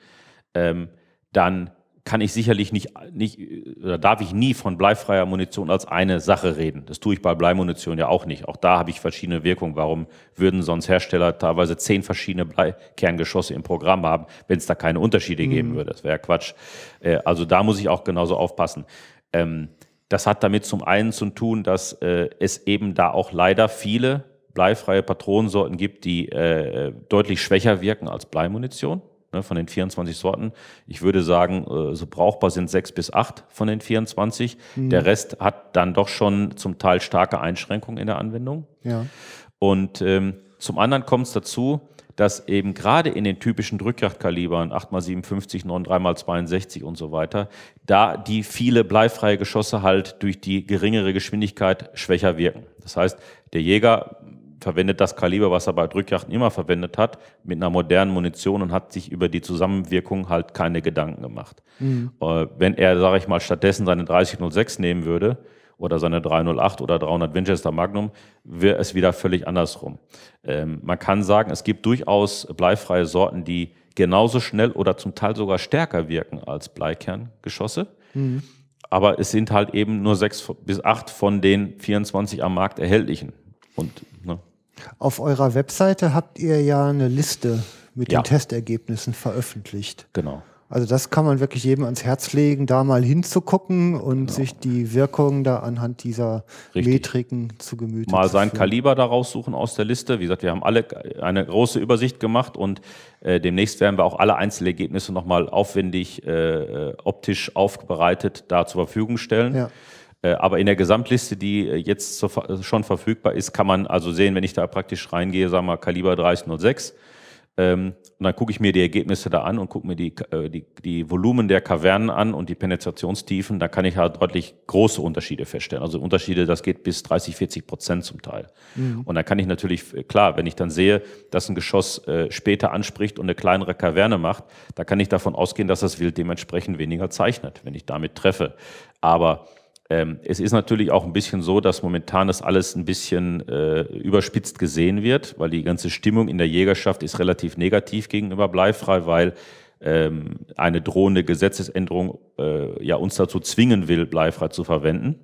ähm, dann kann ich sicherlich nicht, nicht oder darf ich nie von bleifreier Munition als eine Sache reden. Das tue ich bei Bleimunition ja auch nicht. Auch da habe ich verschiedene Wirkungen. Warum würden sonst Hersteller teilweise zehn verschiedene Bleikerngeschosse im Programm haben, wenn es da keine Unterschiede mhm. geben würde? Das wäre ja Quatsch. Äh, also da muss ich auch genauso aufpassen. Ähm, das hat damit zum einen zu tun, dass äh, es eben da auch leider viele bleifreie Patronensorten gibt, die äh, deutlich schwächer wirken als Bleimunition ne, von den 24 Sorten. Ich würde sagen, äh, so brauchbar sind sechs bis acht von den 24. Mhm. Der Rest hat dann doch schon zum Teil starke Einschränkungen in der Anwendung. Ja. Und ähm, zum anderen kommt es dazu, dass eben gerade in den typischen Drückjagdkalibern 8x57, 9 und so weiter, da die viele bleifreie Geschosse halt durch die geringere Geschwindigkeit schwächer wirken. Das heißt, der Jäger verwendet das Kaliber, was er bei Drückjachten immer verwendet hat, mit einer modernen Munition und hat sich über die Zusammenwirkung halt keine Gedanken gemacht. Mhm. Äh, wenn er, sage ich mal, stattdessen seine 3006 nehmen würde oder seine 308 oder 300 Winchester Magnum, wäre es wieder völlig andersrum. Ähm, man kann sagen, es gibt durchaus bleifreie Sorten, die genauso schnell oder zum Teil sogar stärker wirken als Bleikerngeschosse. Mhm. Aber es sind halt eben nur sechs bis acht von den 24 am Markt erhältlichen. Und ne, auf eurer Webseite habt ihr ja eine Liste mit ja. den Testergebnissen veröffentlicht. Genau. Also das kann man wirklich jedem ans Herz legen, da mal hinzugucken und genau. sich die Wirkung da anhand dieser Richtig. Metriken zu Gemüte Mal sein führen. Kaliber da raussuchen aus der Liste. Wie gesagt, wir haben alle eine große Übersicht gemacht und äh, demnächst werden wir auch alle Einzelergebnisse nochmal aufwendig äh, äh, optisch aufbereitet da zur Verfügung stellen. Ja. Äh, aber in der Gesamtliste, die äh, jetzt schon verfügbar ist, kann man also sehen, wenn ich da praktisch reingehe, sagen wir Kaliber 3006, ähm, und dann gucke ich mir die Ergebnisse da an und gucke mir die, äh, die, die Volumen der Kavernen an und die Penetrationstiefen. Da kann ich halt deutlich große Unterschiede feststellen. Also Unterschiede, das geht bis 30, 40 Prozent zum Teil. Mhm. Und dann kann ich natürlich, klar, wenn ich dann sehe, dass ein Geschoss äh, später anspricht und eine kleinere Kaverne macht, da kann ich davon ausgehen, dass das Wild dementsprechend weniger zeichnet, wenn ich damit treffe. Aber ähm, es ist natürlich auch ein bisschen so, dass momentan das alles ein bisschen äh, überspitzt gesehen wird, weil die ganze Stimmung in der Jägerschaft ist relativ negativ gegenüber bleifrei, weil ähm, eine drohende Gesetzesänderung äh, ja uns dazu zwingen will, bleifrei zu verwenden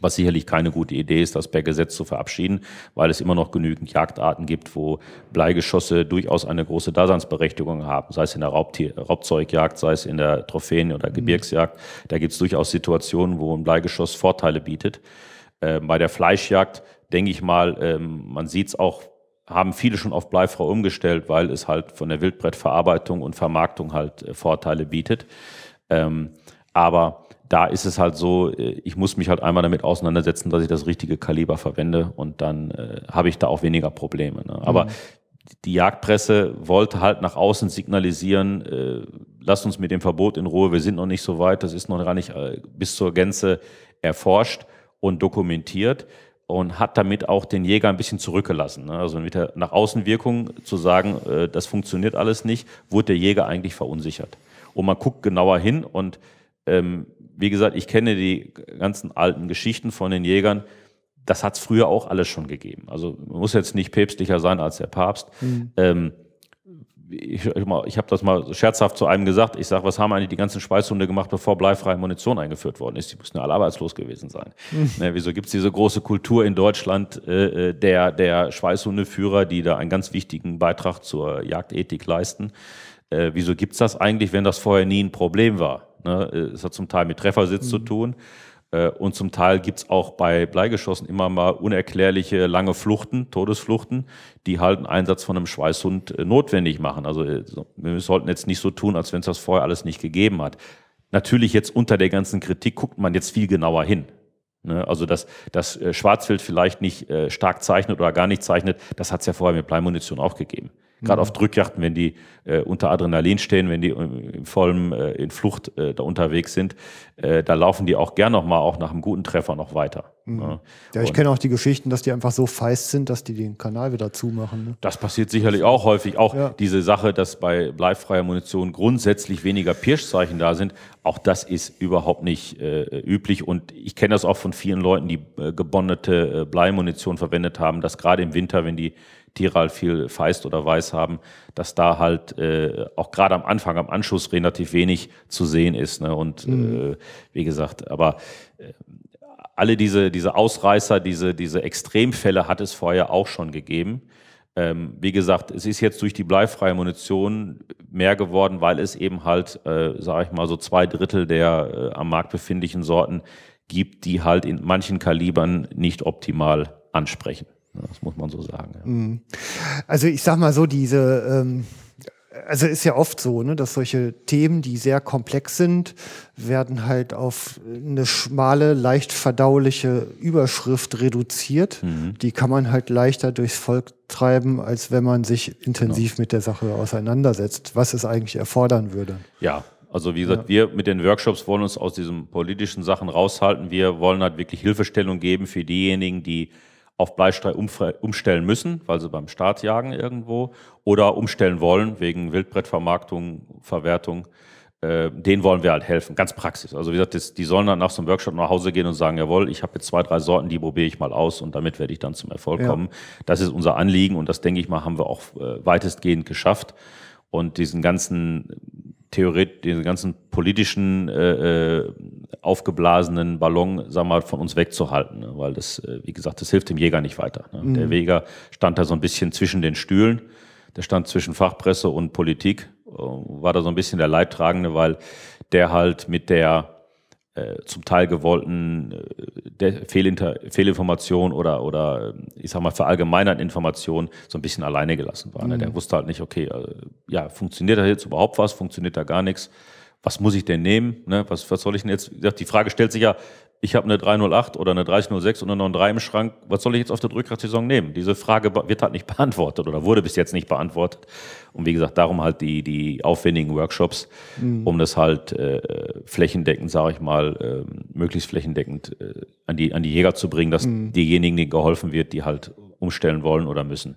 was sicherlich keine gute Idee ist, das per Gesetz zu verabschieden, weil es immer noch genügend Jagdarten gibt, wo Bleigeschosse durchaus eine große Daseinsberechtigung haben, sei es in der Raubtier, Raubzeugjagd, sei es in der Trophäen- oder mhm. Gebirgsjagd. Da gibt es durchaus Situationen, wo ein Bleigeschoss Vorteile bietet. Äh, bei der Fleischjagd denke ich mal, ähm, man sieht es auch, haben viele schon auf Bleifrau umgestellt, weil es halt von der Wildbrettverarbeitung und Vermarktung halt äh, Vorteile bietet. Ähm, aber da ist es halt so, äh, ich muss mich halt einmal damit auseinandersetzen, dass ich das richtige Kaliber verwende und dann äh, habe ich da auch weniger Probleme. Ne? Aber mhm. die Jagdpresse wollte halt nach außen signalisieren, äh, lasst uns mit dem Verbot in Ruhe, wir sind noch nicht so weit, das ist noch gar nicht äh, bis zur Gänze erforscht und dokumentiert und hat damit auch den Jäger ein bisschen zurückgelassen. Ne? Also mit der nach Außenwirkung zu sagen, äh, das funktioniert alles nicht, wurde der Jäger eigentlich verunsichert. Und man guckt genauer hin und ähm, wie gesagt, ich kenne die ganzen alten Geschichten von den Jägern. Das hat es früher auch alles schon gegeben. Also man muss jetzt nicht päpstlicher sein als der Papst. Mhm. Ähm, ich, ich habe das mal scherzhaft zu einem gesagt. Ich sage, was haben eigentlich die ganzen Schweißhunde gemacht, bevor bleifreie Munition eingeführt worden ist? Die müssen ja alle arbeitslos gewesen sein. Mhm. Ne, wieso gibt es diese große Kultur in Deutschland äh, äh, der, der Schweißhundeführer, die da einen ganz wichtigen Beitrag zur Jagdethik leisten? Äh, wieso gibt's das eigentlich, wenn das vorher nie ein Problem war? Ne? Es hat zum Teil mit Treffersitz mhm. zu tun. Äh, und zum Teil gibt's auch bei Bleigeschossen immer mal unerklärliche lange Fluchten, Todesfluchten, die halt einen Einsatz von einem Schweißhund äh, notwendig machen. Also äh, wir sollten jetzt nicht so tun, als wenn es das vorher alles nicht gegeben hat. Natürlich jetzt unter der ganzen Kritik guckt man jetzt viel genauer hin. Ne? Also dass das Schwarzwild vielleicht nicht stark zeichnet oder gar nicht zeichnet, das hat's ja vorher mit Bleimunition auch gegeben. Gerade mhm. auf Drückjachten, wenn die äh, unter Adrenalin stehen, wenn die in vollem äh, in Flucht äh, da unterwegs sind, äh, da laufen die auch gern noch mal auch nach einem guten Treffer noch weiter. Mhm. Ja, ja ich kenne auch die Geschichten, dass die einfach so feist sind, dass die den Kanal wieder zumachen. Ne? Das passiert sicherlich auch häufig. Auch ja. diese Sache, dass bei bleifreier Munition grundsätzlich weniger Pirschzeichen da sind, auch das ist überhaupt nicht äh, üblich. Und ich kenne das auch von vielen Leuten, die äh, gebondete äh, Bleimunition verwendet haben, dass gerade im Winter, wenn die Tiere halt viel Feist oder Weiß haben, dass da halt äh, auch gerade am Anfang, am Anschuss relativ wenig zu sehen ist. Ne? Und mhm. äh, wie gesagt, aber äh, alle diese, diese Ausreißer, diese, diese Extremfälle hat es vorher auch schon gegeben. Ähm, wie gesagt, es ist jetzt durch die bleifreie Munition mehr geworden, weil es eben halt, äh, sage ich mal, so zwei Drittel der äh, am Markt befindlichen Sorten gibt, die halt in manchen Kalibern nicht optimal ansprechen. Das muss man so sagen. Ja. Mhm. Also ich sag mal so, diese, ähm, also ist ja oft so, ne, dass solche Themen, die sehr komplex sind, werden halt auf eine schmale, leicht verdauliche Überschrift reduziert. Mhm. Die kann man halt leichter durchs Volk treiben, als wenn man sich intensiv genau. mit der Sache auseinandersetzt, was es eigentlich erfordern würde. Ja, also wie gesagt, ja. wir mit den Workshops wollen uns aus diesen politischen Sachen raushalten. Wir wollen halt wirklich Hilfestellung geben für diejenigen, die auf Bleistreich umstellen müssen, weil sie beim Start jagen irgendwo, oder umstellen wollen wegen Wildbrettvermarktung, Verwertung. Äh, denen wollen wir halt helfen, ganz praxis. Also wie gesagt, das, die sollen dann nach so einem Workshop nach Hause gehen und sagen, jawohl, ich habe jetzt zwei, drei Sorten, die probiere ich mal aus und damit werde ich dann zum Erfolg ja. kommen. Das ist unser Anliegen und das, denke ich mal, haben wir auch äh, weitestgehend geschafft. Und diesen ganzen Theoret diesen ganzen politischen äh, äh, aufgeblasenen Ballon, sag mal, von uns wegzuhalten, ne? weil das, äh, wie gesagt, das hilft dem Jäger nicht weiter. Ne? Mhm. Der Jäger stand da so ein bisschen zwischen den Stühlen, der stand zwischen Fachpresse und Politik, äh, war da so ein bisschen der Leidtragende, weil der halt mit der äh, zum Teil gewollten äh, Fehlinter Fehlinformation oder, oder ich sag mal verallgemeinert Information so ein bisschen alleine gelassen war. Ne? Mhm. Der wusste halt nicht, okay, äh, ja, funktioniert da jetzt überhaupt was, funktioniert da gar nichts? Was muss ich denn nehmen? Ne? Was, was soll ich denn jetzt? Die Frage stellt sich ja, ich habe eine 308 oder eine 3006 und eine 93 im Schrank, was soll ich jetzt auf der Drückradsaison nehmen? Diese Frage wird halt nicht <laughs> beantwortet oder wurde bis jetzt nicht beantwortet. Und wie gesagt, darum halt die, die aufwendigen Workshops, mhm. um das halt äh, flächendeckend, sage ich mal, äh, möglichst flächendeckend äh, an, die, an die Jäger zu bringen, dass mhm. diejenigen, denen geholfen wird, die halt umstellen wollen oder müssen.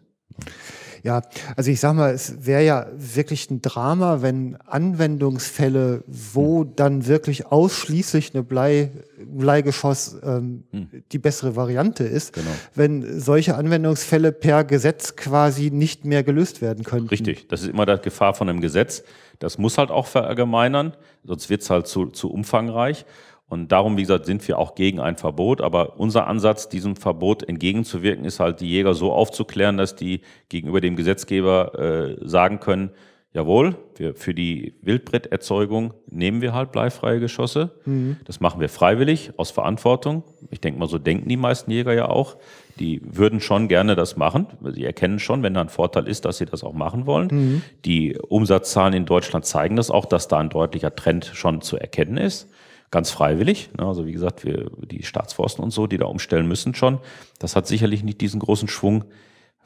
Ja, also ich sag mal, es wäre ja wirklich ein Drama, wenn Anwendungsfälle, wo hm. dann wirklich ausschließlich eine Blei, Bleigeschoss ähm, hm. die bessere Variante ist, genau. wenn solche Anwendungsfälle per Gesetz quasi nicht mehr gelöst werden können. Richtig, das ist immer die Gefahr von einem Gesetz. Das muss halt auch verallgemeinern, sonst wird es halt zu, zu umfangreich. Und darum, wie gesagt, sind wir auch gegen ein Verbot. Aber unser Ansatz, diesem Verbot entgegenzuwirken, ist halt, die Jäger so aufzuklären, dass die gegenüber dem Gesetzgeber äh, sagen können, jawohl, wir, für die Wildbretterzeugung nehmen wir halt bleifreie Geschosse. Mhm. Das machen wir freiwillig, aus Verantwortung. Ich denke mal, so denken die meisten Jäger ja auch. Die würden schon gerne das machen. Sie erkennen schon, wenn da ein Vorteil ist, dass sie das auch machen wollen. Mhm. Die Umsatzzahlen in Deutschland zeigen das auch, dass da ein deutlicher Trend schon zu erkennen ist. Ganz freiwillig. Ne? Also wie gesagt, wir, die Staatsforsten und so, die da umstellen müssen schon. Das hat sicherlich nicht diesen großen Schwung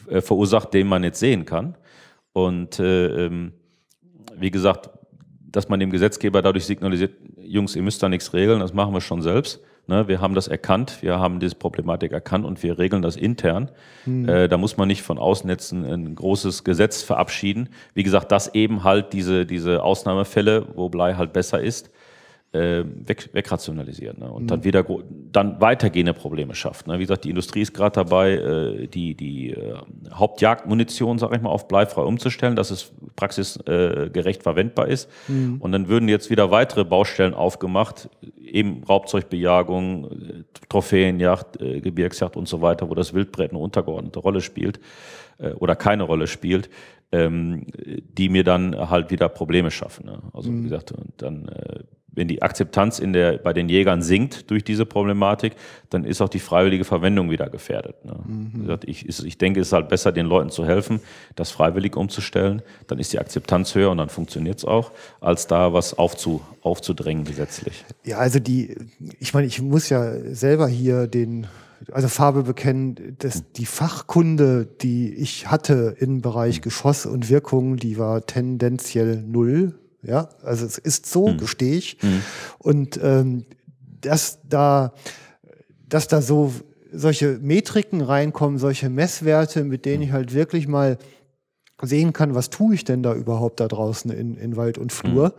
äh, verursacht, den man jetzt sehen kann. Und äh, ähm, wie gesagt, dass man dem Gesetzgeber dadurch signalisiert, Jungs, ihr müsst da nichts regeln, das machen wir schon selbst. Ne, wir haben das erkannt, wir haben diese Problematik erkannt und wir regeln das intern. Mhm. Äh, da muss man nicht von außen jetzt ein, ein, großes Gesetz verabschieden. Wie gesagt, das eben halt diese, diese Ausnahmefälle, wo Blei halt besser ist, äh, weg, wegrationalisieren ne? und mhm. dann wieder dann weitergehende Probleme schafft. Ne? Wie gesagt, die Industrie ist gerade dabei, äh, die, die äh, Hauptjagdmunition, sag ich mal, auf bleifrei umzustellen, dass es praxisgerecht verwendbar ist. Mhm. Und dann würden jetzt wieder weitere Baustellen aufgemacht, eben Raubzeugbejagung, äh, Trophäenjagd, äh, Gebirgsjagd und so weiter, wo das Wildbrett eine untergeordnete Rolle spielt äh, oder keine Rolle spielt, ähm, die mir dann halt wieder Probleme schaffen. Ne? Also mhm. wie gesagt, und dann wenn die Akzeptanz in der, bei den Jägern sinkt durch diese Problematik, dann ist auch die freiwillige Verwendung wieder gefährdet. Ne? Mhm. Ich, ich denke, es ist halt besser, den Leuten zu helfen, das freiwillig umzustellen. Dann ist die Akzeptanz höher und dann funktioniert es auch, als da was aufzu, aufzudrängen gesetzlich. Ja, also die, ich meine, ich muss ja selber hier den also Farbe bekennen, dass die Fachkunde, die ich hatte im Bereich Geschoss und Wirkung, die war tendenziell null. Ja, also es ist so, mhm. gestehe ich. Mhm. Und ähm, dass da, dass da so solche Metriken reinkommen, solche Messwerte, mit denen ich halt wirklich mal sehen kann, was tue ich denn da überhaupt da draußen in, in Wald und Flur.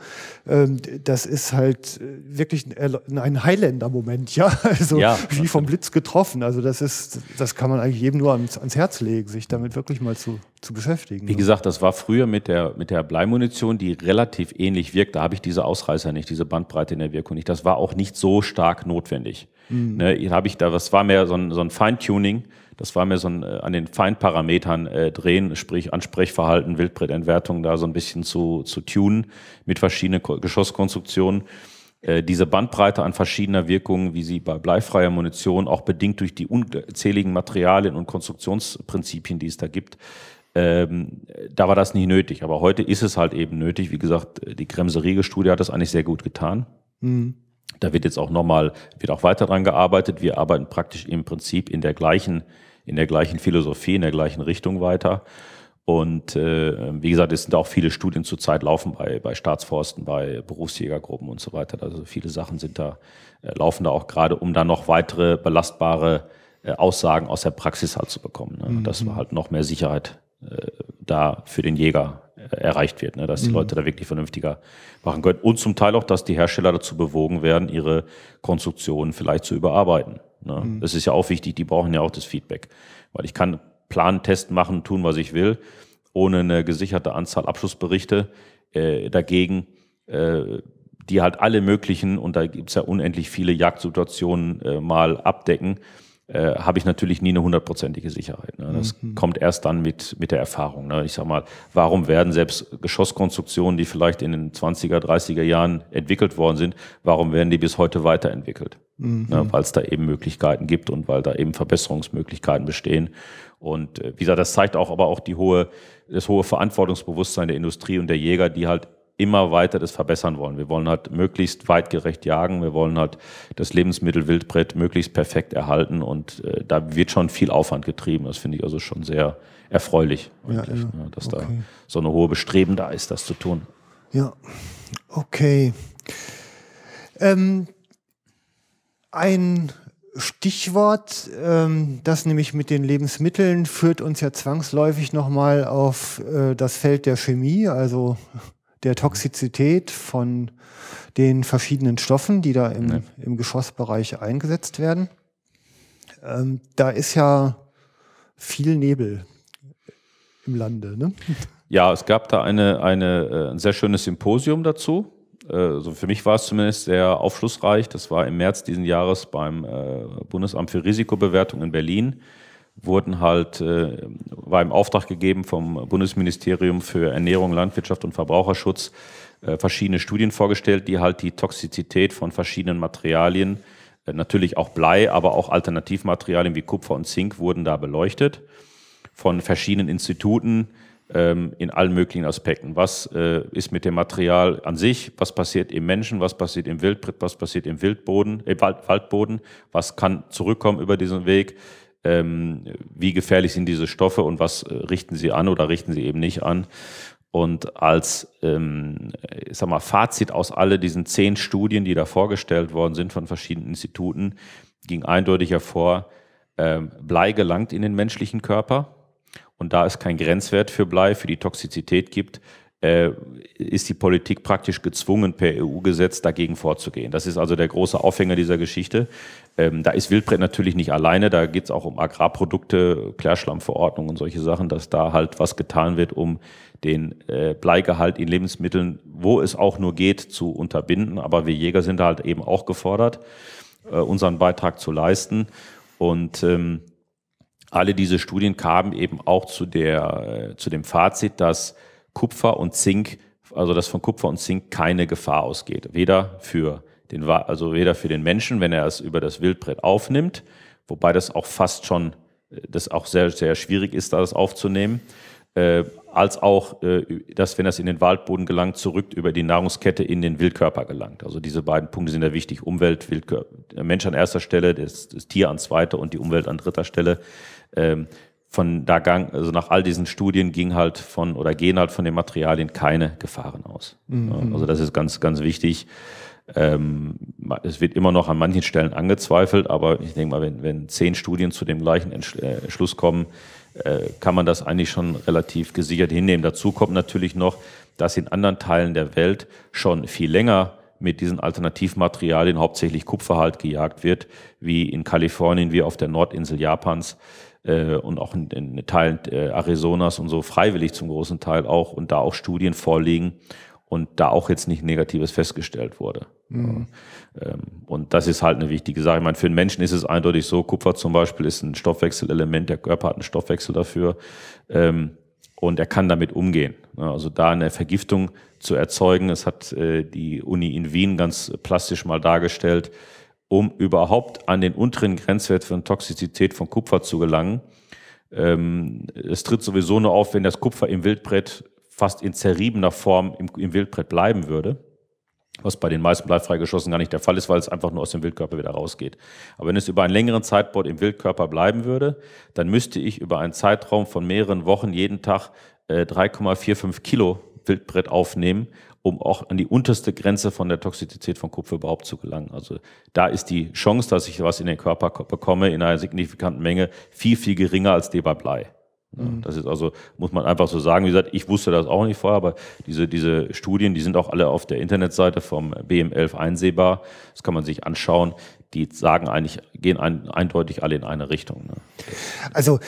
Mhm. Ähm, das ist halt äh, wirklich ein, ein Highlander-Moment, ja. <laughs> Also ja, wie vom Blitz getroffen. Also das ist, das kann man eigentlich jedem nur ans, ans Herz legen, sich damit wirklich mal zu, zu beschäftigen. Wie ne? gesagt, das war früher mit der, mit der Bleimunition, die relativ ähnlich wirkt. Da habe ich diese Ausreißer nicht, diese Bandbreite in der Wirkung nicht. Das war auch nicht so stark notwendig. Mhm. Ne, habe ich da, das war mehr so ein, so ein Feintuning. Das war mir so ein, äh, an den Feinparametern äh, drehen, sprich Ansprechverhalten, Wildbrettentwertung da so ein bisschen zu, zu tunen mit verschiedenen Geschosskonstruktionen. Äh, diese Bandbreite an verschiedener Wirkungen, wie sie bei bleifreier Munition, auch bedingt durch die unzähligen Materialien und Konstruktionsprinzipien, die es da gibt, ähm, da war das nicht nötig. Aber heute ist es halt eben nötig. Wie gesagt, die Kremse-Riege-Studie hat das eigentlich sehr gut getan. Mhm. Da wird jetzt auch nochmal, wird auch weiter dran gearbeitet. Wir arbeiten praktisch im Prinzip in der gleichen in der gleichen Philosophie, in der gleichen Richtung weiter. Und äh, wie gesagt, es sind auch viele Studien zurzeit laufen bei, bei Staatsforsten, bei Berufsjägergruppen und so weiter. Also viele Sachen sind da, äh, laufen da auch gerade, um dann noch weitere belastbare äh, Aussagen aus der Praxis halt zu bekommen. Ne? Mhm. Dass halt noch mehr Sicherheit äh, da für den Jäger äh, erreicht wird, ne? dass die mhm. Leute da wirklich vernünftiger machen können. Und zum Teil auch, dass die Hersteller dazu bewogen werden, ihre Konstruktionen vielleicht zu überarbeiten. Ne? Mhm. Das ist ja auch wichtig, die brauchen ja auch das Feedback. Weil ich kann Plan, Test machen, tun, was ich will, ohne eine gesicherte Anzahl Abschlussberichte äh, dagegen, äh, die halt alle möglichen, und da gibt's ja unendlich viele Jagdsituationen äh, mal abdecken, äh, habe ich natürlich nie eine hundertprozentige Sicherheit. Ne? Das mhm. kommt erst dann mit, mit der Erfahrung. Ne? Ich sag mal, warum werden selbst Geschosskonstruktionen, die vielleicht in den 20er, 30er Jahren entwickelt worden sind, warum werden die bis heute weiterentwickelt? Mhm. Ne? Weil es da eben Möglichkeiten gibt und weil da eben Verbesserungsmöglichkeiten bestehen. Und äh, wie gesagt, das zeigt auch aber auch die hohe, das hohe Verantwortungsbewusstsein der Industrie und der Jäger, die halt immer weiter das verbessern wollen. Wir wollen halt möglichst weitgerecht jagen, wir wollen halt das Lebensmittel Wildbrett möglichst perfekt erhalten und äh, da wird schon viel Aufwand getrieben. Das finde ich also schon sehr erfreulich, ja, ja. Ne, dass okay. da so eine hohe Bestreben da ist, das zu tun. Ja, okay. Ähm, ein Stichwort, ähm, das nämlich mit den Lebensmitteln führt uns ja zwangsläufig nochmal auf äh, das Feld der Chemie, also der Toxizität von den verschiedenen Stoffen, die da im, im Geschossbereich eingesetzt werden. Ähm, da ist ja viel Nebel im Lande. Ne? Ja, es gab da eine, eine, äh, ein sehr schönes Symposium dazu. Also für mich war es zumindest sehr aufschlussreich. Das war im März diesen Jahres beim äh, Bundesamt für Risikobewertung in Berlin wurden halt, äh, war im Auftrag gegeben vom Bundesministerium für Ernährung, Landwirtschaft und Verbraucherschutz verschiedene Studien vorgestellt, die halt die Toxizität von verschiedenen Materialien, natürlich auch Blei, aber auch Alternativmaterialien wie Kupfer und Zink wurden da beleuchtet von verschiedenen Instituten, in allen möglichen Aspekten. Was äh, ist mit dem Material an sich? Was passiert im Menschen? Was passiert im Wildbrett? Was passiert im Wildboden, äh, Wald, Waldboden? Was kann zurückkommen über diesen Weg? Ähm, wie gefährlich sind diese Stoffe und was äh, richten sie an oder richten sie eben nicht an? Und als ähm, ich sag mal, Fazit aus all diesen zehn Studien, die da vorgestellt worden sind von verschiedenen Instituten, ging eindeutig hervor, ähm, Blei gelangt in den menschlichen Körper. Und da es kein Grenzwert für Blei, für die Toxizität gibt, äh, ist die Politik praktisch gezwungen, per EU-Gesetz dagegen vorzugehen. Das ist also der große Aufhänger dieser Geschichte. Ähm, da ist Wildbrett natürlich nicht alleine, da geht es auch um Agrarprodukte, Klärschlammverordnung und solche Sachen, dass da halt was getan wird, um den äh, Bleigehalt in Lebensmitteln, wo es auch nur geht, zu unterbinden. Aber wir Jäger sind halt eben auch gefordert, äh, unseren Beitrag zu leisten. Und ähm, alle diese Studien kamen eben auch zu, der, äh, zu dem Fazit, dass Kupfer und Zink, also dass von Kupfer und Zink keine Gefahr ausgeht. Weder für den, also weder für den Menschen, wenn er es über das Wildbrett aufnimmt, wobei das auch fast schon, äh, das auch sehr, sehr schwierig ist, das aufzunehmen, äh, als auch, äh, dass, wenn das in den Waldboden gelangt, zurück über die Nahrungskette in den Wildkörper gelangt. Also diese beiden Punkte sind ja wichtig. Umwelt, Wildkörper, Mensch an erster Stelle, das, das Tier an zweiter und die Umwelt an dritter Stelle. Ähm, von da gang, also nach all diesen Studien ging halt von oder gehen halt von den Materialien keine Gefahren aus. Mhm. Also das ist ganz, ganz wichtig. Ähm, es wird immer noch an manchen Stellen angezweifelt, aber ich denke mal, wenn, wenn zehn Studien zu dem gleichen Entschluss äh, kommen, äh, kann man das eigentlich schon relativ gesichert hinnehmen. Dazu kommt natürlich noch, dass in anderen Teilen der Welt schon viel länger mit diesen Alternativmaterialien, hauptsächlich Kupfer halt, gejagt wird, wie in Kalifornien, wie auf der Nordinsel Japans äh, und auch in, in Teilen äh, Arizonas und so freiwillig zum großen Teil auch und da auch Studien vorliegen und da auch jetzt nicht Negatives festgestellt wurde. Mhm. Ähm, und das ist halt eine wichtige Sache. Ich meine, für den Menschen ist es eindeutig so, Kupfer zum Beispiel ist ein Stoffwechselelement, der Körper hat einen Stoffwechsel dafür ähm, und er kann damit umgehen. Also da eine Vergiftung zu erzeugen, es hat äh, die Uni in Wien ganz plastisch mal dargestellt, um überhaupt an den unteren Grenzwert für Toxizität von Kupfer zu gelangen. Ähm, es tritt sowieso nur auf, wenn das Kupfer im Wildbrett fast in zerriebener Form im, im Wildbrett bleiben würde was bei den meisten bleifreigeschossen gar nicht der Fall ist, weil es einfach nur aus dem Wildkörper wieder rausgeht. Aber wenn es über einen längeren Zeitpunkt im Wildkörper bleiben würde, dann müsste ich über einen Zeitraum von mehreren Wochen jeden Tag äh, 3,45 Kilo Wildbrett aufnehmen, um auch an die unterste Grenze von der Toxizität von Kupfer überhaupt zu gelangen. Also da ist die Chance, dass ich was in den Körper bekomme in einer signifikanten Menge viel, viel geringer als die bei Blei. Mhm. Das ist also, muss man einfach so sagen. Wie gesagt, ich wusste das auch nicht vorher, aber diese, diese Studien, die sind auch alle auf der Internetseite vom BM11 einsehbar. Das kann man sich anschauen. Die sagen eigentlich, gehen ein, eindeutig alle in eine Richtung. Ne? Also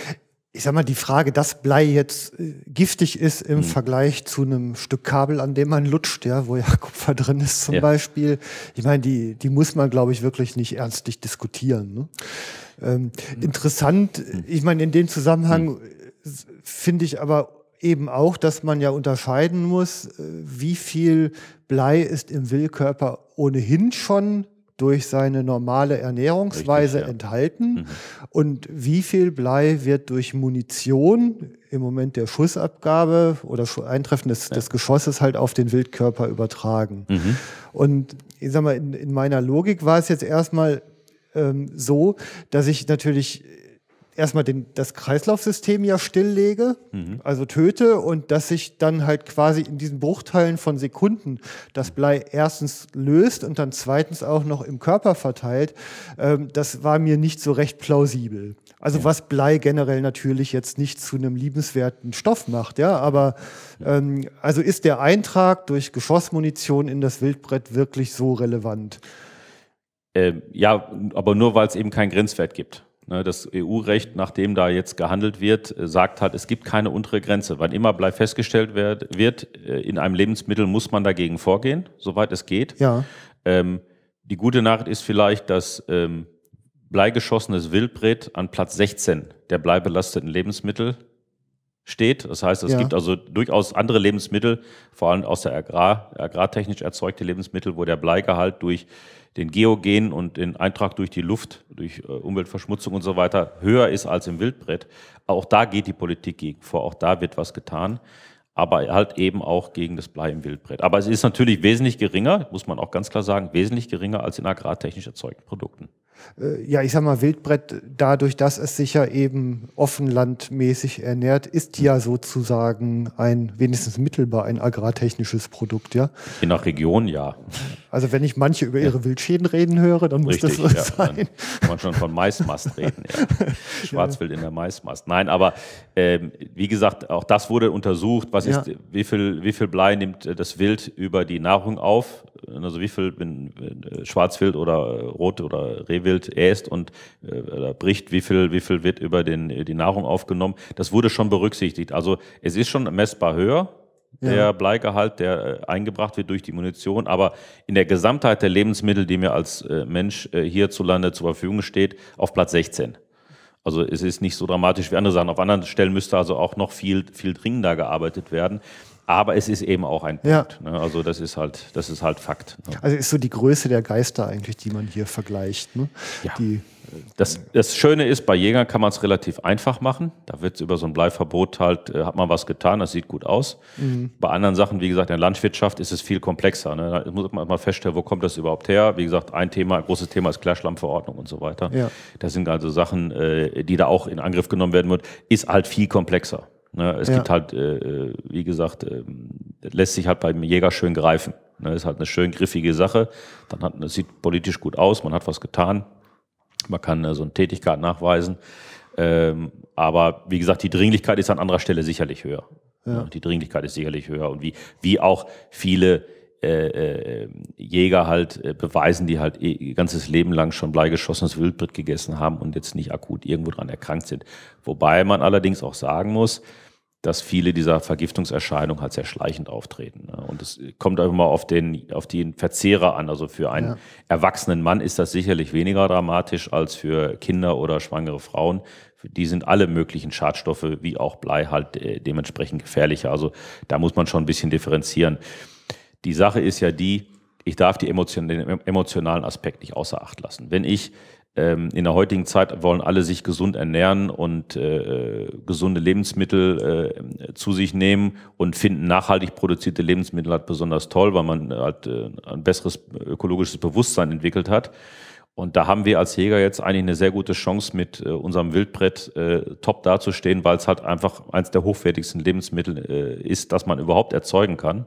ich sag mal, die Frage, dass Blei jetzt äh, giftig ist im hm. Vergleich zu einem Stück Kabel, an dem man lutscht, ja, wo ja <laughs> Kupfer drin ist zum ja. Beispiel, ich meine, die, die muss man, glaube ich, wirklich nicht ernstlich diskutieren. Ne? Ähm, hm. Interessant, hm. ich meine, in dem Zusammenhang hm. finde ich aber eben auch, dass man ja unterscheiden muss, äh, wie viel Blei ist im Wildkörper ohnehin schon durch seine normale Ernährungsweise Richtig, ja. enthalten mhm. und wie viel Blei wird durch Munition im Moment der Schussabgabe oder Eintreffen des, ja. des Geschosses halt auf den Wildkörper übertragen. Mhm. Und ich sag mal, in, in meiner Logik war es jetzt erstmal ähm, so, dass ich natürlich erstmal den, das Kreislaufsystem ja stilllege, mhm. also töte und dass sich dann halt quasi in diesen Bruchteilen von Sekunden das Blei erstens löst und dann zweitens auch noch im Körper verteilt, ähm, das war mir nicht so recht plausibel. Also ja. was Blei generell natürlich jetzt nicht zu einem liebenswerten Stoff macht, ja, aber ähm, also ist der Eintrag durch Geschossmunition in das Wildbrett wirklich so relevant? Ähm, ja, aber nur weil es eben keinen Grenzwert gibt. Ne, das EU-Recht, nachdem da jetzt gehandelt wird, äh, sagt halt, es gibt keine untere Grenze. Wann immer Blei festgestellt wird, äh, in einem Lebensmittel, muss man dagegen vorgehen, soweit es geht. Ja. Ähm, die gute Nachricht ist vielleicht, dass ähm, bleigeschossenes Wildbret an Platz 16 der bleibelasteten Lebensmittel steht. Das heißt, es Ja. gibt also durchaus andere Lebensmittel, vor allem aus der Agrar, agrartechnisch erzeugte Lebensmittel, wo der Bleigehalt durch den Geogen und den Eintrag durch die Luft, durch äh, Umweltverschmutzung und so weiter höher ist als im Wildbrett. Auch da geht die Politik gegen vor, auch da wird was getan, aber halt eben auch gegen das Blei im Wildbrett. Aber es ist natürlich wesentlich geringer, muss man auch ganz klar sagen, wesentlich geringer als in agrartechnisch erzeugten Produkten. Äh, ja, ich sag mal, Wildbrett, dadurch, dass es sich ja eben offenlandmäßig ernährt, ist ja sozusagen ein, wenigstens mittelbar, ein agrartechnisches Produkt, ja. Je nach Region ja. Also wenn ich manche über ihre Wildschäden reden höre, dann muss Richtig, das so ja. sein. Kann man schon von Maismast reden. <laughs> Ja. Schwarzwild in der Maismast. Nein, aber ähm, wie gesagt, auch das wurde untersucht. Was Ja. ist, wie viel, wie viel Blei nimmt äh, das Wild über die Nahrung auf? Also wie viel, wenn, wenn äh, Schwarzwild oder äh, Rot oder Rehwild äst und äh, oder bricht, wie viel, wie viel wird über den, die Nahrung aufgenommen? Das wurde schon berücksichtigt. Also es ist schon messbar höher der Ja. Bleigehalt, der äh, eingebracht wird durch die Munition. Aber in der Gesamtheit der Lebensmittel, die mir als äh, Mensch äh, hierzulande zur Verfügung steht, auf Platz 16. Also es ist nicht so dramatisch wie andere Sachen. Auf anderen Stellen müsste also auch noch viel, viel dringender gearbeitet werden. Aber es ist eben auch ein Ja. Punkt. Ne? Also das ist halt, das ist halt Fakt. Ne? Also ist so die Größe der Geister eigentlich, die man hier vergleicht. Ne? Ja. Die, Das, das Schöne ist, bei Jägern kann man es relativ einfach machen. Da wird über so ein Bleiverbot halt, äh, hat man was getan, das sieht gut aus. Bei anderen Sachen, wie gesagt, in der Landwirtschaft ist es viel komplexer. Ne? Da muss man mal feststellen, wo kommt das überhaupt her? Wie gesagt, ein Thema, ein großes Thema ist Klärschlammverordnung und so weiter. Ja. Das sind also Sachen, äh, die da auch in Angriff genommen werden wird, ist halt viel komplexer. Ne? Es Ja. gibt halt, äh, wie gesagt, ähm, lässt sich halt beim Jäger schön greifen. Ne? Ist halt eine schön griffige Sache. Dann hat, es sieht politisch gut aus, man hat was getan. Man kann äh, so eine Tätigkeit nachweisen. Ähm, aber wie gesagt, die Dringlichkeit ist an anderer Stelle sicherlich höher. Ja. Die Dringlichkeit ist sicherlich höher. Und wie, wie auch viele äh, äh, Jäger halt äh, beweisen, die halt eh ihr ganzes Leben lang schon bleigeschossenes Wildbret gegessen haben und jetzt nicht akut irgendwo dran erkrankt sind. Wobei man allerdings auch sagen muss, dass viele dieser Vergiftungserscheinungen halt sehr schleichend auftreten. ne? Und es kommt auch immer auf den, auf den Verzehrer an. Also für einen erwachsenen Mann ist das sicherlich weniger dramatisch als für Kinder oder schwangere Frauen. Für die sind alle möglichen Schadstoffe wie auch Blei halt äh, dementsprechend gefährlicher. Also da muss man schon ein bisschen differenzieren. Die Sache ist ja die, ich darf die emotion, den emotionalen Aspekt nicht außer Acht lassen. Wenn ich ähm, in der heutigen Zeit wollen alle sich gesund ernähren und äh, gesunde Lebensmittel äh, zu sich nehmen und finden nachhaltig produzierte Lebensmittel halt besonders toll, weil man halt äh, ein besseres ökologisches Bewusstsein entwickelt hat. Und da haben wir als Jäger jetzt eigentlich eine sehr gute Chance, mit äh, unserem Wildbrett äh, top dazustehen, weil es halt einfach eins der hochwertigsten Lebensmittel äh, ist, das man überhaupt erzeugen kann.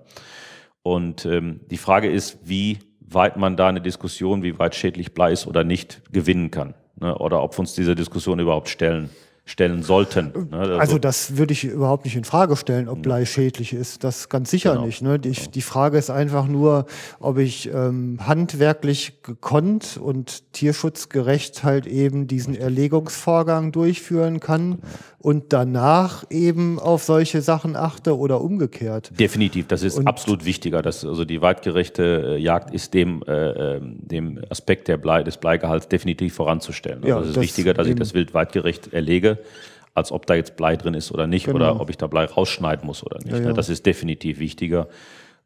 Und ähm, die Frage ist, wie weit man da eine Diskussion, wie weit schädlich Blei ist oder nicht, gewinnen kann. Ne? Oder ob wir uns dieser Diskussion überhaupt stellen, stellen sollten. Ne? also das würde ich überhaupt nicht in Frage stellen, ob Blei schädlich ist. Das ganz sicher Genau. nicht. Ne? Die, die Frage ist einfach nur, ob ich ähm, handwerklich gekonnt und tierschutzgerecht halt eben diesen Erlegungsvorgang durchführen kann und danach eben auf solche Sachen achte oder umgekehrt. Definitiv, das ist Und- absolut wichtiger. Dass, also die weitgerechte äh, Jagd ist dem, äh, ähm, dem Aspekt der Blei, des Bleigehalts definitiv voranzustellen. Also Ja, es ist das wichtiger, dass ich das Wild weitgerecht erlege, als ob da jetzt Blei drin ist oder nicht Genau. oder ob ich da Blei rausschneiden muss oder nicht. Ja, ne? ja. Das ist definitiv wichtiger.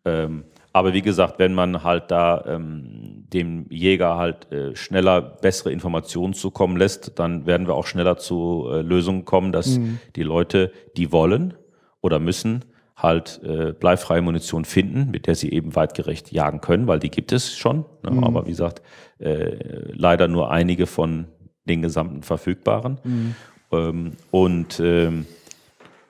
Ähm, aber wie gesagt, wenn man halt da ähm, dem Jäger halt äh, schneller bessere Informationen zukommen lässt, dann werden wir auch schneller zu äh, Lösungen kommen, dass Mhm. die Leute, die wollen oder müssen, halt äh, bleifreie Munition finden, mit der sie eben weitgerecht jagen können, weil die gibt es schon. Ne? Mhm. Aber wie gesagt, äh, leider nur einige von den gesamten verfügbaren. Mhm. Ähm, und ähm,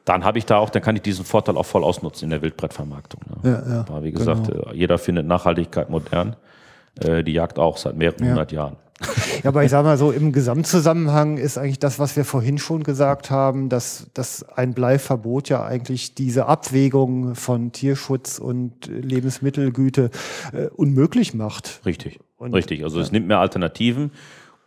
dann habe ich da auch, dann kann ich diesen Vorteil auch voll ausnutzen in der Wildbrettvermarktung. Ne? Ja, ja, Aber wie gesagt, äh, jeder findet Nachhaltigkeit modern. Äh, die Jagd auch seit mehreren Ja. hundert Jahren. <laughs> Ja, aber ich sage mal so, im Gesamtzusammenhang ist eigentlich das, was wir vorhin schon gesagt haben, dass, dass ein Bleiverbot ja eigentlich diese Abwägung von Tierschutz und Lebensmittelgüte äh, unmöglich macht. Richtig, Und- richtig. Also es nimmt mehr Alternativen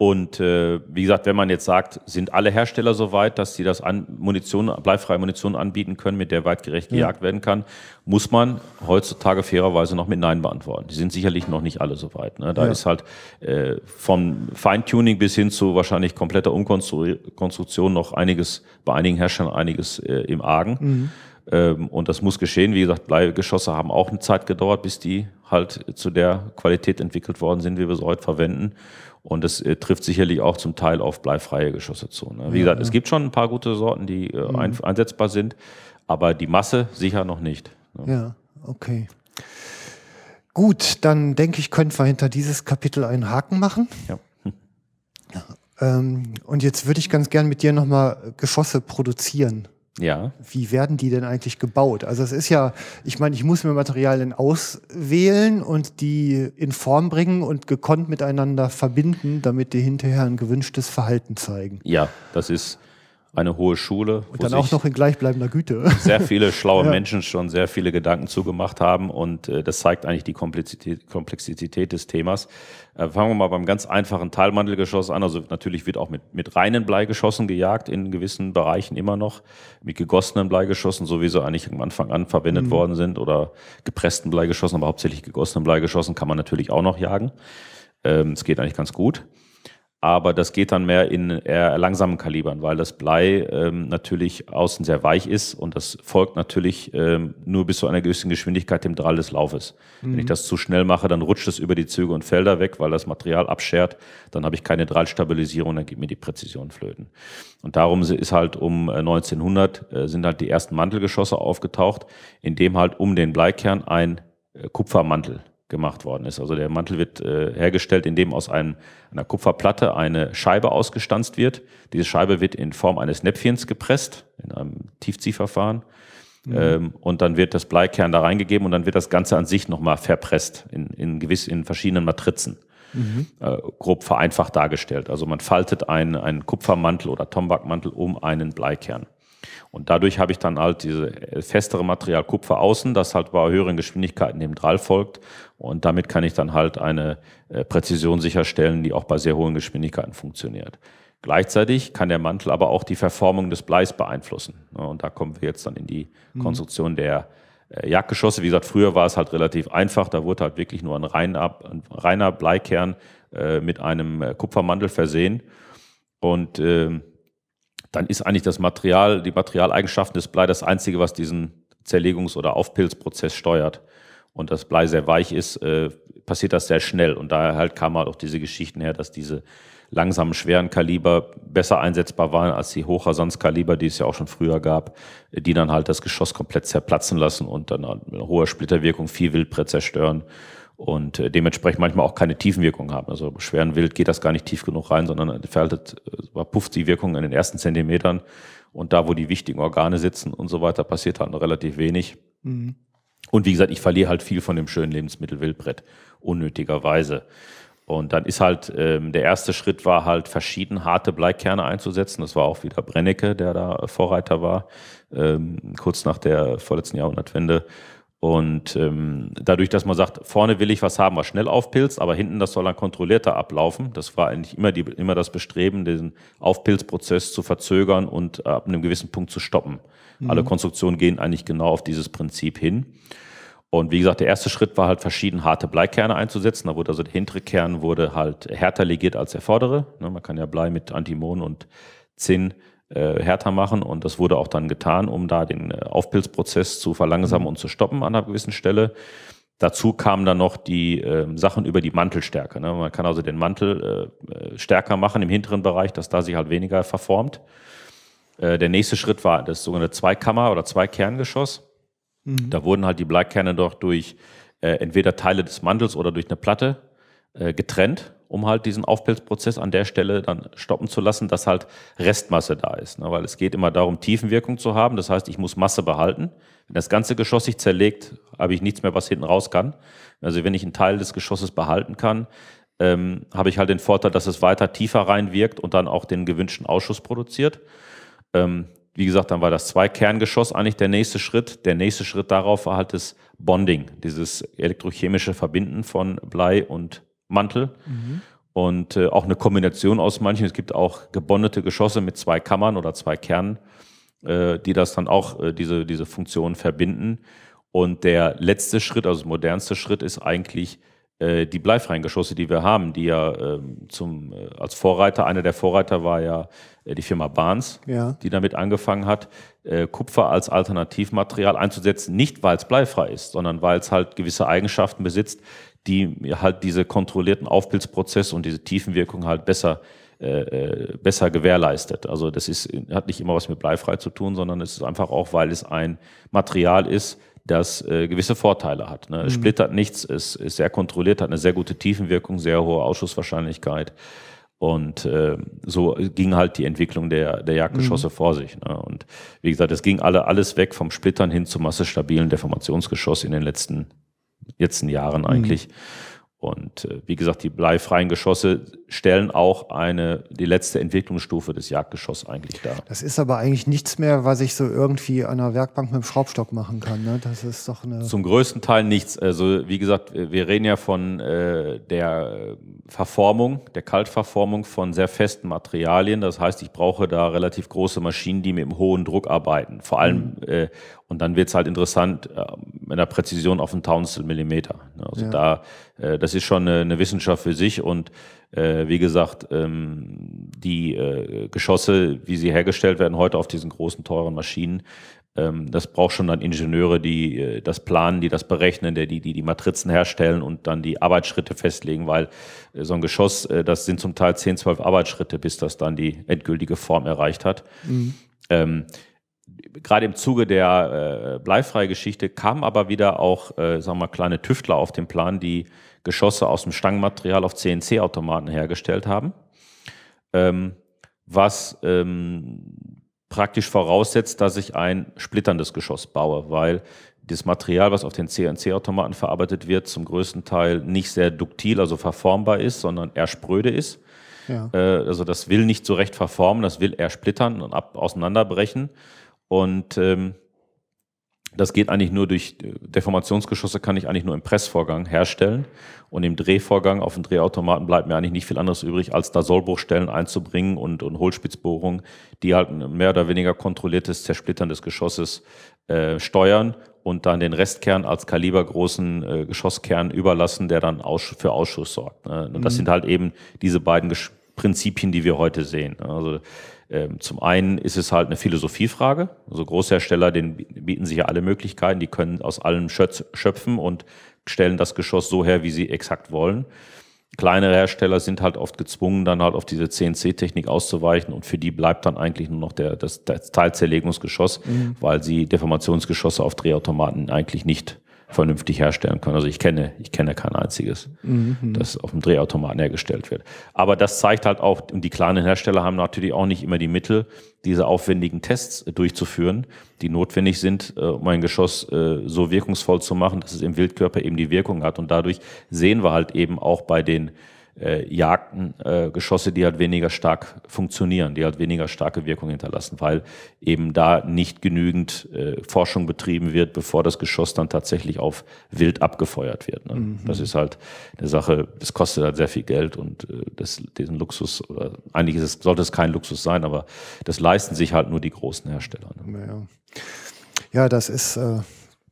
Und äh, wie gesagt, wenn man jetzt sagt, sind alle Hersteller so weit, dass sie das an Munition, bleifreie Munition anbieten können, mit der weitgerecht gejagt ja. werden kann, muss man heutzutage fairerweise noch mit Nein beantworten. Die sind sicherlich noch nicht alle so weit. Ne? Da ja. ist halt äh, vom Feintuning bis hin zu wahrscheinlich kompletter Umkonstruktion noch einiges, bei einigen Herstellern einiges äh, im Argen. Mhm. Ähm, und das muss geschehen. Wie gesagt, Bleigeschosse haben auch eine Zeit gedauert, bis die halt zu der Qualität entwickelt worden sind, wie wir sie heute verwenden. Und das äh, trifft sicherlich auch zum Teil auf bleifreie Geschosse zu. Ne? Wie ja, gesagt, ja. es gibt schon ein paar gute Sorten, die äh, mhm. ein, einsetzbar sind, aber die Masse sicher noch nicht. Ne? Ja, okay. Gut, dann denke ich, können wir hinter dieses Kapitel einen Haken machen. Ja. Hm. Ähm, und jetzt würde ich ganz gern mit dir nochmal Geschosse produzieren. Ja. Wie werden die denn eigentlich gebaut? Also es ist ja, ich meine, ich muss mir Materialien auswählen und die in Form bringen und gekonnt miteinander verbinden, damit die hinterher ein gewünschtes Verhalten zeigen. Ja, das ist eine hohe Schule. Und dann auch noch in gleichbleibender Güte. <laughs> Sehr viele schlaue <laughs> ja. Menschen schon sehr viele Gedanken zugemacht haben und äh, das zeigt eigentlich die Komplexität, Komplexität des Themas. Äh, fangen wir mal beim ganz einfachen Teilmantelgeschoss an. Also natürlich wird auch mit, mit reinen Bleigeschossen gejagt in gewissen Bereichen immer noch, mit gegossenen Bleigeschossen, so wie sie eigentlich am Anfang an verwendet mhm. worden sind oder gepressten Bleigeschossen, aber hauptsächlich gegossenen Bleigeschossen kann man natürlich auch noch jagen. Ähm, es geht eigentlich ganz gut aber das geht dann mehr in eher langsamen Kalibern, weil das Blei ähm, natürlich außen sehr weich ist und das folgt natürlich ähm, nur bis zu einer gewissen Geschwindigkeit dem Drall des Laufes. Mhm. Wenn ich mhm. das zu schnell mache, dann rutscht es über die Züge und Felder weg, weil das Material abschert, dann habe ich keine Drallstabilisierung, dann geht mir die Präzision flöten. Und darum ist halt um 1900 äh, sind halt die ersten Mantelgeschosse aufgetaucht, in dem halt um den Bleikern ein äh, Kupfermantel gemacht worden ist. Also der Mantel wird äh, hergestellt, indem aus einem, einer Kupferplatte eine Scheibe ausgestanzt wird. Diese Scheibe wird in Form eines Näpfchens gepresst, in einem Tiefziehverfahren. Mhm. Ähm, und dann wird das Bleikern da reingegeben und dann wird das Ganze an sich nochmal verpresst in, in gewiss in verschiedenen Matrizen. Mhm. Äh, grob vereinfacht dargestellt. Also man faltet einen, einen Kupfermantel oder Tombakmantel um einen Bleikern. Und dadurch habe ich dann halt diese festere Material Kupfer außen, das halt bei höheren Geschwindigkeiten dem Drall folgt. Und damit kann ich dann halt eine äh, Präzision sicherstellen, die auch bei sehr hohen Geschwindigkeiten funktioniert. Gleichzeitig kann der Mantel aber auch die Verformung des Bleis beeinflussen. Und da kommen wir jetzt dann in die mhm. Konstruktion der äh, Jagdgeschosse. Wie gesagt, früher war es halt relativ einfach. Da wurde halt wirklich nur ein reiner, ein reiner Bleikern äh, mit einem Kupfermantel versehen. Und ähm, dann ist eigentlich das Material, die Materialeigenschaften des Blei das Einzige, was diesen Zerlegungs- oder Aufpilzprozess steuert. Und das Blei sehr weich ist, äh, passiert das sehr schnell. Und daher halt kam halt auch diese Geschichten her, dass diese langsamen, schweren Kaliber besser einsetzbar waren als die Hochrasanzkaliber, die es ja auch schon früher gab, die dann halt das Geschoss komplett zerplatzen lassen und dann halt mit hoher Splitterwirkung viel Wildbrett zerstören und äh, dementsprechend manchmal auch keine Tiefenwirkung haben. Also bei schweren Wild geht das gar nicht tief genug rein, sondern verhaltet, äh, pufft die Wirkung in den ersten Zentimetern und da, wo die wichtigen Organe sitzen und so weiter, passiert halt noch relativ wenig. Mhm. Und wie gesagt, ich verliere halt viel von dem schönen Lebensmittel Wildbrett, unnötigerweise. Und dann ist halt, ähm, der erste Schritt war halt, verschieden harte Bleikerne einzusetzen. Das war auch wieder Brennecke, der da Vorreiter war, ähm, kurz nach der vorletzten Jahrhundertwende. Und ähm, dadurch, dass man sagt, vorne will ich was haben, was schnell aufpilzt, aber hinten das soll dann kontrollierter ablaufen. Das war eigentlich immer, die, immer das Bestreben, den Aufpilzprozess zu verzögern und ab einem gewissen Punkt zu stoppen. Mhm. Alle Konstruktionen gehen eigentlich genau auf dieses Prinzip hin. Und wie gesagt, der erste Schritt war halt verschieden harte Bleikerne einzusetzen. Da wurde also der hintere Kern wurde halt härter legiert als der vordere. Ne, man kann ja Blei mit Antimon und Zinn äh, härter machen und das wurde auch dann getan, um da den äh, Aufpilzprozess zu verlangsamen mhm. und zu stoppen an einer gewissen Stelle. Dazu kamen dann noch die äh, Sachen über die Mantelstärke. Ne? Man kann also den Mantel äh, äh, stärker machen im hinteren Bereich, dass da sich halt weniger verformt. Äh, der nächste Schritt war das sogenannte Zweikammer- oder Zweikerngeschoss. Mhm. Da wurden halt die Bleikerne doch durch entweder Teile des Mantels oder durch eine Platte getrennt um halt diesen Aufpilzprozess an der Stelle dann stoppen zu lassen, dass halt Restmasse da ist. Ne? Weil es geht immer darum, Tiefenwirkung zu haben. Das heißt, ich muss Masse behalten. Wenn das ganze Geschoss sich zerlegt, habe ich nichts mehr, was hinten raus kann. Also wenn ich einen Teil des Geschosses behalten kann, ähm, habe ich halt den Vorteil, dass es weiter tiefer reinwirkt und dann auch den gewünschten Ausschuss produziert. Ähm, wie gesagt, dann war das Zwei-Kerngeschoss eigentlich der nächste Schritt. Der nächste Schritt darauf war halt das Bonding, dieses elektrochemische Verbinden von Blei und Mantel. Mhm. und äh, auch eine Kombination aus manchen. Es gibt auch gebondete Geschosse mit zwei Kammern oder zwei Kernen, äh, die das dann auch äh, diese, diese Funktion verbinden. Und der letzte Schritt, also der modernste Schritt ist eigentlich äh, die bleifreien Geschosse, die wir haben, die ja ähm, zum, äh, als Vorreiter, einer der Vorreiter war ja äh, die Firma Barnes, ja. die damit angefangen hat, Kupfer als Alternativmaterial einzusetzen, nicht weil es bleifrei ist, sondern weil es halt gewisse Eigenschaften besitzt, die halt diese kontrollierten Aufpilzprozesse und diese Tiefenwirkung halt besser äh, äh, besser gewährleistet. Also das ist, hat nicht immer was mit bleifrei zu tun, sondern es ist einfach auch, weil es ein Material ist, das äh, gewisse Vorteile hat. Ne? Es mhm. splittert nichts, es ist sehr kontrolliert, hat eine sehr gute Tiefenwirkung, sehr hohe Ausschusswahrscheinlichkeit. Und äh, so ging halt die Entwicklung der, der Jagdgeschosse mhm. vor sich. Ne? Und wie gesagt, es ging alle alles weg vom Splittern hin zum massestabilen Deformationsgeschoss in den letzten letzten Jahren eigentlich. Mhm. Und äh, wie gesagt, die bleifreien Geschosse stellen auch eine, die letzte Entwicklungsstufe des Jagdgeschosses eigentlich dar. Das ist aber eigentlich nichts mehr, was ich so irgendwie an einer Werkbank mit dem Schraubstock machen kann. Ne? Das ist doch eine. Zum größten Teil nichts. Also wie gesagt, wir reden ja von äh, der Verformung, der Kaltverformung von sehr festen Materialien. Das heißt, ich brauche da relativ große Maschinen, die mit einem hohen Druck arbeiten. Vor allem mhm. äh, und dann wird es halt interessant äh, mit der Präzision auf ein Tausendstel Millimeter. Ne? Also ja. da, äh, das ist schon eine, eine Wissenschaft für sich und äh, wie gesagt, ähm, die äh, Geschosse, wie sie hergestellt werden heute auf diesen großen, teuren Maschinen, ähm, das braucht schon dann Ingenieure, die äh, das planen, die das berechnen, die, die die Matrizen herstellen und dann die Arbeitsschritte festlegen, weil äh, so ein Geschoss, äh, das sind zum Teil 10, 12 Arbeitsschritte, bis das dann die endgültige Form erreicht hat. Mhm. Ähm, gerade im Zuge der äh, Bleifrei-Geschichte kamen aber wieder auch, äh, sagen wir mal, kleine Tüftler auf den Plan, die Geschosse aus dem Stangenmaterial auf CNC-Automaten hergestellt haben, ähm, was ähm, praktisch voraussetzt, dass ich ein splitterndes Geschoss baue, weil das Material, was auf den CNC-Automaten verarbeitet wird, zum größten Teil nicht sehr duktil, also verformbar ist, sondern eher spröde ist. Ja. Äh, also das will nicht so recht verformen, das will eher splittern und ab, auseinanderbrechen. Und ähm, das geht eigentlich nur durch Deformationsgeschosse kann ich eigentlich nur im Pressvorgang herstellen und im Drehvorgang auf dem Drehautomaten bleibt mir eigentlich nicht viel anderes übrig, als da Sollbruchstellen einzubringen und, und Hohlspitzbohrungen, die halt ein mehr oder weniger kontrolliertes Zersplittern des Geschosses äh, steuern und dann den Restkern als kalibergroßen äh, Geschosskern überlassen, der dann aus, für Ausschuss sorgt. Ne? Und das mhm. sind halt eben diese beiden Gesch Prinzipien, die wir heute sehen. Also ähm, zum einen ist es halt eine Philosophiefrage. Also Großhersteller, denen bieten sich ja alle Möglichkeiten, die können aus allem schöpfen und stellen das Geschoss so her, wie sie exakt wollen. Kleinere Hersteller sind halt oft gezwungen, dann halt auf diese CNC-Technik auszuweichen und für die bleibt dann eigentlich nur noch der, das, das Teilzerlegungsgeschoss, mhm. weil sie Deformationsgeschosse auf Drehautomaten eigentlich nicht vernünftig herstellen können. Also ich kenne, ich kenne kein einziges, mhm. das auf dem Drehautomaten hergestellt wird. Aber das zeigt halt auch, und die kleinen Hersteller haben natürlich auch nicht immer die Mittel, diese aufwendigen Tests durchzuführen, die notwendig sind, äh, um ein Geschoss äh, so wirkungsvoll zu machen, dass es im Wildkörper eben die Wirkung hat. Und dadurch sehen wir halt eben auch bei den äh, Jagden, äh, Geschosse, die halt weniger stark funktionieren, die halt weniger starke Wirkung hinterlassen, weil eben da nicht genügend äh, Forschung betrieben wird, bevor das Geschoss dann tatsächlich auf Wild abgefeuert wird. Ne? Mhm. Das ist halt eine Sache, das kostet halt sehr viel Geld und äh, das, diesen Luxus, oder eigentlich ist es, sollte es kein Luxus sein, aber das leisten sich halt nur die großen Hersteller. Ne? Ja. ja, das ist äh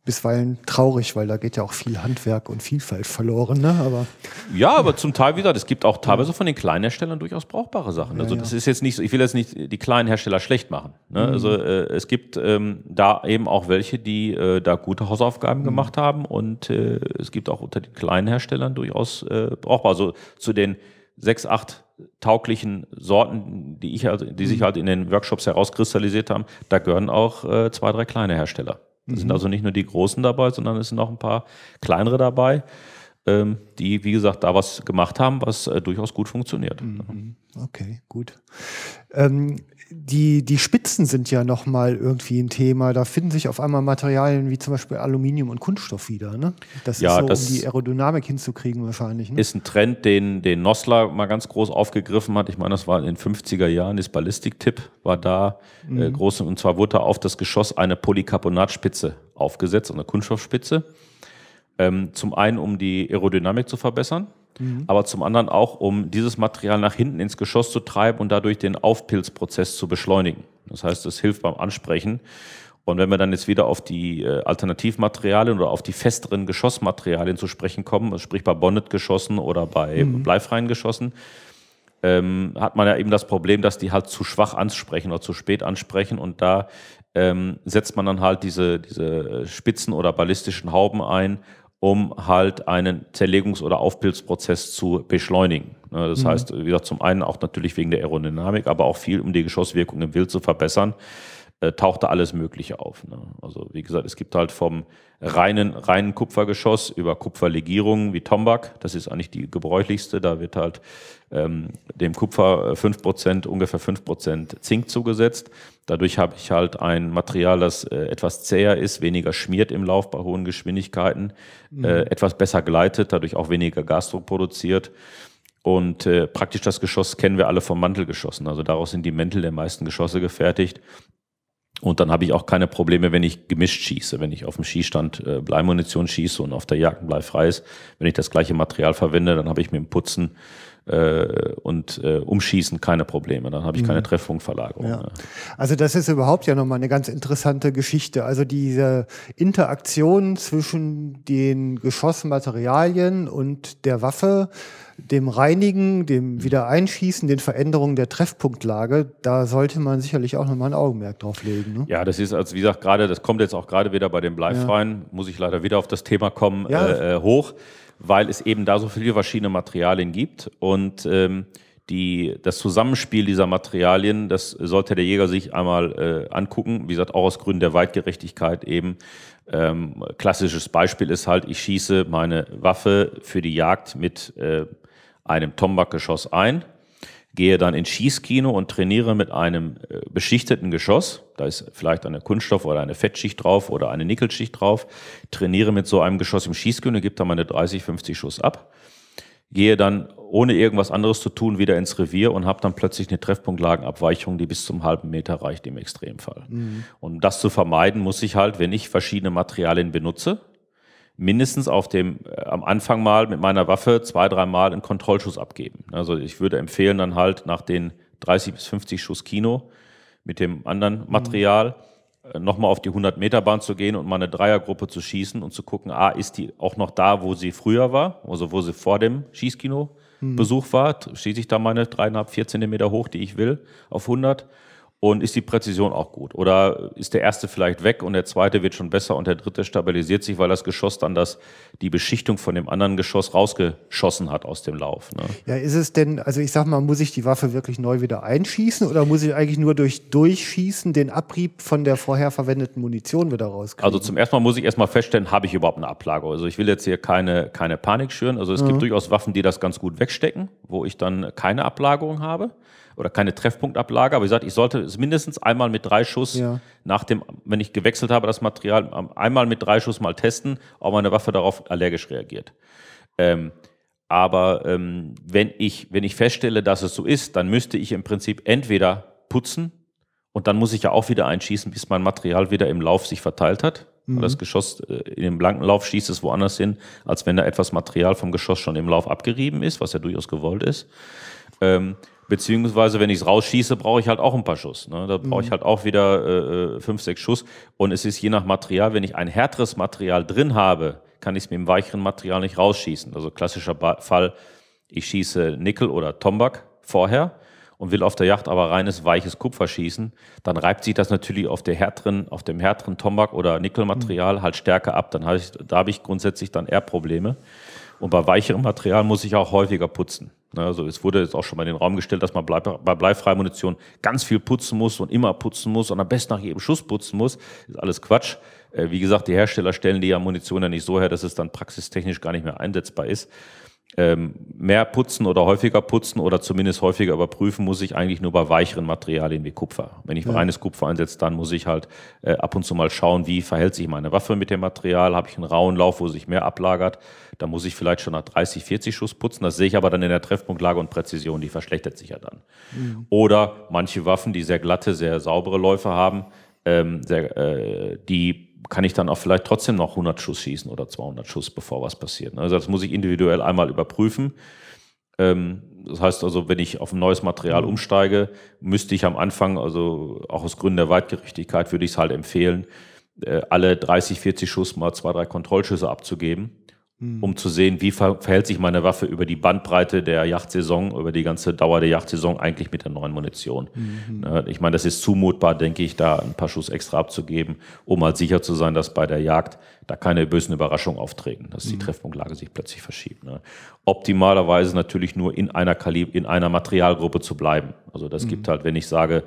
bisweilen traurig, weil da geht ja auch viel Handwerk und Vielfalt verloren. Ne? Aber, ja, aber zum Teil wieder, es gibt auch teilweise von den kleinen Herstellern durchaus brauchbare Sachen. Also das ist jetzt nicht, ich will jetzt nicht die kleinen Hersteller schlecht machen. Ne? Mhm. Also äh, es gibt ähm, da eben auch welche, die äh, da gute Hausaufgaben mhm. gemacht haben und äh, es gibt auch unter den kleinen Herstellern durchaus äh, brauchbar. Also zu den sechs, acht tauglichen Sorten, die ich also, die sich mhm. halt in den Workshops herauskristallisiert haben, da gehören auch äh, zwei, drei kleine Hersteller. Sind mhm. also nicht nur die Großen dabei, sondern es sind auch ein paar kleinere dabei, ähm, die, wie gesagt, da was gemacht haben, was äh, durchaus gut funktioniert. Mhm. Okay, gut. Ähm, die, die Spitzen sind ja nochmal irgendwie ein Thema. Da finden sich auf einmal Materialien wie zum Beispiel Aluminium und Kunststoff wieder. Ne? Das ja, ist so, das um die Aerodynamik hinzukriegen wahrscheinlich. Ne? Ist ein Trend, den, den Nossler mal ganz groß aufgegriffen hat. Ich meine, das war in den 50er Jahren, das Ballistik-Tipp war da äh, mhm. äh, groß. Und zwar wurde da auf das Geschoss eine Polycarbonatspitze aufgesetzt, eine Kunststoffspitze. Ähm, zum einen, um die Aerodynamik zu verbessern mhm. aber zum anderen auch, um dieses Material nach hinten ins Geschoss zu treiben und dadurch den Aufpilzprozess zu beschleunigen. Das heißt, es hilft beim Ansprechen. Und wenn wir dann jetzt wieder auf die äh, Alternativmaterialien oder auf die festeren Geschossmaterialien zu sprechen kommen, sprich bei Bonnet-Geschossen oder bei mhm. bleifreien Geschossen, ähm, hat man ja eben das Problem, dass die halt zu schwach ansprechen oder zu spät ansprechen und da ähm, setzt man dann halt diese, diese spitzen oder ballistischen Hauben ein, um halt einen Zerlegungs- oder Aufpilzprozess zu beschleunigen. Ne, das mhm. heißt, wie gesagt, zum einen auch natürlich wegen der Aerodynamik, aber auch viel, um die Geschosswirkung im Wild zu verbessern äh, tauchte alles Mögliche auf. Ne? Also wie gesagt, es gibt halt vom reinen, reinen Kupfergeschoss über Kupferlegierungen wie Tombak, das ist eigentlich die gebräuchlichste, da wird halt ähm, dem Kupfer äh, fünf Prozent ungefähr fünf Prozent Zink zugesetzt. Dadurch habe ich halt ein Material, das äh, etwas zäher ist, weniger schmiert im Lauf bei hohen Geschwindigkeiten, mhm. äh, etwas besser gleitet, dadurch auch weniger Gasdruck produziert. Und äh, praktisch das Geschoss kennen wir alle vom Mantelgeschossen. Also daraus sind die Mäntel der meisten Geschosse gefertigt. Und dann habe ich auch keine Probleme, wenn ich gemischt schieße. Wenn ich auf dem Schießstand äh, Bleimunition schieße und auf der Jagd Blei frei ist, wenn ich das gleiche Material verwende, dann habe ich mit dem Putzen äh, und äh, Umschießen keine Probleme. Dann habe ich keine mhm. Treffpunktverlagerung. Ja. Also das ist überhaupt ja nochmal eine ganz interessante Geschichte. Also diese Interaktion zwischen den Geschossmaterialien und der Waffe, dem Reinigen, dem Wiedereinschießen, den Veränderungen der Treffpunktlage, da sollte man sicherlich auch nochmal ein Augenmerk drauf legen. Ne? Ja, das ist, also wie gesagt, gerade, das kommt jetzt auch gerade wieder bei den Bleifreien, ja. muss ich leider wieder auf das Thema kommen, ja. äh, äh hoch, weil es eben da so viele verschiedene Materialien gibt und ähm, die, das Zusammenspiel dieser Materialien, das sollte der Jäger sich einmal äh, angucken. Wie gesagt, auch aus Gründen der Weitgerechtigkeit eben. Ähm, klassisches Beispiel ist halt, ich schieße meine Waffe für die Jagd mit äh, einem Tombak-Geschoss ein, gehe dann ins Schießkino und trainiere mit einem äh, beschichteten Geschoss. Da ist vielleicht eine Kunststoff- oder eine Fettschicht drauf oder eine Nickelschicht drauf. Trainiere mit so einem Geschoss im Schießkino, gebe dann meine 30, 50 Schuss ab. Gehe dann ohne irgendwas anderes zu tun wieder ins Revier und habe dann plötzlich eine Treffpunktlagenabweichung, die bis zum halben Meter reicht im Extremfall. Mhm. Und um das zu vermeiden, muss ich halt, wenn ich verschiedene Materialien benutze, mindestens auf dem äh, am Anfang mal mit meiner Waffe zwei, dreimal einen Kontrollschuss abgeben. Also ich würde empfehlen dann halt nach den 30 bis 50 Schuss Kino mit dem anderen mhm. Material mhm. nochmal auf die 100 Meter Bahn zu gehen und mal eine Dreiergruppe zu schießen und zu gucken, ah, ist die auch noch da, wo sie früher war, also wo sie vor dem Schießkino mhm. Besuch war, schieße ich da meine dreieinhalb, vier Zentimeter hoch, die ich will, auf 100 und ist die Präzision auch gut? Oder ist der erste vielleicht weg und der zweite wird schon besser und der dritte stabilisiert sich, weil das Geschoss dann das, die Beschichtung von dem anderen Geschoss rausgeschossen hat aus dem Lauf? Ne? Ja, ist es denn, also ich sag mal, muss ich die Waffe wirklich neu wieder einschießen oder muss ich eigentlich nur durch Durchschießen den Abrieb von der vorher verwendeten Munition wieder rauskriegen? Also zum ersten Mal muss ich erstmal feststellen, habe ich überhaupt eine Ablage? Also ich will jetzt hier keine, keine Panik schüren. Also es mhm. gibt durchaus Waffen, die das ganz gut wegstecken, wo ich dann keine Ablagerung habe oder keine Treffpunktablage, aber wie gesagt, ich sollte es mindestens einmal mit drei Schuss ja. nach dem, wenn ich gewechselt habe, das Material, einmal mit drei Schuss mal testen, ob meine Waffe darauf allergisch reagiert. Ähm, aber ähm, wenn, ich, wenn ich feststelle, dass es so ist, dann müsste ich im Prinzip entweder putzen und dann muss ich ja auch wieder einschießen, bis mein Material wieder im Lauf sich verteilt hat. Mhm. Das Geschoss äh, in dem blanken Lauf schießt es woanders hin, als wenn da etwas Material vom Geschoss schon im Lauf abgerieben ist, was ja durchaus gewollt ist. Ähm, Beziehungsweise, wenn ich es rausschieße, brauche ich halt auch ein paar Schuss. Ne? Da brauche ich mhm. halt auch wieder äh, äh, fünf, sechs Schuss. Und es ist je nach Material, wenn ich ein härteres Material drin habe, kann ich es mit dem weicheren Material nicht rausschießen. Also klassischer ba Fall, ich schieße Nickel oder Tombak vorher und will auf der Yacht aber reines weiches Kupfer schießen, dann reibt sich das natürlich auf, der härteren, auf dem härteren Tombak oder Nickelmaterial mhm. halt stärker ab. Dann habe ich, da habe ich grundsätzlich dann eher Probleme. Und bei weicherem Material muss ich auch häufiger putzen. Ne, also es wurde jetzt auch schon mal in den Raum gestellt, dass man bei bleifreier Munition ganz viel putzen muss und immer putzen muss und am besten nach jedem Schuss putzen muss. Das ist alles Quatsch. Äh, wie gesagt, die Hersteller stellen die ja Munition ja nicht so her, dass es dann praxistechnisch gar nicht mehr einsetzbar ist ähm, mehr putzen oder häufiger putzen oder zumindest häufiger überprüfen muss ich eigentlich nur bei weicheren Materialien wie Kupfer. Wenn ich ja. reines Kupfer einsetze, dann muss ich halt äh, ab und zu mal schauen, wie verhält sich meine Waffe mit dem Material. Habe ich einen rauen Lauf, wo sich mehr ablagert, da muss ich vielleicht schon nach 30, 40 Schuss putzen. Das sehe ich aber dann in der Treffpunktlage und Präzision, die verschlechtert sich ja dann. Mhm. Oder manche Waffen, die sehr glatte, sehr saubere Läufe haben, ähm, sehr, äh, die kann ich dann auch vielleicht trotzdem noch 100 Schuss schießen oder 200 Schuss, bevor was passiert. Ne? Also das muss ich individuell einmal überprüfen. Ähm, das heißt also, wenn ich auf ein neues Material mhm. umsteige, müsste ich am Anfang, also auch aus Gründen der Weitgerechtigkeit, würde ich es halt empfehlen, äh, alle 30, 40 Schuss mal zwei, drei Kontrollschüsse abzugeben Mhm. um zu sehen, wie verhält sich meine Waffe über die Bandbreite der Yachtsaison, über die ganze Dauer der Yachtsaison eigentlich mit der neuen Munition. Mhm. Ne, ich meine, das ist zumutbar, denke ich, da ein paar Schuss extra abzugeben, um halt sicher zu sein, dass bei der Jagd da keine bösen Überraschungen auftreten, dass die mhm. Treffpunktlage sich plötzlich verschiebt. Ne? Optimalerweise natürlich nur in einer Kalib in einer Materialgruppe zu bleiben. Also das mhm. gibt halt, wenn ich sage,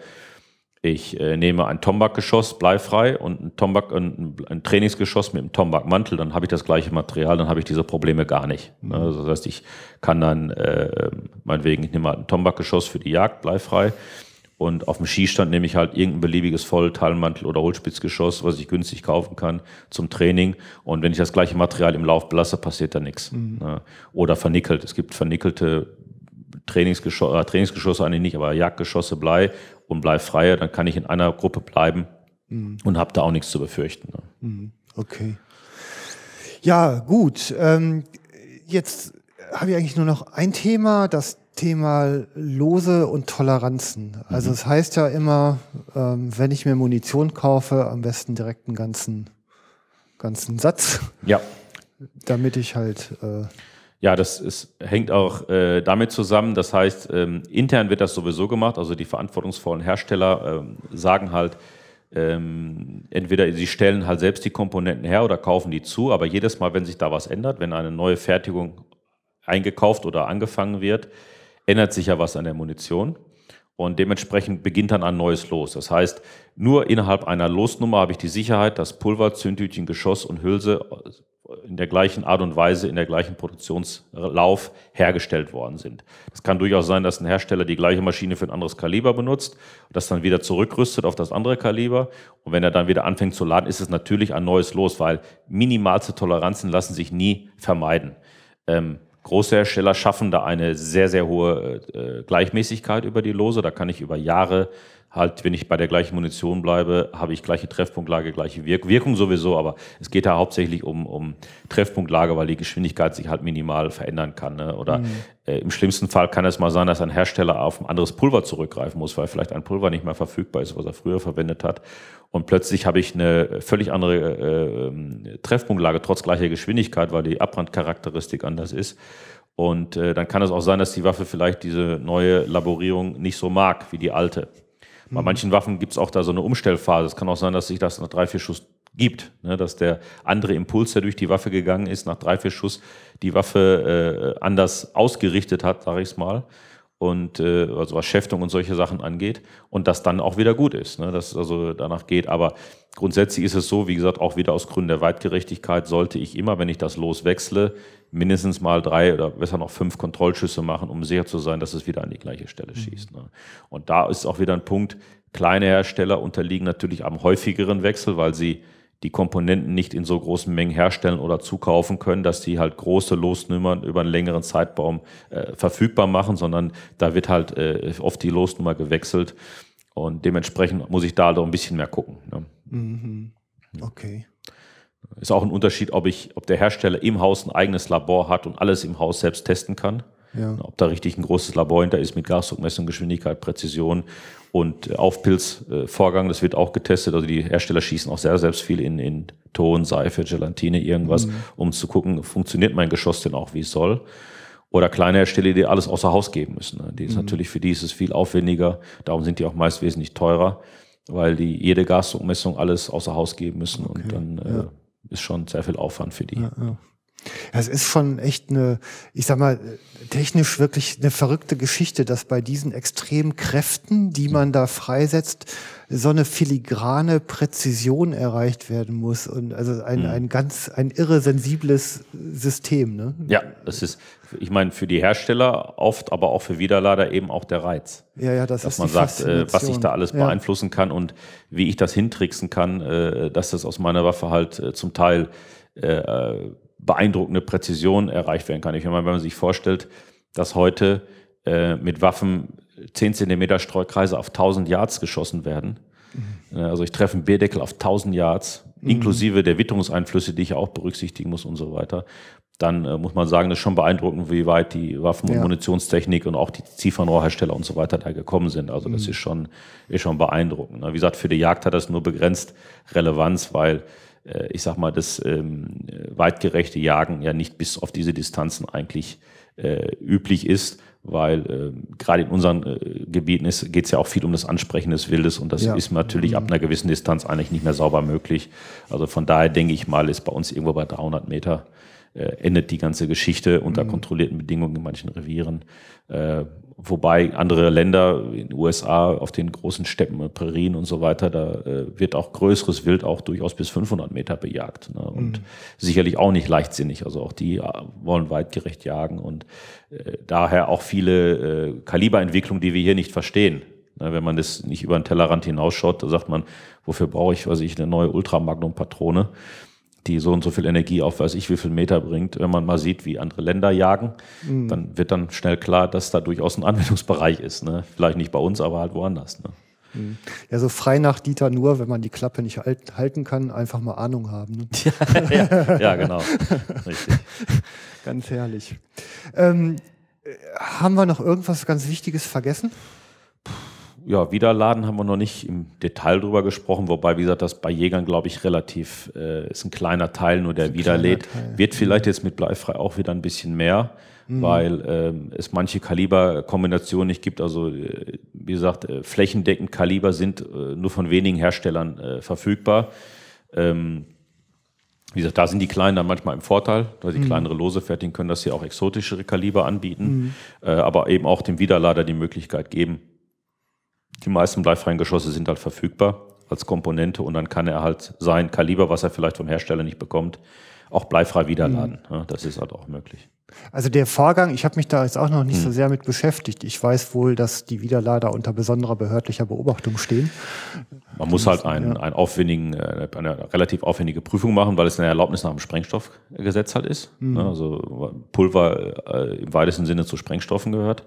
ich äh, nehme ein Tombak-Geschoss bleifrei und ein, Tombak, ein, ein Trainingsgeschoss mit einem Tombak-Mantel, dann habe ich das gleiche Material, dann habe ich diese Probleme gar nicht. Mhm. Also das heißt, ich kann dann, äh, meinetwegen, ich nehme halt ein Tombak-Geschoss für die Jagd bleifrei und auf dem Skistand nehme ich halt irgendein beliebiges Vollteilmantel oder Hohlspitzgeschoss, was ich günstig kaufen kann zum Training. Und wenn ich das gleiche Material im Lauf belasse, passiert da nichts. Mhm. Ne? Oder vernickelt. Es gibt vernickelte Trainingsgeschosse, äh, Trainingsgeschosse eigentlich nicht, aber Jagdgeschosse Blei und Blei freie, dann kann ich in einer Gruppe bleiben mhm. und habe da auch nichts zu befürchten. Ne? Mhm. Okay. Ja, gut. Ähm, jetzt habe ich eigentlich nur noch ein Thema, das Thema Lose und Toleranzen. Also mhm. es heißt ja immer, ähm, wenn ich mir Munition kaufe, am besten direkt einen ganzen, ganzen Satz. Ja. Damit ich halt äh, ja, das ist, hängt auch äh, damit zusammen. Das heißt, ähm, intern wird das sowieso gemacht. Also die verantwortungsvollen Hersteller ähm, sagen halt, ähm, entweder sie stellen halt selbst die Komponenten her oder kaufen die zu. Aber jedes Mal, wenn sich da was ändert, wenn eine neue Fertigung eingekauft oder angefangen wird, ändert sich ja was an der Munition. Und dementsprechend beginnt dann ein neues Los. Das heißt, nur innerhalb einer Losnummer habe ich die Sicherheit, dass Pulver, Zündhütchen, Geschoss und Hülse in der gleichen Art und Weise, in der gleichen Produktionslauf hergestellt worden sind. Es kann durchaus sein, dass ein Hersteller die gleiche Maschine für ein anderes Kaliber benutzt, das dann wieder zurückrüstet auf das andere Kaliber. Und wenn er dann wieder anfängt zu laden, ist es natürlich ein neues Los, weil minimalste Toleranzen lassen sich nie vermeiden. Ähm, Große Hersteller schaffen da eine sehr, sehr hohe äh, Gleichmäßigkeit über die Lose. Da kann ich über Jahre halt, wenn ich bei der gleichen Munition bleibe, habe ich gleiche Treffpunktlage, gleiche Wirk Wirkung sowieso, aber es geht da hauptsächlich um, um Treffpunktlage, weil die Geschwindigkeit sich halt minimal verändern kann. Ne? Oder mhm. äh, im schlimmsten Fall kann es mal sein, dass ein Hersteller auf ein anderes Pulver zurückgreifen muss, weil vielleicht ein Pulver nicht mehr verfügbar ist, was er früher verwendet hat. Und plötzlich habe ich eine völlig andere äh, ähm, Treffpunktlage, trotz gleicher Geschwindigkeit, weil die Abbrandcharakteristik anders ist. Und äh, dann kann es auch sein, dass die Waffe vielleicht diese neue Laborierung nicht so mag wie die alte. Bei manchen Waffen gibt es auch da so eine Umstellphase. Es kann auch sein, dass sich das nach drei, vier Schuss gibt, ne? dass der andere Impuls, der durch die Waffe gegangen ist, nach drei, vier Schuss die Waffe äh, anders ausgerichtet hat, sage ich es mal und äh, also was Schäftung und solche Sachen angeht und das dann auch wieder gut ist, ne, dass es also danach geht. Aber grundsätzlich ist es so, wie gesagt, auch wieder aus Gründen der Weitgerechtigkeit sollte ich immer, wenn ich das Los wechsle, mindestens mal drei oder besser noch fünf Kontrollschüsse machen, um sicher zu sein, dass es wieder an die gleiche Stelle mhm. schießt. Ne. Und da ist auch wieder ein Punkt, kleine Hersteller unterliegen natürlich am häufigeren Wechsel, weil sie die Komponenten nicht in so großen Mengen herstellen oder zukaufen können, dass die halt große Losnummern über einen längeren Zeitraum äh, verfügbar machen, sondern da wird halt äh, oft die Losnummer gewechselt und dementsprechend muss ich da doch ein bisschen mehr gucken. Ne? Mhm. Okay. Ist auch ein Unterschied, ob ich, ob der Hersteller im Haus ein eigenes Labor hat und alles im Haus selbst testen kann. Ja. Ob da richtig ein großes Labor hinter ist mit Gasdruckmessung, Geschwindigkeit, Präzision und Aufpilzvorgang, das wird auch getestet. Also die Hersteller schießen auch sehr selbst viel in, in Ton, Seife, Gelatine, irgendwas, mhm. um zu gucken, funktioniert mein Geschoss denn auch, wie es soll. Oder kleine Hersteller, die alles außer Haus geben müssen. Die ist mhm. natürlich für die ist es viel aufwendiger. Darum sind die auch meist wesentlich teurer, weil die jede Gasdruckmessung alles außer Haus geben müssen okay. und dann äh, ja. ist schon sehr viel Aufwand für die. Ja, ja. Ja, es ist schon echt eine, ich sag mal, technisch wirklich eine verrückte Geschichte, dass bei diesen extremen Kräften, die man da freisetzt, so eine filigrane Präzision erreicht werden muss und also ein, mhm. ein ganz ein irre sensibles System. Ne? Ja, das ist, ich meine, für die Hersteller oft, aber auch für Widerlader eben auch der Reiz. Ja, ja, das dass ist man sagt, äh, was ich da alles ja. beeinflussen kann und wie ich das hintricksen kann, äh, dass das aus meiner Waffe halt äh, zum Teil äh, beeindruckende Präzision erreicht werden kann. Ich meine, wenn man sich vorstellt, dass heute äh, mit Waffen 10 Zentimeter Streukreise auf 1000 Yards geschossen werden. Mhm. Also ich treffe einen B-Deckel auf 1000 Yards mhm. inklusive der Witterungseinflüsse, die ich auch berücksichtigen muss und so weiter, dann äh, muss man sagen, das ist schon beeindruckend, wie weit die Waffen- und ja. Munitionstechnik und auch die Zielfernrohrhersteller und so weiter da gekommen sind. Also das mhm. ist schon, ist schon beeindruckend. Wie gesagt, für die Jagd hat das nur begrenzt Relevanz, weil ich sag mal, das ähm, weitgerechte Jagen ja nicht bis auf diese Distanzen eigentlich äh, üblich ist, weil äh, gerade in unseren äh, Gebieten geht es ja auch viel um das Ansprechen des Wildes und das ja. ist natürlich mhm. ab einer gewissen Distanz eigentlich nicht mehr sauber möglich. Also von daher denke ich mal, ist bei uns irgendwo bei 300 Meter äh, endet die ganze Geschichte unter mhm. kontrollierten Bedingungen in manchen Revieren. Wobei andere Länder, in den USA, auf den großen Steppen, Prärien und so weiter, da äh, wird auch größeres Wild auch durchaus bis 500 Meter bejagt. Ne? Und mhm. sicherlich auch nicht leichtsinnig. Also auch die äh, wollen weitgerecht jagen und äh, daher auch viele äh, Kaliberentwicklungen, die wir hier nicht verstehen. Ne? Wenn man das nicht über den Tellerrand hinausschaut, da sagt man, wofür brauche ich, weiß ich, eine neue Ultramagnum-Patrone? Die so und so viel Energie auf weiß ich wie viel Meter bringt, wenn man mal sieht, wie andere Länder jagen, mhm. dann wird dann schnell klar, dass da durchaus ein Anwendungsbereich ist. Ne? Vielleicht nicht bei uns, aber halt woanders. Ne? Mhm. Ja, so frei nach Dieter nur, wenn man die Klappe nicht halten kann, einfach mal Ahnung haben. Ne? <laughs> ja, ja, genau. Richtig. <laughs> Ganz herrlich. Ähm, haben wir noch irgendwas ganz Wichtiges vergessen? Ja, Wiederladen haben wir noch nicht im Detail drüber gesprochen, wobei, wie gesagt, das bei Jägern, glaube ich, relativ äh, ist ein kleiner Teil, nur der wiederlädt. Wird vielleicht jetzt mit Bleifrei auch wieder ein bisschen mehr, mhm. weil ähm, es manche Kaliberkombinationen nicht gibt. Also, äh, wie gesagt, äh, flächendeckend Kaliber sind äh, nur von wenigen Herstellern äh, verfügbar. Ähm, wie gesagt, da sind die Kleinen dann manchmal im Vorteil, weil sie mhm. kleinere Lose fertigen können, dass sie auch exotischere Kaliber anbieten, mhm. äh, aber eben auch dem Wiederlader die Möglichkeit geben, die meisten bleifreien Geschosse sind halt verfügbar als Komponente und dann kann er halt sein Kaliber, was er vielleicht vom Hersteller nicht bekommt, auch bleifrei wiederladen. Mhm. Ja, das ist halt auch möglich. Also der Vorgang, ich habe mich da jetzt auch noch nicht mhm. so sehr mit beschäftigt. Ich weiß wohl, dass die Wiederlader unter besonderer behördlicher Beobachtung stehen. Man muss halt einen, ja. einen aufwendigen, äh, eine relativ aufwendige Prüfung machen, weil es eine Erlaubnis nach dem Sprengstoffgesetz halt ist. Mhm. Also Pulver äh, im weitesten Sinne zu Sprengstoffen gehört.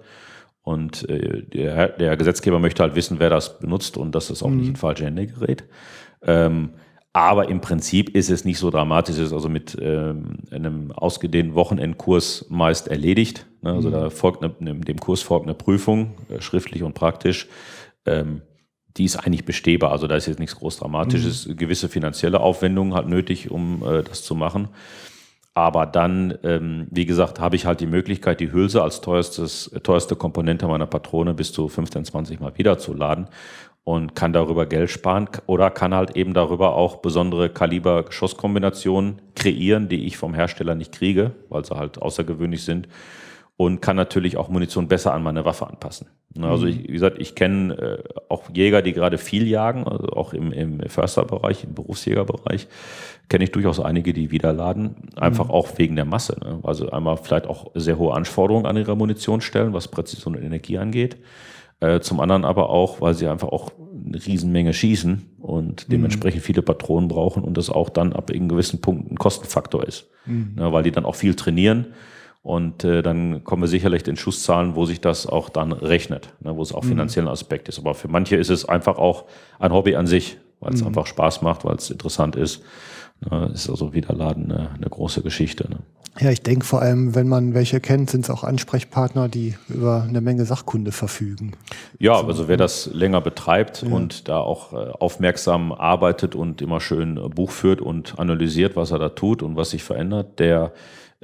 Und äh, der, der, Gesetzgeber möchte halt wissen, wer das benutzt und dass das auch mhm. nicht in falsche Hände gerät. Ähm, aber im Prinzip ist es nicht so dramatisch, es ist also mit ähm, einem ausgedehnten Wochenendkurs meist erledigt. Ne? Also mhm. da folgt eine, dem Kurs folgt eine Prüfung, äh, schriftlich und praktisch. Ähm, die ist eigentlich bestehbar, also da ist jetzt nichts groß Dramatisches. Mhm. Gewisse finanzielle Aufwendungen halt nötig, um äh, das zu machen. Aber dann, ähm, wie gesagt, habe ich halt die Möglichkeit, die Hülse als teuerstes, teuerste Komponente meiner Patrone bis zu 15, 20 Mal wiederzuladen und kann darüber Geld sparen oder kann halt eben darüber auch besondere Kaliber-Geschosskombinationen kreieren, die ich vom Hersteller nicht kriege, weil sie halt außergewöhnlich sind und kann natürlich auch Munition besser an meine Waffe anpassen. Ne, also ich, wie gesagt, ich kenne äh, auch Jäger, die gerade viel jagen, also auch im, im Försterbereich, im Berufsjägerbereich, kenne ich durchaus einige, die wiederladen, einfach mhm. auch wegen der Masse. Ne? Also einmal vielleicht auch sehr hohe Anforderungen an ihre Munition stellen, was Präzision und Energie angeht. Äh, zum anderen aber auch, weil sie einfach auch eine Riesenmenge schießen und mhm. dementsprechend mhm. viele Patronen brauchen und das auch dann ab einem gewissen Punkt ein Kostenfaktor ist. Mhm. Ne, weil die dann auch viel trainieren und äh, dann kommen wir sicherlich in Schusszahlen, wo sich das auch dann rechnet, ne, wo es auch mhm. finanziellen Aspekt ist. Aber für manche ist es einfach auch ein Hobby an sich, weil es mhm. einfach Spaß macht, weil es interessant ist. Ne, ist also Wiederladen eine, eine große Geschichte. Ne. Ja, ich denke vor allem, wenn man welche kennt, sind es auch Ansprechpartner, die über eine Menge Sachkunde verfügen. Ja, so. also wer das länger betreibt ja. und da auch äh, aufmerksam arbeitet und immer schön Buch führt und analysiert, was er da tut und was sich verändert, der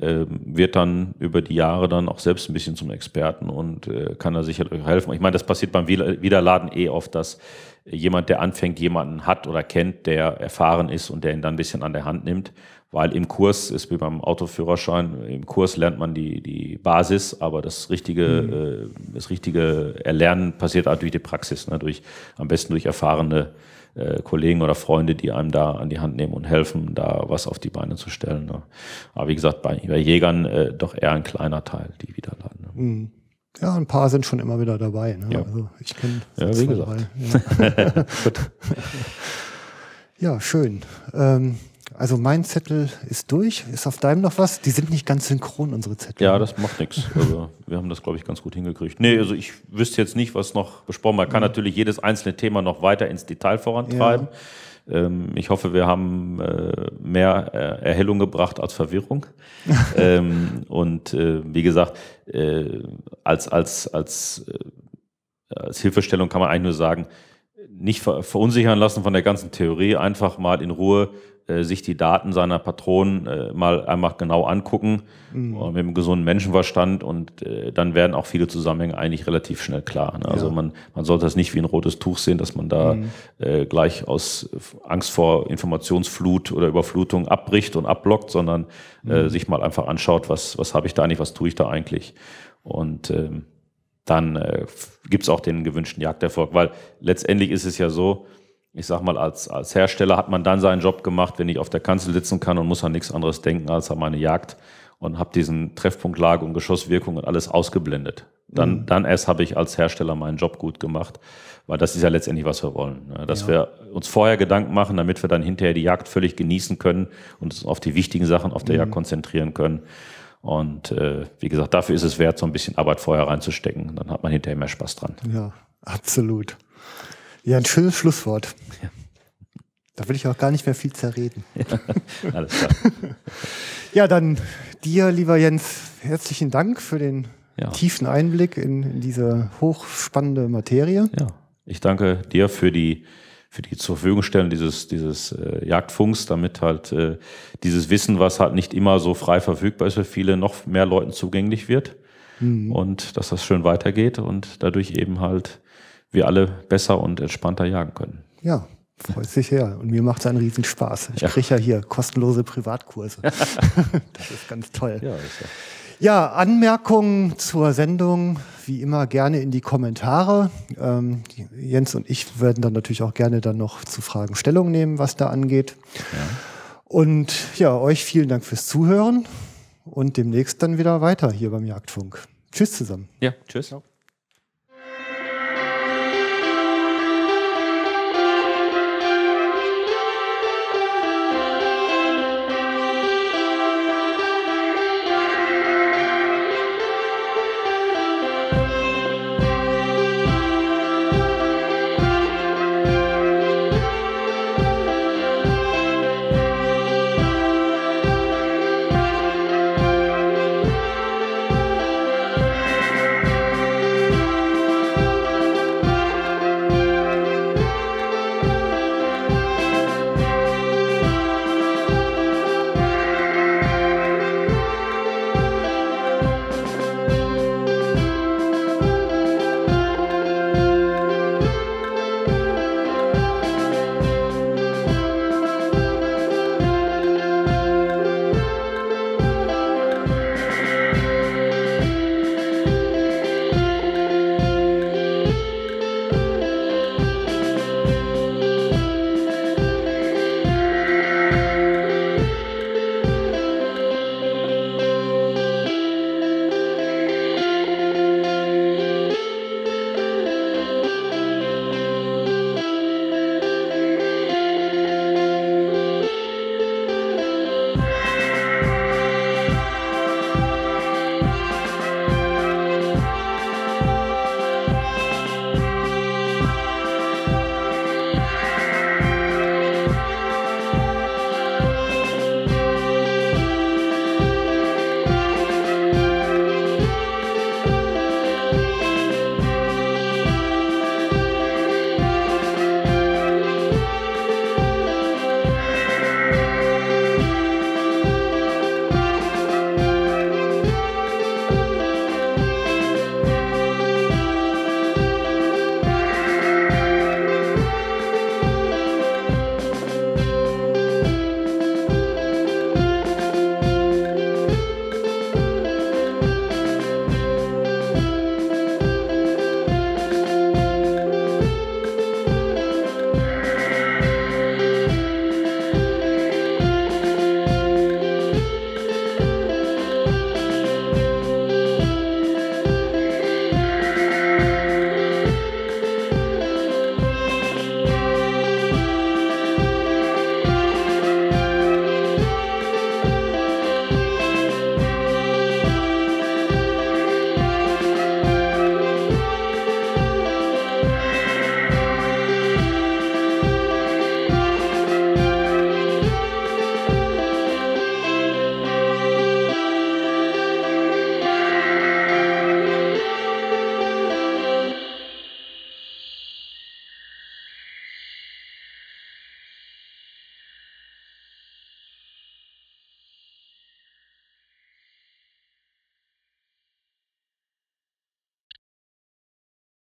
ähm, wird dann über die Jahre dann auch selbst ein bisschen zum Experten und äh, kann da sicherlich helfen. Ich meine, das passiert beim Wiederladen eh oft, dass jemand, der anfängt, jemanden hat oder kennt, der erfahren ist und der ihn dann ein bisschen an der Hand nimmt. Weil im Kurs ist wie beim Autoführerschein, im Kurs lernt man die, die Basis, aber das richtige, mhm. äh, das richtige Erlernen passiert auch durch die Praxis, ne, durch, am besten durch erfahrene äh, Kollegen oder Freunde, die einem da an die Hand nehmen und helfen, da was auf die Beine zu stellen. Ne. Aber wie gesagt, bei, bei Jägern äh, doch eher ein kleiner Teil, die wieder laden. Ne. Mhm. Ja, ein paar sind schon immer wieder dabei. Ne? Ja. Also ich kenne ja, wie gesagt. <laughs> Ja. <laughs> ja, schön. Ähm, also mein Zettel ist durch. Ist auf deinem noch was? Die sind nicht ganz synchron, unsere Zettel. Ja, das macht nichts. Also wir haben das, glaube ich, ganz gut hingekriegt. Nee, also ich wüsste jetzt nicht, was noch besprochen. Man kann mhm. natürlich jedes einzelne Thema noch weiter ins Detail vorantreiben. Ähm, ich hoffe, wir haben äh, mehr äh, Erhellung gebracht als Verwirrung. <laughs> ähm, und äh, wie gesagt, äh, als, als, als, äh, als Hilfestellung kann man eigentlich nur sagen, nicht ver verunsichern lassen von der ganzen Theorie, einfach mal in Ruhe äh, sich die Daten seiner Patronen äh, mal einmal genau angucken mhm. mit einem gesunden Menschenverstand und äh, dann werden auch viele Zusammenhänge eigentlich relativ schnell klar. Ne? Also ja. man, man sollte das nicht wie ein rotes Tuch sehen, dass man da mhm. äh, gleich aus Angst vor Informationsflut oder Überflutung abbricht und abblockt, sondern äh, mhm. sich mal einfach anschaut, was, was habe ich da eigentlich, was tue ich da eigentlich. Und ähm, dann äh, gibt es auch den gewünschten Jagderfolg, weil letztendlich ist es ja so, ich sag mal, als, als Hersteller hat man dann seinen Job gemacht, wenn ich auf der Kanzel sitzen kann und muss an nichts anderes denken als an meine Jagd und habe diesen Treffpunkt Lage und Geschosswirkung und alles ausgeblendet. Dann, mhm. dann erst habe ich als Hersteller meinen Job gut gemacht, weil das ist ja letztendlich, was wir wollen. Ne? Dass ja. wir uns vorher Gedanken machen, damit wir dann hinterher die Jagd völlig genießen können und uns auf die wichtigen Sachen auf der mhm. Jagd konzentrieren können. Und äh, wie gesagt, dafür ist es wert, so ein bisschen Arbeit vorher reinzustecken. Dann hat man hinterher mehr Spaß dran. Ja, absolut. Ja, ein schönes Schlusswort. Ja. Da will ich auch gar nicht mehr viel zerreden. Ja, <laughs> alles klar. <laughs> ja, dann dir, lieber Jens, herzlichen Dank für den ja. tiefen Einblick in, in, diese hochspannende Materie. Ja, ich danke dir für die für die zur Verfügung stellen dieses dieses äh, Jagdfunks, damit halt äh, dieses Wissen, was halt nicht immer so frei verfügbar ist für viele, noch mehr Leuten zugänglich wird mhm. und dass das schön weitergeht und dadurch eben halt wir alle besser und entspannter jagen können. Ja, freut sich her. Und mir macht es einen Riesenspaß. Ich ja. kriege ja hier kostenlose Privatkurse. <laughs> das ist ganz toll. Ja, ist ja. ja, Anmerkungen zur Sendung, wie immer gerne in die Kommentare. Ähm, Jens und ich werden dann natürlich auch gerne dann noch zu Fragen Stellung nehmen, was da angeht. Ja. Und ja, euch vielen Dank fürs Zuhören und demnächst dann wieder weiter hier beim Jagdfunk. Tschüss zusammen. Ja, tschüss. Ja.